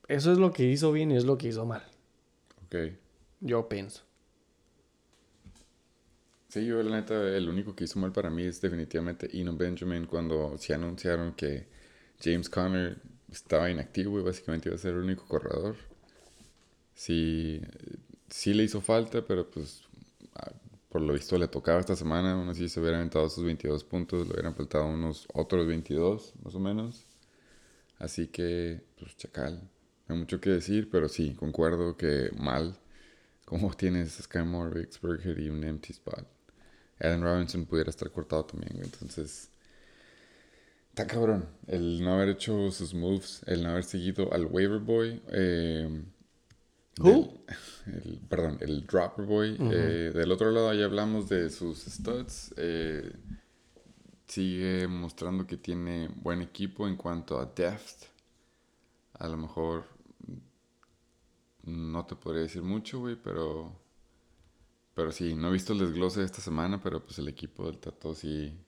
Eso es lo que hizo bien y es lo que hizo mal. Ok. Yo pienso. Sí, yo la neta, el único que hizo mal para mí es definitivamente Eno Benjamin cuando se anunciaron que James Conner estaba inactivo y básicamente iba a ser el único corredor. Sí, sí le hizo falta, pero pues por lo visto le tocaba esta semana. Aún así se hubieran aventado sus 22 puntos, le hubieran faltado unos otros 22 más o menos. Así que, pues chacal. Hay mucho que decir, pero sí, concuerdo que mal. Como tienes Sky Moore, Burkhead y un empty spot. Allen Robinson pudiera estar cortado también. Entonces, está cabrón. El no haber hecho sus moves, el no haber seguido al waiver boy. eh, del- el- perdón, el dropper boy. eh, del otro lado, ya hablamos de sus studs. eh, sigue mostrando que tiene buen equipo en cuanto a depth. A lo mejor no te podría decir mucho, güey, pero pero sí, no he visto el desglose de esta semana, pero pues el equipo del Tato sí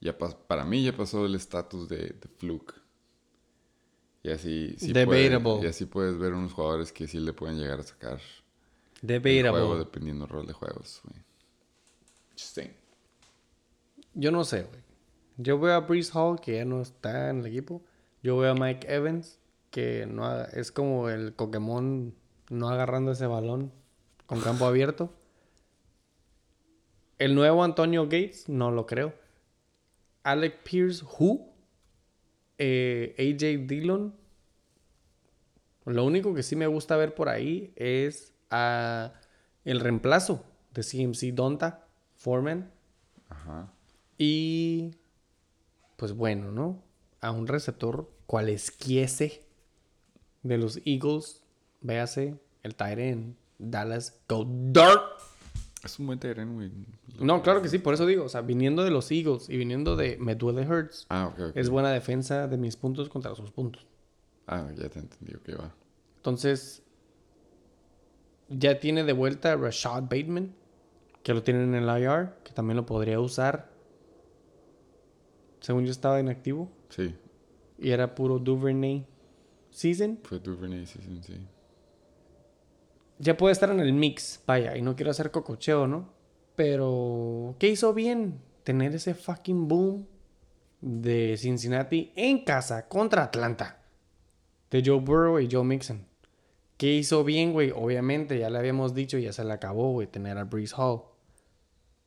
ya pas- para mí ya pasó el estatus de, de fluke. Y así sí puede- Debatable. y así puedes ver unos jugadores que sí le pueden llegar a sacar el juego Debatable. dependiendo del rol de juegos, güey. Yo no sé, güey. Yo veo a Breeze Hall, que ya no está en el equipo. Yo veo a Mike Evans, que no ha- es como el Pokémon no agarrando ese balón con campo abierto. El nuevo Antonio Gates, no lo creo. Alec Pierce, who? Eh, AJ Dillon. Lo único que sí me gusta ver por ahí es a el reemplazo de CMC Donta, Foreman. Ajá. Y pues bueno, ¿no? A un receptor cualesquiese de los Eagles, véase el Tyrant Dallas Go Dark. Es un buen terreno, güey. No, claro que sí, por eso digo, o sea, viniendo de los Eagles y viniendo de me duele Hurts, Ah, ok, ok. es buena defensa de mis puntos contra sus puntos. Ah, ya te entendí, ok, va. Entonces, ya tiene de vuelta Rashad Bateman, que lo tienen en el IR, que también lo podría usar. Según yo estaba inactivo. Sí, Y era puro Duvernay season. fue Duvernay Season, sí. Ya puede estar en el mix, vaya, y no quiero hacer cococheo, ¿no? Pero, ¿qué hizo bien? Tener ese fucking boom de Cincinnati en casa contra Atlanta. De Joe Burrow y Joe Mixon. ¿Qué hizo bien, güey? Obviamente, ya le habíamos dicho, ya se le acabó, güey, tener a Breeze Hall.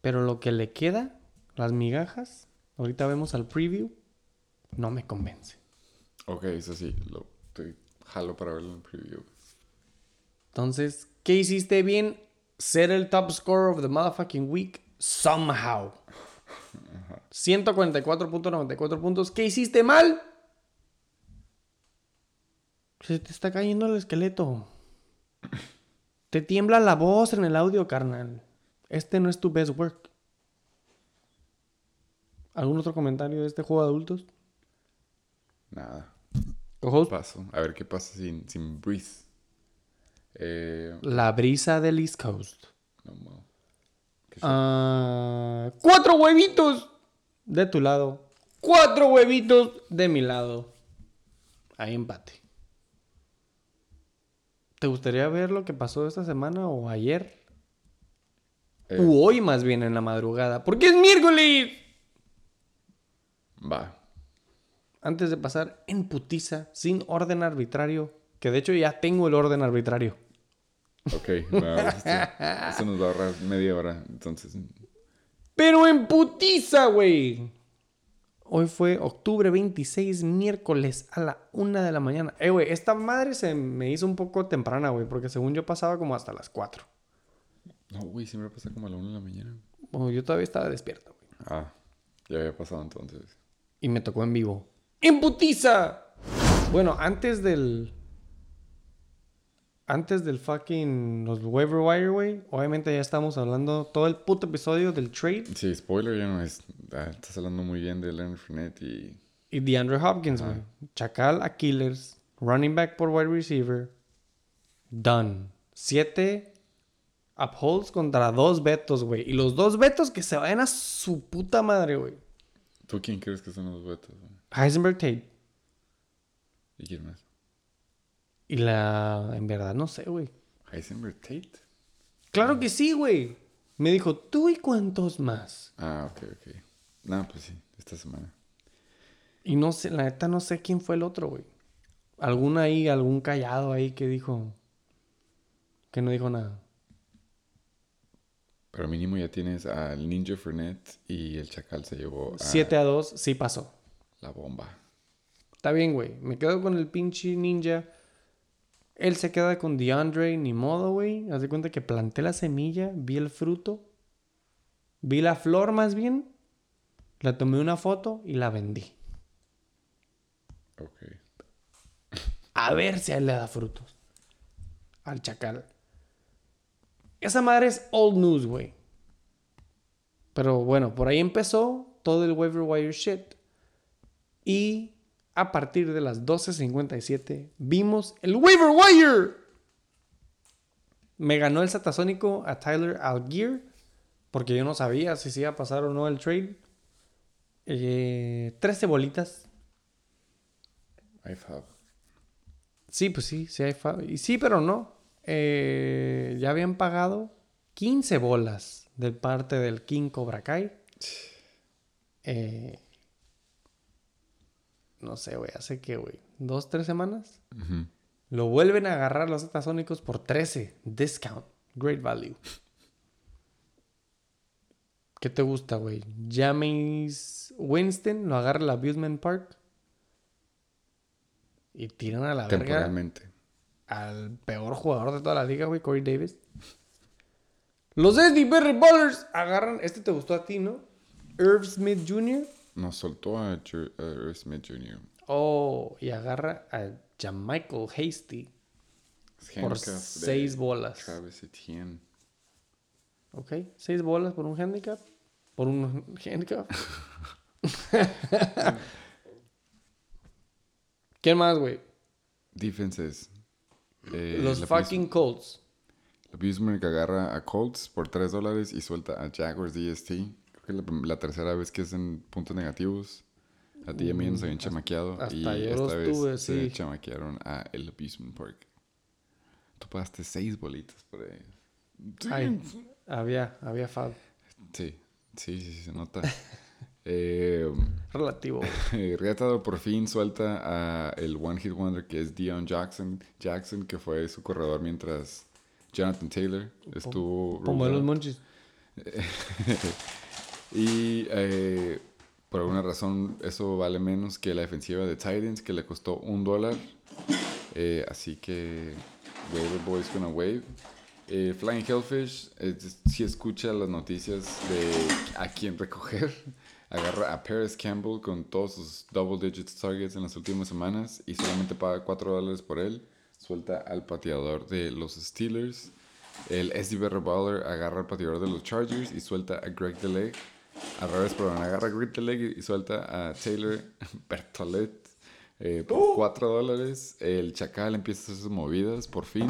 Pero lo que le queda, las migajas, ahorita vemos al preview, no me convence. Ok, eso sí, lo jalo para verlo en preview. Entonces, ¿qué hiciste bien? Ser el top scorer of the motherfucking week somehow. 144.94 puntos. ¿Qué hiciste mal? Se te está cayendo el esqueleto. Te tiembla la voz en el audio, carnal. Este no es tu best work. ¿Algún otro comentario de este juego de adultos? Nada, Co-host, paso. A ver qué pasa sin, sin Breeze. Eh, La brisa del East Coast. no, mo. ¿Qué Ah, cuatro huevitos de tu lado. Cuatro huevitos de mi lado. Ahí empate. ¿Te gustaría ver lo que pasó esta semana o ayer? Eh, U hoy más bien en la madrugada. Porque es miércoles. Va. Antes de pasar en putiza, sin orden arbitrario. Que de hecho ya tengo el orden arbitrario. Ok, va, esto, esto nos va a ahorrar media hora. Entonces, Pero en putiza, güey. Hoy fue octubre 26, miércoles a la una de la mañana. Eh, güey, esta madre se me hizo un poco temprana, güey, porque según yo pasaba como hasta las 4. no, güey, siempre pasa como a la una de la mañana. Bueno, yo todavía estaba despierto, güey. Ah, ya había pasado entonces. Y me tocó en vivo. ¡En putiza! Bueno, antes del. Antes del fucking. Los waiver wire, güey. Obviamente ya estamos hablando todo el puto episodio del trade. Sí, spoiler, ya no es. estás hablando muy bien de Leonard Fournette y. Y DeAndre Hopkins, güey. Chacal a Killers. Running back por wide receiver. Done. Siete upholds contra dos vetos, güey. Y los dos vetos que se vayan a su puta madre, güey. ¿Tú quién crees que son los vetos? güey? Heisenberg Tate. ¿Y quién más? Y la... En verdad no sé, güey. Heisenberg Tate. Claro que sí, güey. Me dijo, ¿tú y cuántos más? Ah, ok, ok. No, pues sí, esta semana. Y no sé, la neta no sé quién fue el otro, güey. Algún ahí, algún callado ahí que dijo... Que no dijo nada. Pero mínimo ya tienes al Ninja Fournette y el Chacal se llevó a 7 a 2, sí pasó. la bomba. Está bien, güey. Me quedo con el pinche ninja. Él se queda con DeAndre, ni modo, güey. Haz de cuenta que planté la semilla, vi el fruto, vi la flor más bien, la tomé una foto y la vendí. Ok. A ver si a él le da frutos. Al chacal. Esa madre es old news, güey. Pero bueno, por ahí empezó todo el waiver wire shit. Y a partir de las 12.57 vimos el waiver wire. Me ganó el satasónico a Tyler Algier. Porque yo no sabía si se iba a pasar o no el trade. Eh, 13 bolitas. I have. Sí, pues sí, sí hay fa- Y sí, pero no. Eh, ya habían pagado 15 bolas de parte del King Cobra Kai. Eh, no sé, güey, hace que, güey, dos, tres semanas. Lo vuelven a agarrar los atasónicos por 13. Discount. Great value. ¿Qué te gusta, güey? James Winston lo agarra el Abusement Park. Y tiran a la verga Temporalmente. al peor jugador de toda la liga, güey, Corey Davis. Los SD Berry Ballers agarran. Este te gustó a ti, ¿no? Irv Smith Jr. Nos soltó a, Ju- a Smith Jr. Oh, y agarra a Jamichael Hasty por seis bolas. Travis Etienne. Ok, seis bolas por un handicap. Por un handicap. ¿Quién más, güey? Defenses. Eh, Los fucking Colts. La Bismarck agarra a Colts por 3 dólares y suelta a Jaguars DST. Creo que es la, tercera vez que es en puntos negativos. A ti y a mí nos habían chamaqueado. Mm, hasta y yo esta vez tuve, se sí. chamaquearon a el Abusement Park. Tú pagaste 6 bolitas por ahí. Ay, había, había foul. Sí, sí, sí, sí, se nota. eh, Relativo. Riatado por fin suelta a el One Hit Wonder que es Dion Jackson. Jackson, que fue su corredor mientras Jonathan Taylor estuvo. Como los monchis. Y eh, por alguna razón eso vale menos que la defensiva de Titans que le costó un dólar. Eh, así que Waiver Boys gonna wave. Eh, Flying Hellfish, si escucha las noticias de a quién recoger, agarra a Paris Campbell con todos sus double digits targets en las últimas semanas y solamente paga 4 dólares por él. Suelta al pateador de los Steelers. El SDB Baller agarra al pateador de los Chargers y suelta a Greg DeLeg. Al revés, perdón, agarra DeLeg y suelta a Taylor Bertolet eh, por 4 dólares. El Chacal empieza a hacer sus movidas, por fin.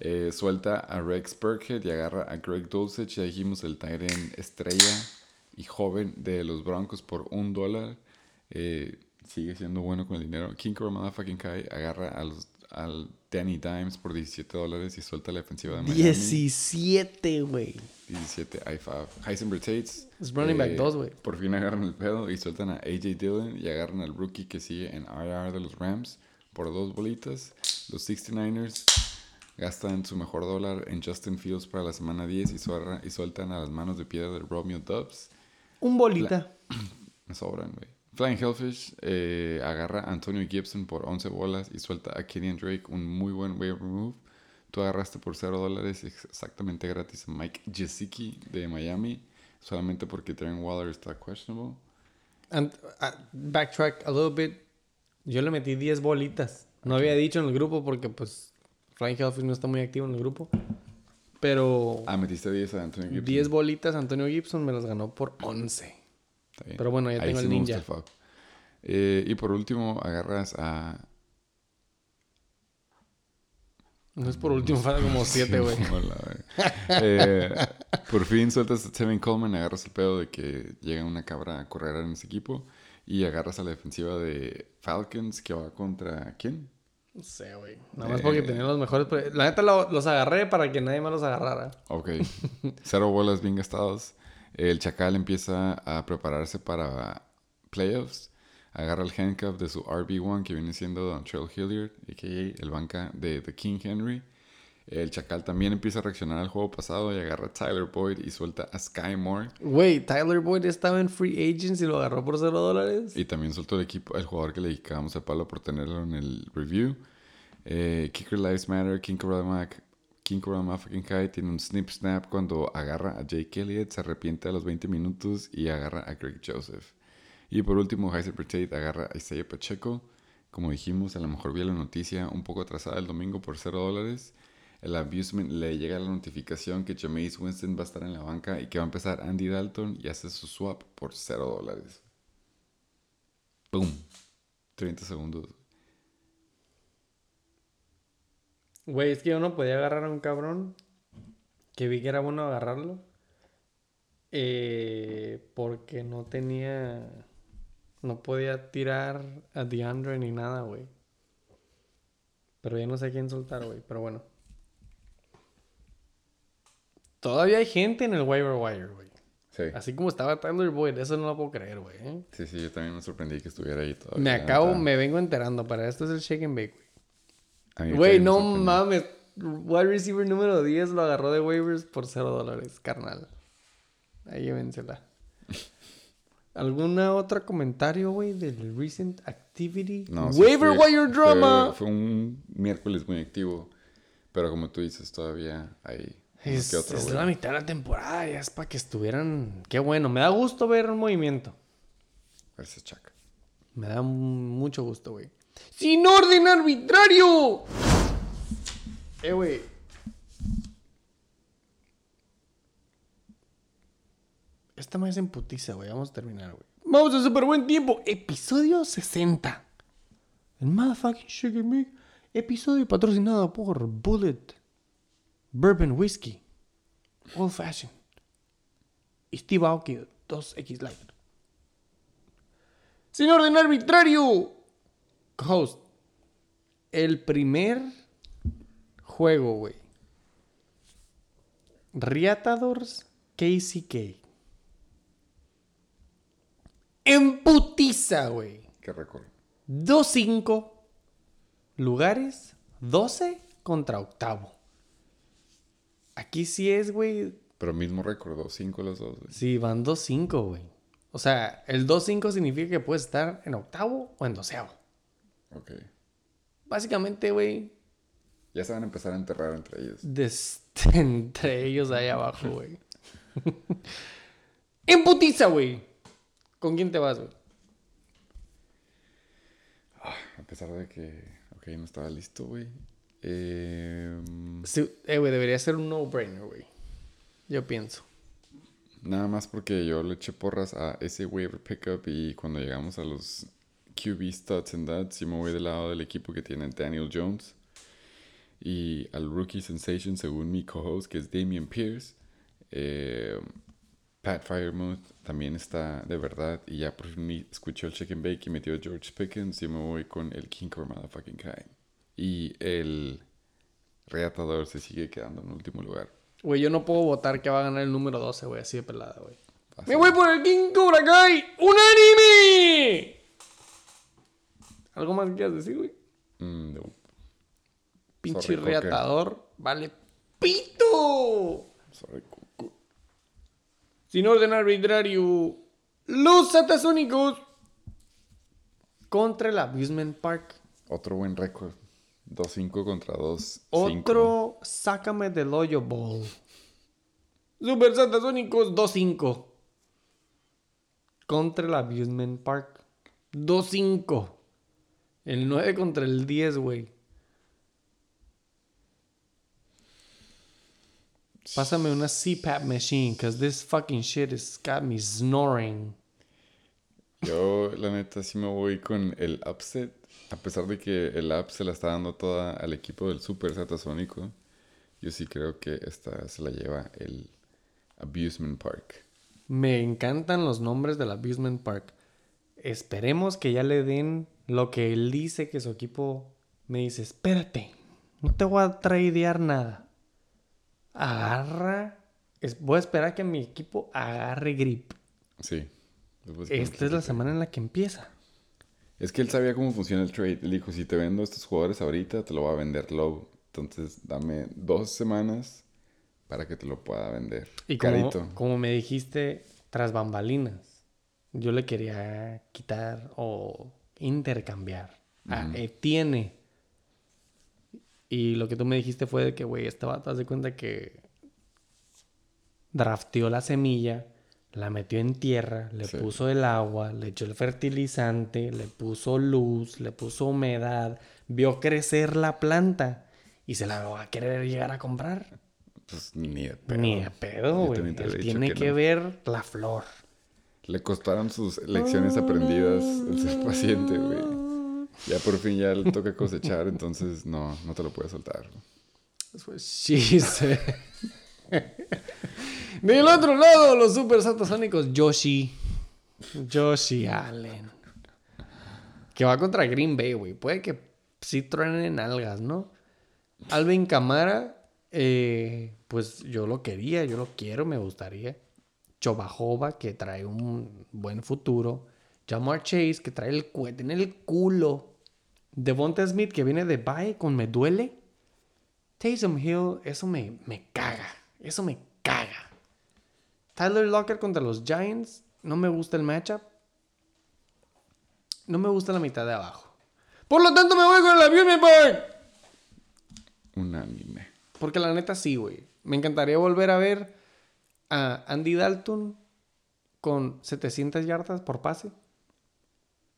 Eh, suelta a Rex Burkhead y agarra a Greg Dulcich. Ya dijimos el Tyren estrella y joven de los Broncos por un dólar. Eh, sigue siendo bueno con el dinero. King Cobra fucking Kai agarra a los- al Danny Dimes por 17 dólares y suelta la defensiva de Miami. 17, güey. 17 I5. Heisenberg Tates. Es running back eh, dos, güey. Por fin agarran el pedo y sueltan a AJ Dillon y agarran al rookie que sigue en IR de los Rams por dos bolitas. Los 69ers gastan su mejor dólar en Justin Fields para la semana 10 y, suelta- y sueltan a las manos de piedra de Romeo Dubs. Un bolita. Me sobran, güey. Flying Hellfish eh, agarra a Antonio Gibson por 11 bolas y suelta a Kenyon Drake, un muy buen waiver move. Tú agarraste por 0 dólares exactamente gratis a Mike Gesicki de Miami, solamente porque Trent Waller está questionable. And- ah, backtrack a little bit. Yo le metí 10 bolitas. No había dicho en el grupo porque, pues, Flying Hellfish no está muy activo en el grupo. Pero Ah, metiste 10 a Anthony Gibson. 10 bolitas Antonio Gibson me las ganó por 11. Está bien. pero bueno, ya Ahí tengo sí el me gusta ninja. fuck. Eh, y por último, agarras a. No es por último, falta como 7, güey. Sí. Eh, por fin sueltas a Tevin Coleman, agarras el pedo de que llega una cabra a correr en ese equipo. Y agarras a la defensiva de Falcons que va contra. ¿Quién? No sé, güey. Nada más porque tenía los mejores. La neta lo- los agarré para que nadie más los agarrara. Ok. Cero bolas bien gastadas. El Chacal empieza a prepararse para playoffs. Agarra el handcuff de su RB1 que viene siendo Dontrell Hilliard, a.k.a. el banca de The King Henry. El Chacal también empieza a reaccionar al juego pasado y agarra a Tyler Boyd y suelta a Sky Moore. Güey, Tyler Boyd estaba en Free Agents y lo agarró por 0 dólares. Y también soltó el equipo, el jugador que le dedicábamos el palo por tenerlo en el review. Eh, Kicker Lives Matter, King Corral King Corral Motherfucking Kai tiene un snip snap cuando agarra a Jake Elliott, se arrepiente a los 20 minutos y agarra a Greg Joseph. Y por último, Heiser Tate agarra a Isaiah Pacheco. Como dijimos, a lo mejor vi la noticia un poco atrasada el domingo por 0 dólares. El abusement le llega la notificación que Jameis Winston va a estar en la banca y que va a empezar Andy Dalton y hace su swap por 0 dólares. ¡Boom! 30 segundos. Güey, es que yo no podía agarrar a un cabrón que vi que era bueno agarrarlo. eh, porque no tenía. No podía tirar a DeAndre ni nada, güey. Pero ya no sé quién soltar, güey. Pero bueno. Todavía hay gente en el waiver wire, güey. Sí. Así como estaba Tyler Boyd, eso no lo puedo creer, güey. Sí, sí, yo también me sorprendí que estuviera ahí todavía. Me acabo, me vengo enterando. Para esto es el shake and bake, güey. Güey, no mames. Wide receiver número 10 lo agarró de waivers por 0 dólares, carnal. Ahí llévensela. ¿Alguna otra comentario, güey, del recent activity? No, sí Waiver fue- wire drama. Fue, un miércoles muy activo. Pero como tú dices, todavía hay Es, que otro, es la mitad de la temporada, ya es para que estuvieran. Qué bueno, me da gusto ver un movimiento. Gracias, Chuck. Me da mucho gusto, güey. ¡Sin orden arbitrario! Eh, güey. Esta más en putiza, güey. Vamos a terminar, güey. Vamos a super buen tiempo. Episodio 60. El motherfucking Sugar Me. Episodio patrocinado por Bullet Bourbon Whiskey. Old Fashion. Y Steve Aoki 2X Light. Sin orden arbitrario. Host. El primer juego, güey. Riatadors KCK. En putiza, güey. Qué récord. 2-5 lugares, 12 contra octavo. Aquí sí es, güey. Pero mismo récord, dos, cinco los dos. güey. Sí, van 2-5, güey. O sea, el 2-5 significa que puedes estar en octavo o en doceavo. Ok. Básicamente, güey, Ya se van a empezar a enterrar entre ellos. entre ellos ahí abajo, güey. en putiza, güey. ¿Con quién te vas, güey? A pesar de que, ok, no estaba listo, güey. Eh, Sí, eh, güey, debería ser un no-brainer, güey. Yo pienso. nada más porque yo le eché porras a ese waiver pickup y cuando llegamos a los QB studs and duds, yo me voy del lado del equipo que tiene Daniel Jones y al rookie sensation según mi co-host que es Damian Pierce. Eh, Pat Firemouth también está de verdad y ya por fin escuchó el chicken bake y metió a George Pickens y me voy con el King Core Motherfucking Kai. Y el reatador se sigue quedando en último lugar. Güey, yo no puedo votar que va a ganar el número 12, güey, así de pelada, güey. ¡Me voy por el King Cobra Kai! ¡Unánime! ¿Algo más que quieras decir, güey? Mm, no. Pinche Sorry, Coque. reatador. Vale. ¡Pito! Sorry, cucu. Sin orden arbitrario. Los Satasónicos. Contra el Abusement Park. Otro buen récord. 2-5 contra 2-5. Otro Sácame del Hoyo Ball. Super Satasónicos 2-5. contra el Abusement Park. 2-5. El 9 contra el 10, güey. Pásame una CPAP machine, cause this fucking shit has got me snoring. Yo, la neta, sí me voy con el upset. A pesar de que el app se la está dando toda al equipo del Super Satasónico, yo sí creo que esta se la lleva el Abusement Park. Me encantan los nombres del Abusement Park. Esperemos que ya le den lo que él dice que su equipo me dice, espérate, no te voy a tradear nada. Agarra, es- voy a esperar que mi equipo agarre grip. Sí. Esta es la semana en la que empieza. Es que él sabía cómo funciona el trade. Él dijo, si te vendo estos jugadores ahorita, te lo voy a vender low. Entonces, dame dos semanas para que te lo pueda vender. Y como, Carito. como me dijiste, tras bambalinas, yo le quería quitar o intercambiar a Etienne. Y lo que tú me dijiste fue de que, güey, este vato, haz de cuenta que drafteó la semilla, la metió en tierra, le Sí. puso el agua, le echó el fertilizante, le puso luz, le puso humedad, vio crecer la planta y se la va a querer llegar a comprar. Pues ni de pedo. Ni de pedo, güey. Él tiene que, no. ver la flor. Le costaron sus lecciones aprendidas el ser paciente, güey. Ya por fin ya le toca cosechar, entonces no, no te lo puedes soltar. Sí, sí. Del otro lado, los super satasónicos, Yoshi. Yoshi Allen. Que va contra Green Bay, güey. Puede que sí truenen algas, ¿no? Alvin Camara, eh, pues yo lo quería, yo lo quiero, me gustaría. Chobajova, que trae un buen futuro. Jamar Chase, que trae el cohete en el culo. Devonta Smith, que viene de bye con me duele. Taysom Hill, eso me, me caga. Eso me caga. Tyler Locker contra los Giants. No me gusta el matchup. No me gusta la mitad de abajo. Por lo tanto, me voy con el avión, me voy. Unánime. Porque la neta sí, güey. Me encantaría volver a ver a Andy Dalton con 700 yardas por pase.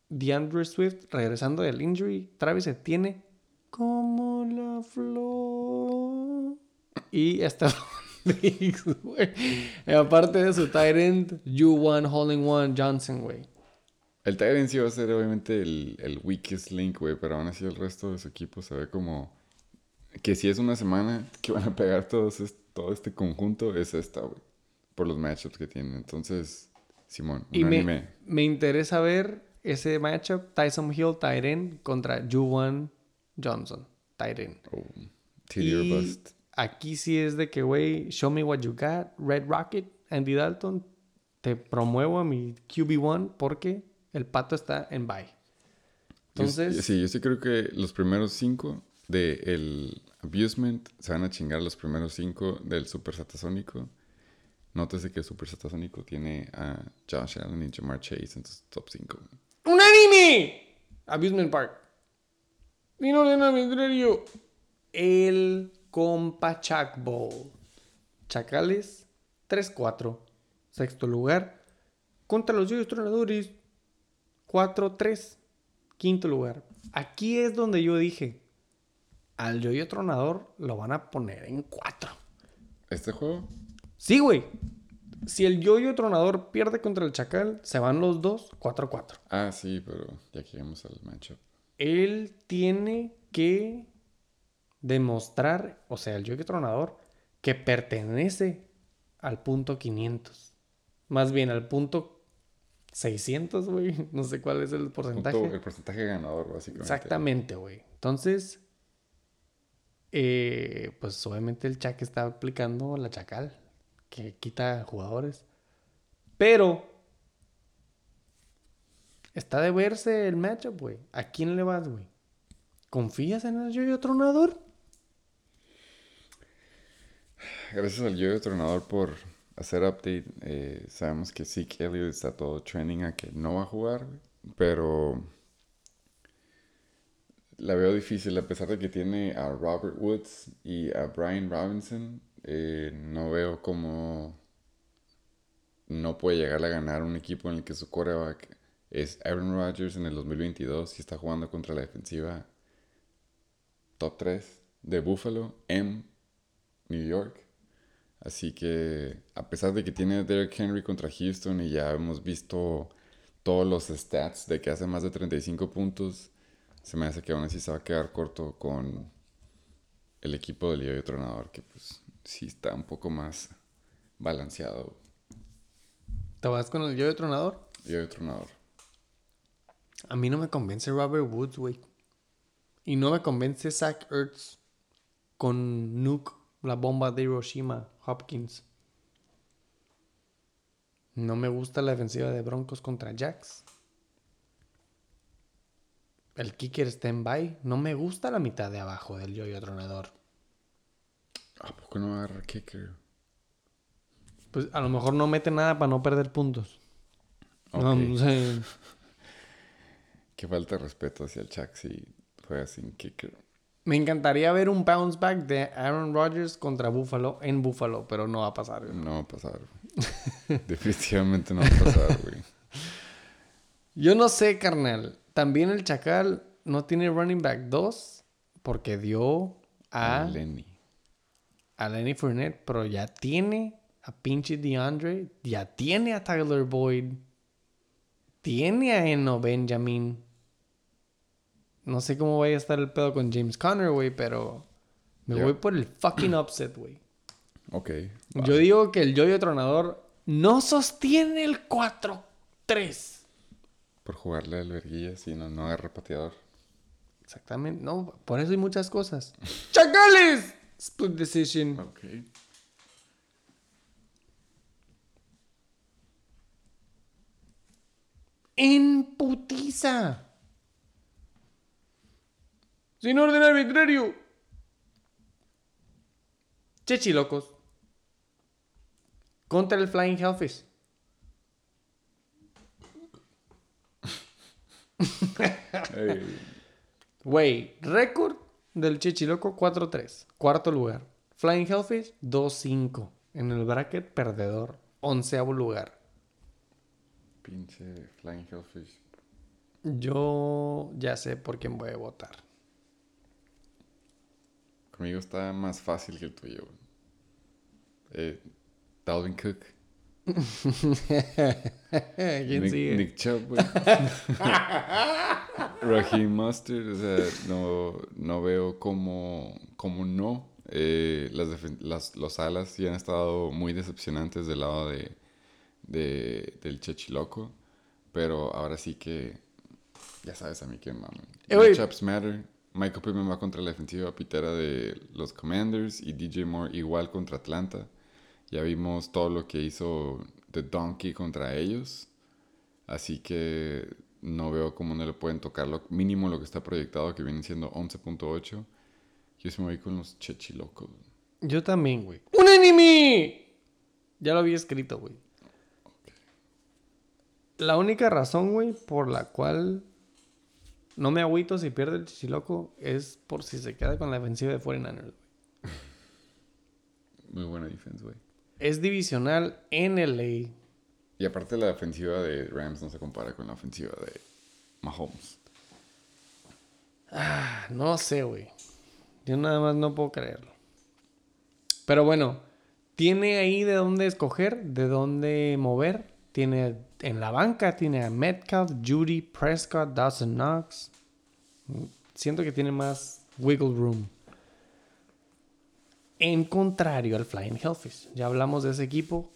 DeAndre Swift regresando del injury. Travis Etienne como la flor. Y hasta Aparte de su end, You-One, Holding One, Johnson, güey. El Tyrant sí va a ser obviamente el, el weakest link, güey, pero aún así el resto de su equipo se ve como que si es una semana que van a pegar todos todo este conjunto, es esta, güey. Por los matchups que tienen. Entonces, Simón, Y unánime. me, me interesa ver ese matchup Tyson Hill, end, contra You-One, Johnson, end. Oh, Y bust. aquí sí es de que, güey, show me what you got. Red Rocket, Andy Dalton, te promuevo a mi QB1 porque el pato está en bye. Yo- Entonces, sí, yo sí creo que los primeros cinco del Abusement se van a chingar los primeros cinco del Super Satasónico. Nótese que Super Satasónico tiene a Josh Allen y Jamar Chase en sus top 5. ¡Unánime! Abusement Park. Y no orden arbitrario. El Compachac Bowl. Chacales 3-4. Sexto lugar. Contra los Yoyos Tronadores 4-3. Quinto lugar. Aquí es donde yo dije. Al Yoyo Tronador lo van a poner en 4. ¿Este juego? Sí, güey. Si el Yoyo Tronador pierde contra el Chacal, se van los dos 4-4. Ah, sí, pero ya que llegamos al matchup. él tiene que demostrar, o sea, el Yogi Tronador, que pertenece al punto 500. Más bien al punto 600, güey. No sé cuál es el porcentaje. Punto- el porcentaje ganador, básicamente. Exactamente, güey. Entonces, eh, pues obviamente el Chac está aplicando la chacal, que quita jugadores. Pero está de verse el matchup, güey. ¿A quién le vas, güey? ¿Confías en el Yoyo Tronador? Gracias al Yoyo Tronador por hacer update. Eh, sabemos que Zeke Elliott está todo trending a que no va a jugar, pero la veo difícil a pesar de que tiene a Robert Woods y a Brian Robinson. Eh, no veo cómo no puede llegar a ganar un equipo en el que su quarterback es Aaron Rodgers en el 2022 y está jugando contra la defensiva top 3 de Buffalo en New York. Así que a pesar de que tiene Derrick Henry contra Houston y ya hemos visto todos los stats de que hace más de 35 puntos, se me hace que aún así se va a quedar corto con el equipo del Yo Tronador, que pues sí está un poco más balanceado. ¿Te vas con el yo tronador? Yo Tronador. A mí no me convence Robert Woods, güey. Y no me convence Zach Ertz con Nuke, la bomba de Hiroshima, Hopkins. No me gusta la defensiva de Broncos contra Jacks. El kicker stand-by. No me gusta la mitad de abajo del yo tronador. ¿A poco no agarra kicker? Pues a lo mejor no mete nada para no perder puntos. No, sé. Qué falta de respeto hacia el Chuck si juega sin kicker. Me encantaría ver un bounce back de Aaron Rodgers contra Buffalo en Buffalo, pero no va a pasar. güey. No va a pasar. Definitivamente no va a pasar, güey. Yo no sé, carnal. También el Chacal no tiene running back 2 porque dio a, Lenny. A Lenny Fournette, pero ya tiene a pinche DeAndre, ya tiene a Tyler Boyd, tiene a Eno Benjamin. No sé cómo vaya a estar el pedo con James Conner, güey, pero me voy por el fucking upset, güey. Ok. Yo digo que el yoyo tronador no sostiene el 4-3. Por jugarle al verguilla, si no, no agarra pateador. Exactamente, no, por eso hay muchas cosas. ¡Chacales! Split decision. Ok. En putiza. Sin orden arbitrario. Chechilocos. Contra el Flying Hellfish. Ey, Güey, récord del Chichiloco 4-3. Cuarto lugar. Flying Hellfish 2-5. En el bracket perdedor. Onceavo lugar. pinche Flying Hellfish. Yo ya sé por quién voy a votar. Conmigo está más fácil que el tuyo. Eh, Dalvin Cook. ¿Quién Nick, sigue? Nick Chubb, güey. Raheem Mustard, o sea, no, no veo cómo, cómo no. Eh, las, las los alas sí han estado muy decepcionantes del lado de, de- del Chechiloco. Pero ahora sí que ya sabes a mí que maman. Eh. Matchups matter. Michael Pittman va contra la defensiva pitera de los Commanders y DJ Moore igual contra Atlanta. Ya vimos todo lo que hizo The Donkey contra ellos. Así que no veo cómo no le pueden tocar lo mínimo lo que está proyectado, que viene siendo 11.8. Yo sí me voy con los chechilocos. Yo también, güey. ¡Un enemy! Ya lo había escrito, güey. La única razón, güey, por la cual no me agüito si pierde el Chichiloco es por si se queda con la defensiva de 49ers. güey. Muy buena defensa, güey. Es divisional en LA. Y aparte la defensiva de Rams no se compara con la ofensiva de Mahomes. Ah, No sé, güey. Yo nada más no puedo creerlo. Pero bueno, tiene ahí de dónde escoger, de dónde mover. Tiene en la banca, tiene a Metcalf, Judy, Prescott, Dawson Knox. Siento que tiene más wiggle room. En contrario al Flying Hellfish. Ya hablamos de ese equipo.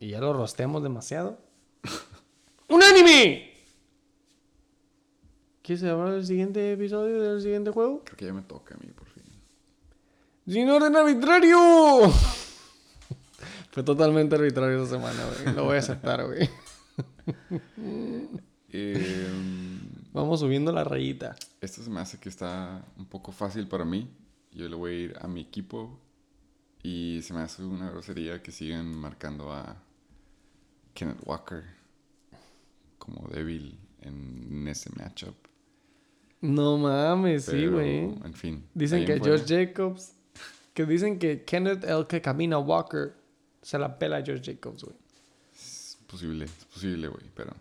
Y ya lo rosteamos demasiado. ¡Un anime! ¿Quieres hablar del siguiente episodio del siguiente juego? Creo que ya me toca a mí, por fin. ¡Sin orden arbitrario! Fue totalmente arbitrario esa semana, güey. Lo voy a aceptar, güey. Em, Vamos subiendo la rayita. esto se me hace que está un poco fácil para mí. Yo le voy a ir a mi equipo. Y se me hace una grosería que sigan marcando a Kenneth Walker como débil en ese matchup. No mames, sí, güey. En fin. Dicen que fuera. Josh Jacobs. Que dicen que Kenneth el que camina Walker se la pela a Josh Jacobs, güey. posible, es posible, güey, pero...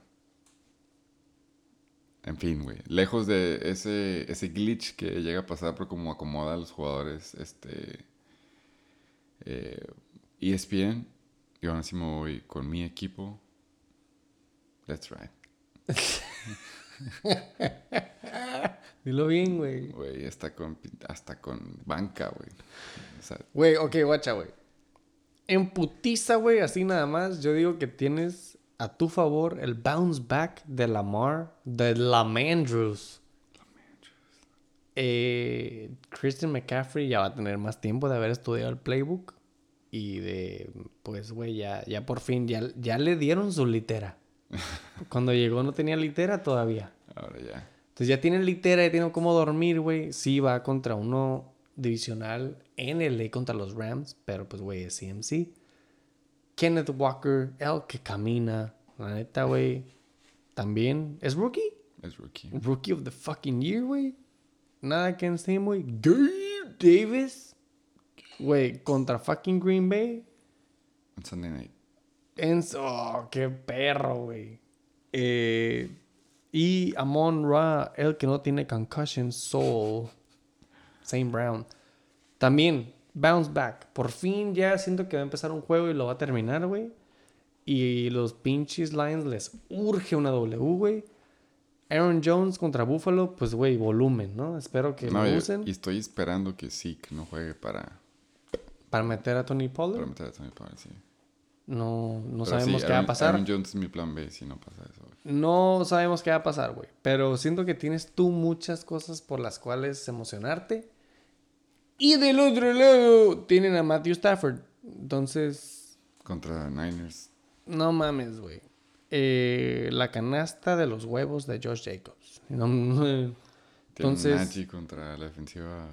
En fin, güey. Lejos de ese, ese glitch que llega a pasar por cómo acomoda a los jugadores este eh, ESPN, yo aún así me voy con mi equipo. That's right. Dilo bien, güey. Güey, hasta con, hasta con banca, güey. O sea, Güey, ok, guacha, güey. En putiza, güey, así nada más, yo digo que tienes a tu favor el bounce back de Lamar, de Lamandrews. Eh, Christian McCaffrey ya va a tener más tiempo de haber estudiado el playbook. Y de, pues, güey, ya, ya por fin, ya, ya le dieron su litera. Cuando llegó no tenía litera todavía. ahora ya. Entonces ya tiene litera, ya tiene cómo dormir, güey. Sí va contra uno divisional en LA contra los Rams, pero pues, güey, es CMC. Kenneth Walker, el que camina. La neta, güey. También es rookie. Es rookie. Rookie of the fucking year, güey. Nada against him, güey. Gabe Davis. Güey, contra fucking Green Bay. On Sunday night. En... Oh, qué perro, güey. Eh, y Amon Ra, el que no tiene concussion soul. Same Brown. También, bounce back. Por fin ya siento que va a empezar un juego y lo va a terminar, güey. Y los pinches Lions les urge una W, güey. Aaron Jones contra Buffalo, pues, güey, volumen, ¿no? Espero que No, lo usen y estoy esperando que sí, que no juegue para, para meter a Tony para Pollard. meter a Tony Pollard, sí. No, no Pero sabemos sí, qué va a pasar. Aaron Jones es mi plan B si no pasa eso, güey. No sabemos qué va a pasar, güey. Pero siento que tienes tú muchas cosas por las cuales emocionarte. Y del otro lado tienen a Matthew Stafford. Entonces, Contra Niners. no mames, güey. Eh, la canasta de los huevos de Josh Jacobs. No, Entonces- contra la defensiva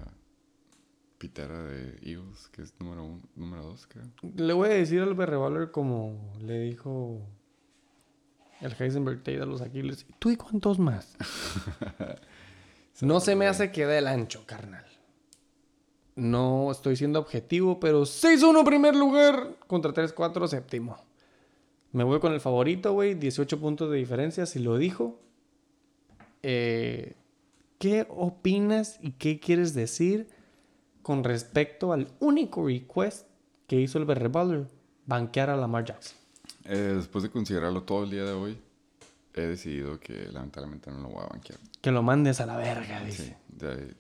pitera de Eagles, que es número uno, número dos, creo. le voy a decir al Revolver como le dijo el Heisenberg Tate a los Aquiles. ¿Tú y cuántos más? no se me hace que dé el ancho, carnal. No estoy siendo objetivo, pero 6-1 primer lugar contra 3-4 séptimo. Me voy con el favorito, güey. 18 puntos de diferencia, si lo dijo. Eh, ¿Qué opinas y qué quieres decir con respecto al único request que hizo el Butler? Banquear a Lamar Jackson. Eh, después de considerarlo todo el día de hoy, he decidido que lamentablemente no lo voy a banquear. Que lo mandes a la verga, dice. Sí,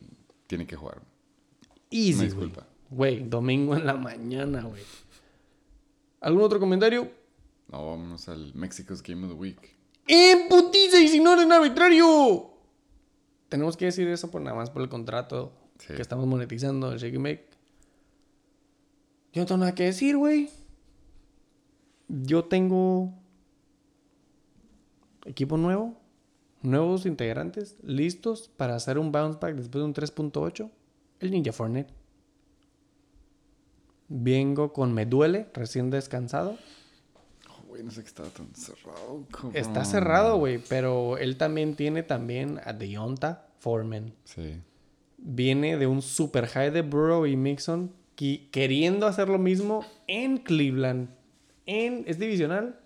tiene que jugar. Easy, disculpa. Güey, domingo en la mañana, güey. ¿Algún otro comentario? No, vámonos al Mexico's Game of the Week. ¡En putiza y si no eres arbitrario! Tenemos que decir eso por nada más por el contrato Sí. que estamos monetizando en Shake and Bake. Yo no tengo nada que decir, güey. Yo tengo equipo nuevo, nuevos integrantes listos para hacer un bounce back después de un 3.8. El Ninja Fortnite. Vengo con Me Duele, recién descansado. Oh, güey, no sé que estaba tan cerrado. Está cerrado, güey, pero él también tiene también a Deonta Foreman. Sí. Viene de un super high de Burrow y Mixon queriendo hacer lo mismo en Cleveland. En, ¿Es divisional?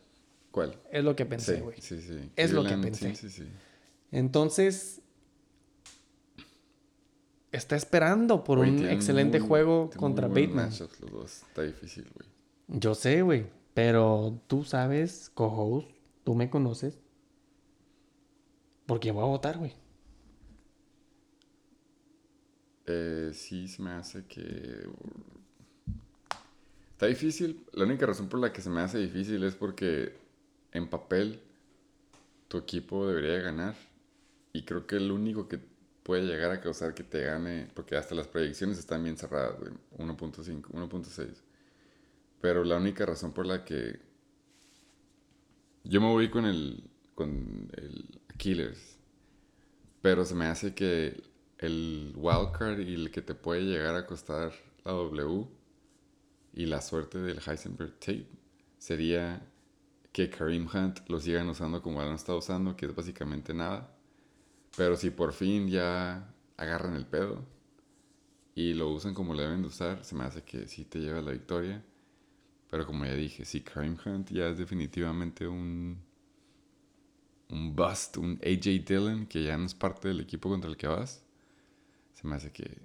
¿Cuál? Es lo que pensé, güey. sí, sí. Es lo que Cleveland, pensé. Sí, sí, sí. Entonces, está esperando por un excelente muy- juego contra Bateman. los dos. Está difícil, güey. Yo sé, güey, pero tú sabes, co-host, tú me conoces. ¿Por quién voy a votar, güey? Eh, sí, se me hace que. Está difícil. La única razón por la que se me hace difícil es porque en papel tu equipo debería de ganar. Y creo que el único que puede llegar a causar que te gane, porque hasta las proyecciones están bien cerradas, güey. 1.5, 1.6. Pero la única razón por la que yo me voy con el con el Killers. Pero se me hace que el wildcard y el que te puede llegar a costar la W y la suerte del Heisenberg Tape sería que Kareem Hunt lo sigan usando como lo han estado usando, que es básicamente nada. Pero si por fin ya agarran el pedo y lo usan como lo deben de usar, se me hace que sí te lleva la victoria. Pero como ya dije, si Kareem Hunt ya es definitivamente un. Un bust, un AJ Dillon, que ya no es parte del equipo contra el que vas, se me hace que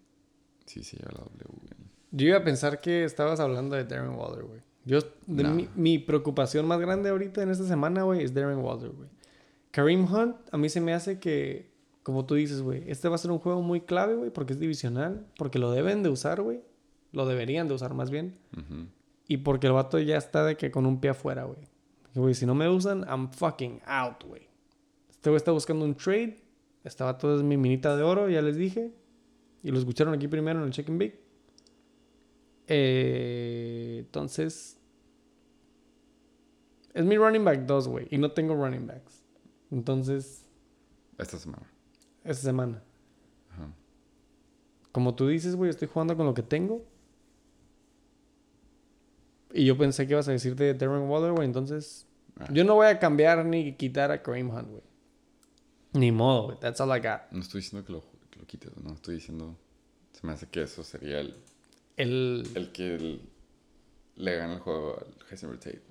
sí se lleva la W. güey. Yo iba a pensar que estabas hablando de Darren Waller, güey. Yo, de No. mi, mi preocupación más grande ahorita en esta semana, güey, es Darren Waller, güey. Kareem Hunt, a mí se me hace que, como tú dices, güey, este va a ser un juego muy clave, güey, porque es divisional, porque lo deben de usar, güey. Lo deberían de usar más bien. Y porque el vato ya está de que con un pie afuera, güey. Güey, si no me usan, I'm fucking out, güey. Este güey está buscando un trade. Este vato es mi minita de oro, ya les dije. Y lo escucharon aquí primero en el Check and Bake. Eh, entonces... Es mi running back 2, güey. Y no tengo running backs. Entonces, Esta semana. Esta semana. Ajá. Como tú dices, güey, estoy jugando con lo que tengo. Y yo pensé que ibas a decir de Darren Waller, güey. Entonces, Ah. yo no voy a cambiar ni quitar a Kareem Hunt, güey. Ni modo, güey. That's all I got. No estoy diciendo que lo, que lo quites, no estoy diciendo. Se me hace que eso sería el, El... el que el- le gana el juego al Heisenberg Tate.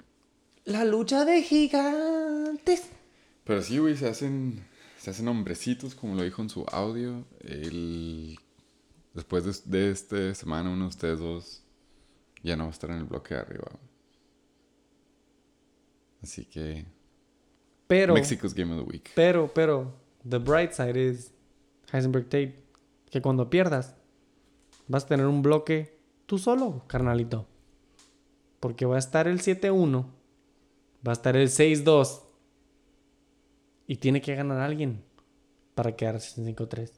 La lucha de gigantes. Pero sí, güey, se hacen, se hacen hombrecitos, como lo dijo en su audio. El, después de, de esta semana, uno de ustedes dos ya no va a estar en el bloque de arriba. Así que. Pero, Mexico's Game of the Week. pero, pero, the bright side is Heisenberg Tate. Que cuando pierdas, vas a tener un bloque tú solo, carnalito. Porque va a estar el 7-1, va a estar el 6-2. Y tiene que ganar alguien para quedarse en 5-3.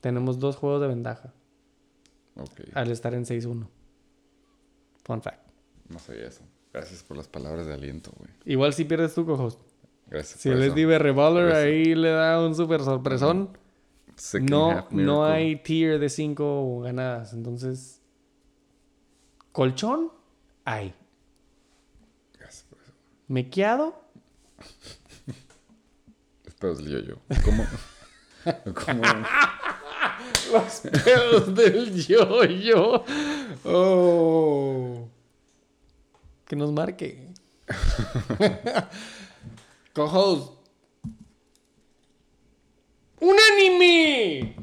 Tenemos dos juegos de ventaja Ok, al estar en 6-1. Fun fact. no sabía eso. Gracias por las palabras de aliento, güey. Igual si pierdes tu cojos. Gracias Si por eso. SDB Revolver ahí le da un super sorpresón. No, no hay tier de 5 ganadas. Entonces, colchón, hay. Gracias por eso. Mequeado, Espero es yo yo. ¿Cómo? ¿Cómo? los pedos del yo-yo. Oh. Que nos marque. Cojos. ¡Un anime!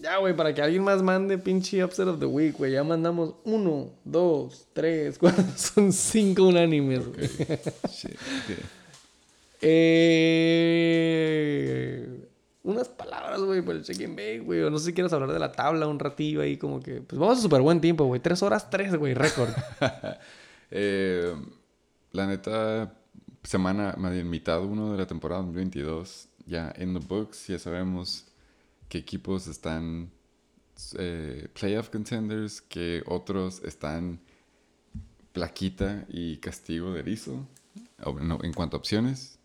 Ya, güey, para que alguien más mande pinche Upset of the Week, güey. Ya mandamos uno, dos, tres, cuatro. Son cinco unánimes, güey. Shit. Eh, unas palabras, güey, por el check and bake, güey. O no sé si quieres hablar de la tabla un ratillo ahí, como que. Pues vamos a súper buen tiempo, güey. Tres horas, tres, güey, récord. Eh, la neta, semana, más mitad uno de la temporada 2022, ya en the books, ya sabemos qué equipos están eh, playoff contenders, que otros están plaquita y castigo de erizo, en cuanto a opciones.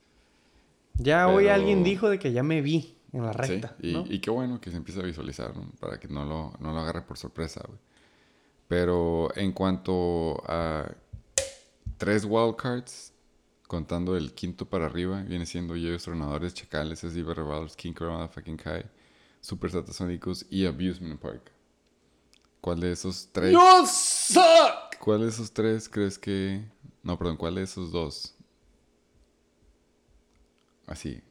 Ya hoy alguien dijo de que ya me vi en la Sí, recta. y, ¿no? y qué bueno que se empiece a visualizar, ¿no? Para que no lo, no lo agarre por sorpresa, güey. Pero en cuanto a tres wildcards, contando el quinto para arriba, viene siendo Yoyos Tronadores, Chacales, SDB Revolvers, King Corona, Fucking Kai, Super Satasónicos y Abusement Park. ¿Cuál de esos tres? ¡You suck! ¿Cuál de esos tres crees que... No, perdón, ¿cuál de esos dos? Así,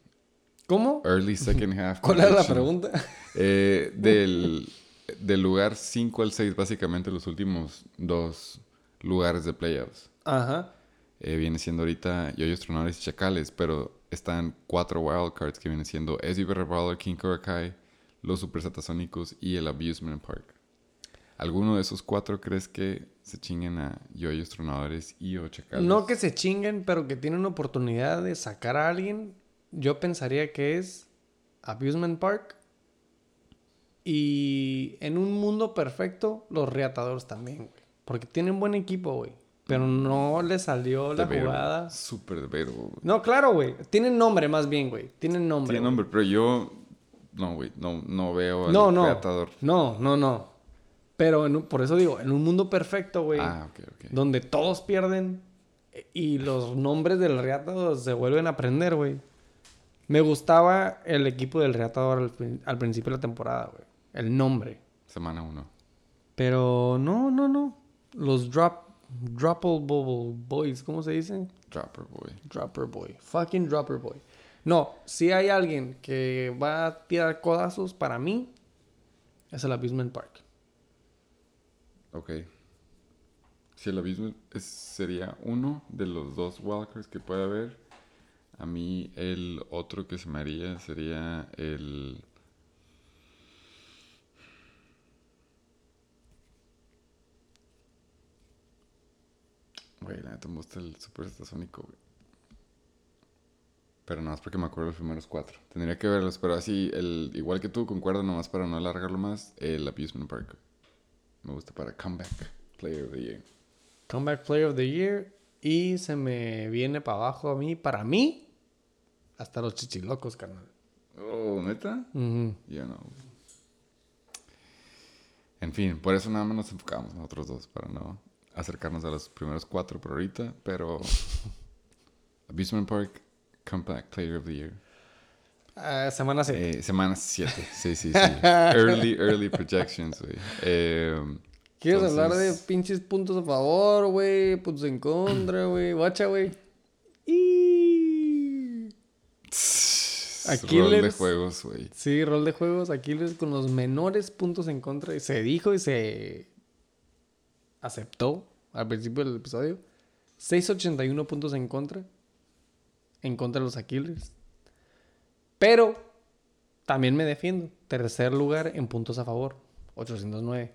¿Cómo? early second half. ¿Cuál era la pregunta? Eh, del, del lugar 5 al 6, básicamente los últimos dos lugares de playoffs. Ajá. Eh, viene siendo ahorita Yoyos Tronadores y Chacales, pero están cuatro wildcards que vienen siendo SB Revolver, King Korakai, los Super Satasónicos y el Abusement Park. ¿Alguno de esos cuatro crees que se chinguen a Yoyos Tronadores y o Chacales? No que se chinguen, pero que tienen oportunidad de sacar a alguien. Yo pensaría que es Abusement Park. Y en un mundo perfecto, los reatadores también, güey. Porque tienen buen equipo, güey. Pero no le salió la jugada. Súper güey. No, claro, güey. Tienen nombre más bien, güey. Tienen nombre. Tiene güey. nombre, pero yo... No, güey, no, no veo al No, no. Reatador. No, no, no. Pero en un- por eso digo, en un mundo perfecto, güey. Ah, ok, ok. donde todos pierden eh, y los nombres del Reatador se vuelven a aprender, güey. Me gustaba el equipo del Reatador al, prin- al principio de la temporada, güey. El nombre. Semana 1. Pero no, no, no. los drop, droppable boys, ¿cómo se dice? Dropper Boy. Dropper boy. Fucking dropper boy. No, si hay alguien que va a tirar codazos para mí, es el Abusement Park. Ok. Si el abismo es- sería uno de los dos walkers que puede haber, a mí el otro que se me haría sería el... Güey, la neta me gusta el Super Estasónico, güey. Pero nada más porque me acuerdo los primeros cuatro. Tendría que verlos, pero así, el, igual que tú, concuerdo nomás para no alargarlo más, el Abusement Park. Me gusta para Comeback Player of the Year. Comeback Player of the Year. Y se me viene para abajo a mí, para mí, hasta los chichilocos, carnal. Oh, ¿neta? Ujú. Yo no. En fin, por eso nada más nos enfocamos nosotros dos, para no acercarnos a los primeros cuatro por ahorita, pero... Abusement Park, Comeback Player of the Year. Ah, semana 7. Eh, semana 7, sí, sí, sí. early, early projections, güey. Eh, ¿Quieres entonces- hablar de pinches puntos a favor, güey? Puntos en contra, güey. Guacha, güey. Aquí Rol de juegos, güey. Sí, rol de juegos. Aquiles con los menores puntos en contra. Y se dijo y se aceptó al principio del episodio. 681 puntos en contra. En contra de los Aquiles. Pero también me defiendo. Tercer lugar en puntos a favor. 809.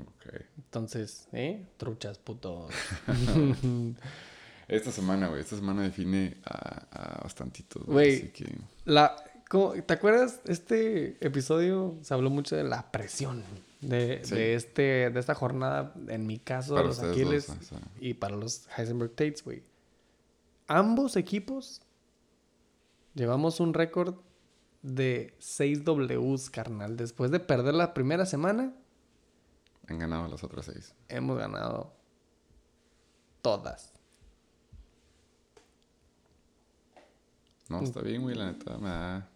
Ok. Entonces, ¿eh? Truchas, putos. Esta semana, güey. Esta semana define a, a bastantitos. Güey. Así que... La, ¿cómo- ¿Te acuerdas? Este episodio se habló mucho de la presión de, Sí. de este, de esta jornada, en mi caso, Para los Aquiles dos, o sea. y para los Heisenberg Tates, güey. Ambos equipos llevamos un récord de 6 Ws, carnal. Después de perder la primera semana, Han ganado las otras seis. hemos ganado todas. No, está bien, güey, la neta. Me da,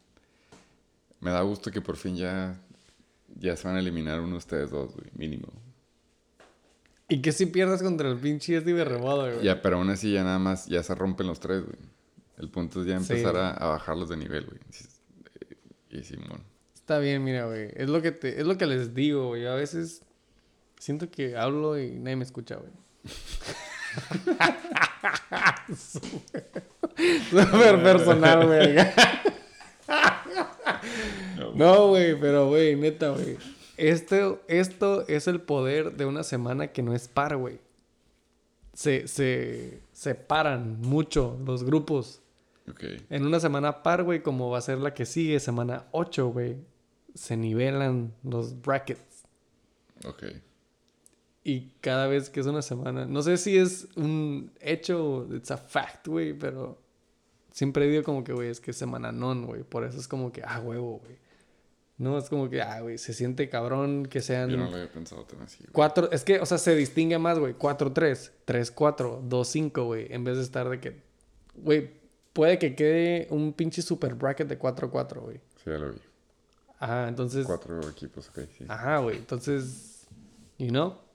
me da gusto que por fin ya, ya se van a eliminar uno de ustedes dos, güey, mínimo. ¿Y que si pierdes contra el pinche Steve Remodo, güey? Ya, pero aún así ya nada más, ya se rompen los tres, güey. El punto es ya Sí. empezar a, a bajarlos de nivel, güey. Y Simón. Está bien, mira, güey. Es lo que te, es lo que les digo, güey. A veces siento que hablo y nadie me escucha, güey. Súper personal, güey. no, güey, pero güey, neta, güey. Esto, esto es el poder de una semana que no es par, güey. Se, se separan mucho los grupos. Ok. En una semana par, güey, como va a ser la que sigue, semana 8, güey, se nivelan los brackets. Ok. Y cada vez que es una semana, no sé si es un hecho, it's a fact, güey, pero siempre digo como que, güey, es que es semana non, güey. Por eso es como que, ah, huevo, güey. No, es como que, ah, güey, se siente cabrón que sean Yo no lo había pensado tan así, güey. cuatro, es que, o sea, se distingue más, güey, 4-3, 3-4, 2-5, güey, en vez de estar de que, güey, puede que quede un pinche super bracket de 4-4, güey. Sí, ya lo vi. Ajá, entonces. Cuatro equipos, ok, sí. Ajá, güey. Entonces. You know?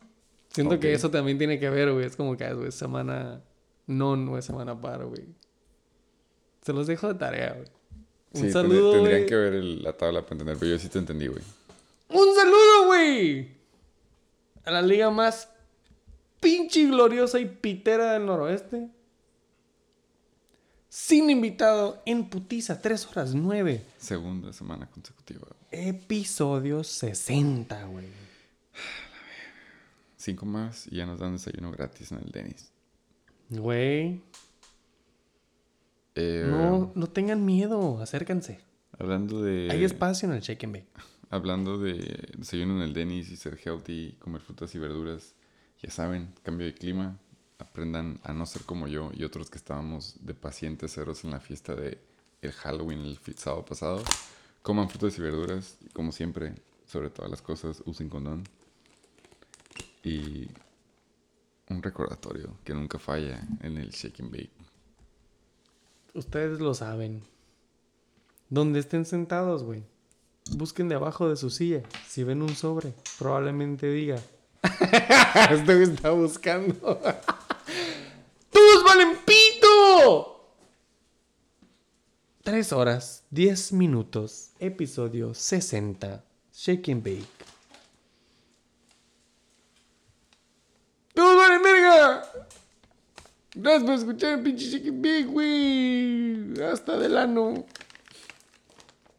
Siento que eso también tiene que ver, güey. Es como que, güey, semana non, güey, semana par, güey. Se los dejo de tarea, güey. Un Sí, saludo, Tendrían que ver el- la tabla para entender, pero yo sí te entendí, güey. ¡Un saludo, güey! A la liga más pinche gloriosa y pitera del noroeste. Sin invitado en putiza, 3 horas 9. Segunda semana consecutiva. Episodio 60, güey. Cinco más y ya nos dan desayuno gratis en el Denis. Güey. Eh, No, no tengan miedo, acérquense. Hablando de... Hay espacio en el Shake and Bake. Hablando de desayuno en el Denis y ser healthy, comer frutas y verduras, ya saben, cambio de clima, aprendan a no ser como yo y otros que estábamos de pacientes ceros en la fiesta de el Halloween el sábado pasado. Coman frutas y verduras y como siempre, sobre todas las cosas, usen condón. Y un recordatorio que nunca falla en el shake and bake. Ustedes lo saben. Donde estén sentados, güey. Busquen debajo de su silla. Si ven un sobre, probablemente diga Esto que está buscando. ¡Todos valen pito! Tres horas, diez minutos, episodio 60. Shake and Bake. ¡Todos verga! Gracias por escuchar el pinche and Bake, güey. Hasta del ano.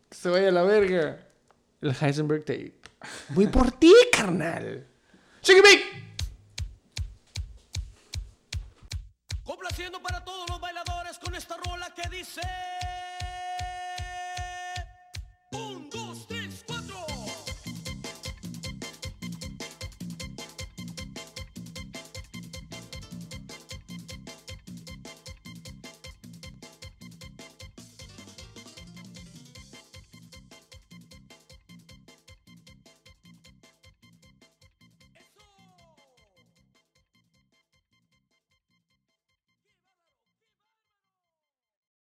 Que se vaya a la verga. El Heisenberg Tape. Voy por ti, carnal. And Bake. Complaciendo para todos los bailadores con esta rola que dice.